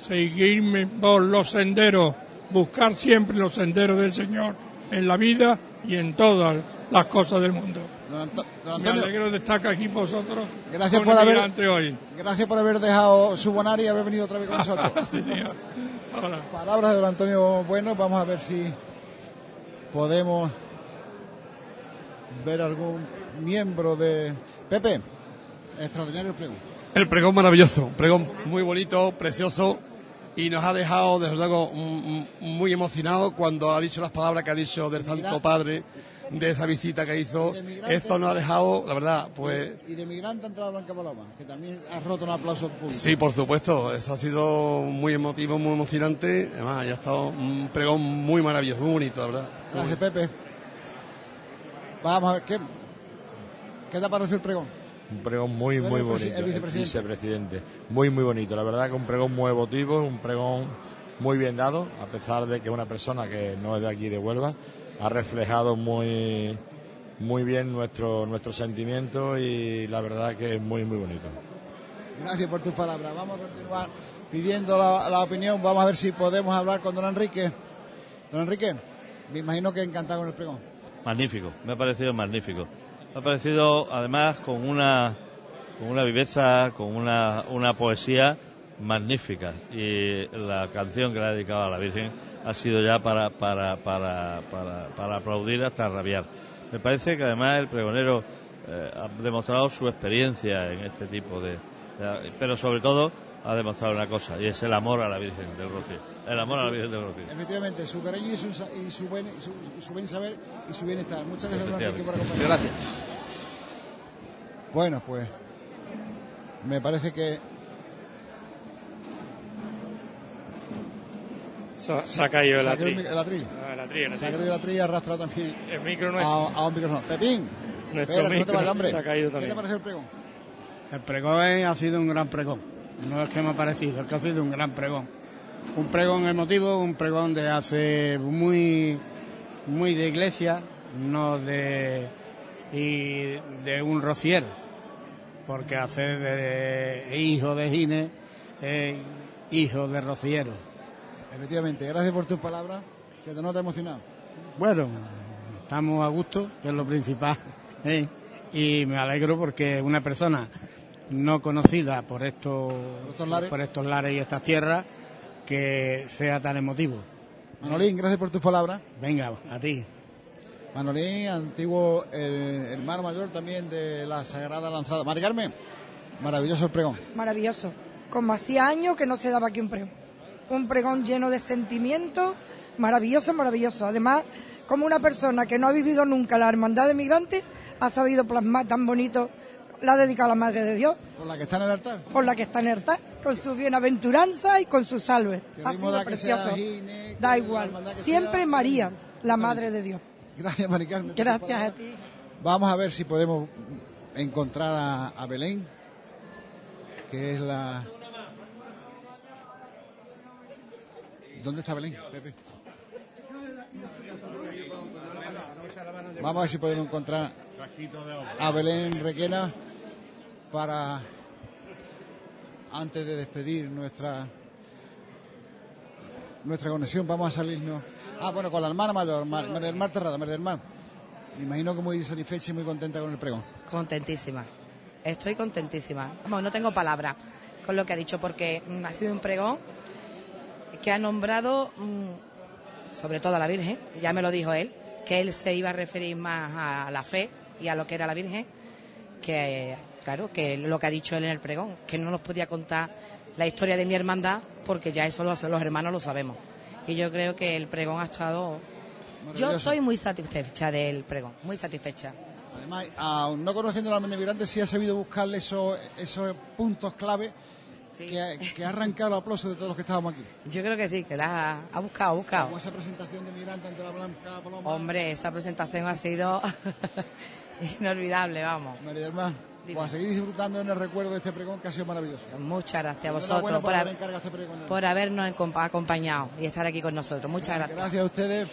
Seguirme por los senderos, buscar siempre los senderos del Señor en la vida y en todas las cosas del mundo.
Don, Anto- don
Me
Antonio,
alegro de estar aquí vosotros.
gracias por haber
hoy.
gracias por haber dejado su bonaria y haber venido otra vez con nosotros.
Sí, señor. Ahora.
Palabras de don Antonio Bueno, vamos a ver si podemos ver algún miembro de Pepe. Extraordinario el pregón.
El pregón maravilloso, un pregón muy bonito, precioso y nos ha dejado desde luego muy emocionados cuando ha dicho las palabras que ha dicho del Santo Padre de esa visita que hizo. Esto nos ha dejado, la verdad, pues
Y de migrante ha entrado Blanca Paloma, que también ha roto un aplauso público.
sí, por supuesto, eso ha sido muy emotivo, muy emocionante. Además, ha estado un pregón muy maravilloso, muy bonito, la verdad.
Gracias, Pepe. Vamos a ver, ¿qué, qué te ha parecido el pregón?
Un pregón muy, muy
el
bonito.
el vicepresidente.
vicepresidente. Muy, muy bonito. La verdad que un pregón muy emotivo, un pregón muy bien dado, a pesar de que una persona que no es de aquí de Huelva ha reflejado muy, muy bien nuestro, nuestro sentimiento y la verdad que es muy, muy bonito.
Gracias por tus palabras. Vamos a continuar pidiendo la, la opinión. Vamos a ver si podemos hablar con don Enrique. Don Enrique, me imagino que encantado con el pregón.
Magnífico, me ha parecido magnífico. Me ha parecido además con una, con una viveza, con una, una poesía magnífica. Y la canción que le ha dedicado a la Virgen ha sido ya para, para, para, para, para aplaudir hasta rabiar. Me parece que además el pregonero eh, ha demostrado su experiencia en este tipo de, de- Pero sobre todo ha demostrado una cosa, y es el amor a la Virgen del Rocío. El amor a la Virgen del Rocío.
Efectivamente, su cariño y su, y su, buen, y su, y su buen saber y su bienestar. Muchas gracias, por acompañarnos.
Gracias.
Bueno, pues me parece que
Se, se ha caído el
Se ha caído
atril.
el atril.
Ah, el atril, el
se ha
atril.
caído la trilla arrastrado también
El micro
a,
nuestro.
a un micrófono. Pepín,
Nuestro
espera, que no te
micro
vayas,
se ha caído
¿Qué
también.
te parece el pregón?
El pregón ha sido un gran pregón. No es que me ha parecido, es que ha sido un gran pregón. Un pregón emotivo, un pregón de hace muy, muy de iglesia, no de y de un rociero, porque hacer de hijo de Gine es hijo de rociero.
Efectivamente, gracias por tus palabras. Se te nota emocionado.
Bueno, estamos a gusto, que es lo principal. ¿eh? Y me alegro porque una persona no conocida por estos,
estos lares.
por estos lares y estas tierras, que sea tan emotivo.
Manolín, gracias por tus palabras.
Venga, a ti.
Manolín, antiguo eh, hermano mayor también de la Sagrada Lanzada. Mari Carmen, maravilloso el pregón.
Maravilloso. Como hacía años que no se daba aquí un pregón. Un pregón lleno de sentimientos, maravilloso, maravilloso. Además, como una persona que no ha vivido nunca la hermandad de migrantes, ha sabido plasmar tan bonito, la ha dedicado a la Madre de Dios,
Por la que está en el altar.
por la que está en el altar, con su bienaventuranza y con su salve. Ha sido
da
precioso.
Gine,
Da igual. Siempre
sea.
María, la Madre de Dios.
Gracias, Mari Carmen. por tus
Gracias a ti.
Vamos a ver si podemos encontrar a, a Belén, que es la... ¿Dónde está Belén, Pepe? Vamos a ver si podemos encontrar a Belén Requena para, antes de despedir nuestra nuestra conexión, vamos a salirnos. Ah, bueno, con la hermana mayor, Mar, María del Mar Terrada, María del Mar. Me imagino que muy satisfecha y muy contenta con el pregón.
Contentísima. Estoy contentísima. Vamos, no tengo palabras con lo que ha dicho porque mm, ha sido un pregón que ha nombrado mm, sobre todo a la Virgen. Ya me lo dijo él, que él se iba a referir más a la fe y a lo que era la Virgen, que claro, que lo que ha dicho él en el pregón, que no nos podía contar la historia de mi hermandad porque ya eso los, los hermanos lo sabemos. Y yo creo que el pregón ha estado... Yo estoy muy satisfecha del pregón, muy satisfecha.
Además, aun no conociendo la mente migrante, sí ha sabido buscarle esos, esos puntos clave que, ha- que ha arrancado el aplauso de todos los que estábamos aquí.
Yo creo que sí, que la ha, ha buscado, ha buscado.
Como esa presentación de migrante ante la Blanca Paloma.
Hombre, esa presentación ha sido inolvidable, vamos.
María Mar, pues a seguir disfrutando en el recuerdo de este pregón que ha sido maravilloso.
Muchas gracias a vosotros
por
por,
haber este
por habernos acompañado y estar aquí con nosotros. Muchas gracias.
Gracias a ustedes.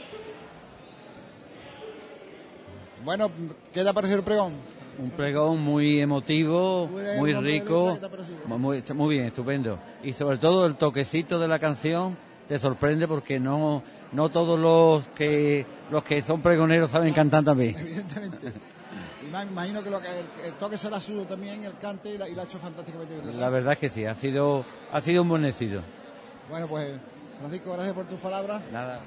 Bueno, ¿qué te ha parecido el pregón?
Un pregón muy emotivo, muy rico, muy, muy bien, estupendo. Y sobre todo el toquecito de la canción te sorprende porque no, no todos los que, los que son pregoneros saben cantar también.
Evidentemente. Y me imagino que, lo que el, el toque será suyo también, el cante, y la, y la ha hecho fantásticamente bien.
La verdad es que sí, ha sido, ha sido un buen éxito.
Bueno, pues, Francisco, gracias por tus palabras.
Nada.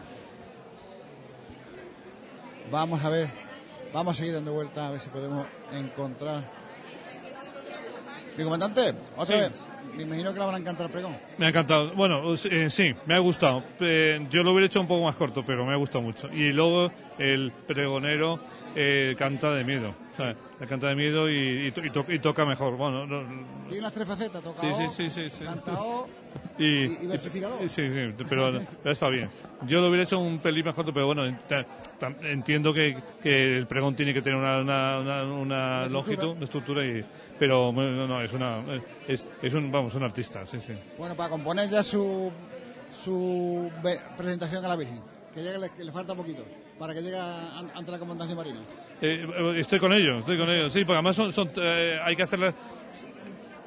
Vamos a ver, vamos a seguir dando vueltas a ver si podemos encontrar. Mi comandante, otra
Sí.
vez, me imagino que le habrá encantado el pregón.
Me ha encantado. Bueno, eh, sí, me ha gustado. Eh, yo lo hubiera hecho un poco más corto, pero me ha gustado mucho. Y luego el pregonero eh, canta de miedo. ¿sabes? Le canta de miedo y, y to- y to- y toca mejor. Bueno, no-
Tiene las tres facetas, toca
Sí, sí,
O,
sí, sí, sí.
canta O,
y,
versificador.
Sí, sí, pero, pero está bien. Yo lo hubiera hecho un pelín más corto, pero bueno, entiendo que, que el pregón tiene que tener una, una, una, una longitud, una estructura, y, pero no, no, es una, es, es un, vamos, un artista, sí, sí.
Bueno, para componer ya su, su presentación a la Virgen, que, le, que le falta poquito, para que llegue an- ante la comandancia marina.
Eh, eh, estoy con ellos, estoy con ellos. Sí, porque además son, son, eh, hay que hacerlas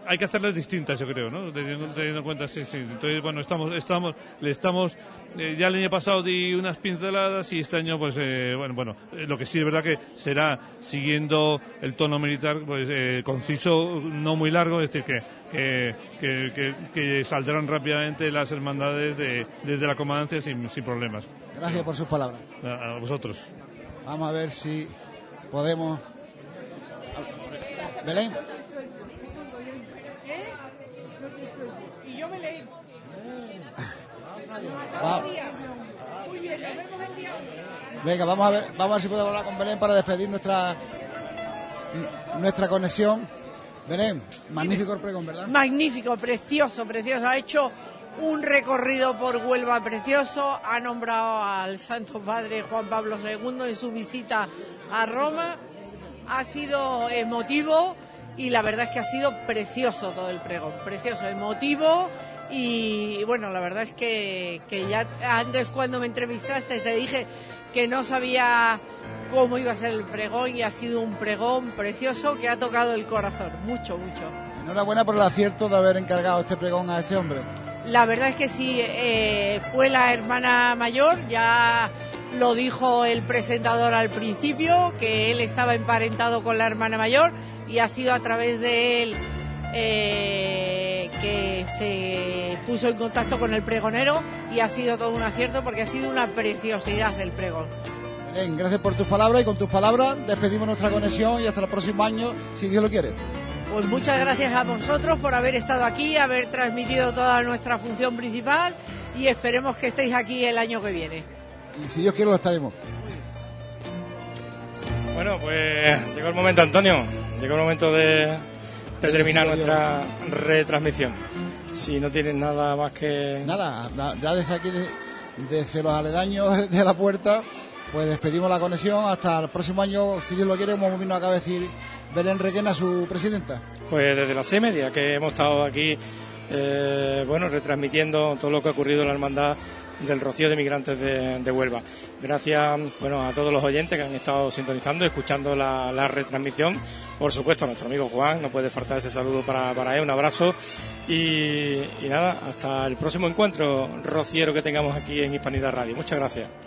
hay que hacerlas distintas, yo creo, ¿no? Teniendo, en cuenta, sí, sí. Entonces, bueno, estamos, estamos, le estamos, eh, ya el año pasado di unas pinceladas y este año, pues, eh, bueno, bueno, eh, lo que sí es verdad que será siguiendo el tono militar, pues, conciso, no muy largo, es decir, que, que, que, que- saldrán rápidamente las hermandades de, desde la comandancia sin problemas.
Gracias por sus palabras.
A, vosotros.
Vamos a ver si podemos. Belén,
Y yo me leí.
va-
Muy bien, nos vemos el día.
venga, vamos a ver, vamos a ver si podemos hablar con Belén para despedir nuestra nuestra conexión. Belén, magnífico el pregón, ¿verdad?
Magnífico, precioso, precioso. Ha hecho un recorrido por Huelva precioso, ha nombrado al Santo Padre Juan Pablo II en su visita a Roma, ha sido emotivo y la verdad es que ha sido precioso todo el pregón, precioso, emotivo y bueno, la verdad es que, que ya antes cuando me entrevistaste te dije que no sabía cómo iba a ser el pregón y ha sido un pregón precioso que ha tocado el corazón, mucho, mucho.
Enhorabuena por el acierto de haber encargado este pregón a este hombre.
La verdad es que sí, eh, fue la hermana mayor, ya lo dijo el presentador al principio, que él estaba emparentado con la hermana mayor y ha sido a través de él eh, que se puso en contacto con el pregonero y ha sido todo un acierto porque ha sido una preciosidad del pregón.
Gracias por tus palabras y con tus palabras despedimos nuestra conexión y hasta el próximo año, si Dios lo quiere.
Pues muchas gracias a vosotros por haber estado aquí, haber transmitido toda nuestra función principal y esperemos que estéis aquí el año que viene.
Y si Dios quiere lo estaremos.
Bueno, pues llegó el momento, Antonio. Llegó el momento de, de terminar nuestra retransmisión. Si no tienes nada más que...
Nada, ya desde aquí, desde los aledaños de la puerta, pues despedimos la conexión hasta el próximo año, si Dios lo quiere, como vino acaba de decir Belén Requena, su presidenta.
Pues desde la C media que hemos estado aquí, eh, bueno, retransmitiendo todo lo que ha ocurrido en la hermandad del Rocío de Migrantes de, Huelva. Gracias bueno, a todos los oyentes que han estado sintonizando, escuchando la, retransmisión. Por supuesto, a nuestro amigo Juan, no puede faltar ese saludo para, para él, un abrazo. Y nada, hasta el próximo encuentro rociero que tengamos aquí en Hispanidad Radio. Muchas gracias.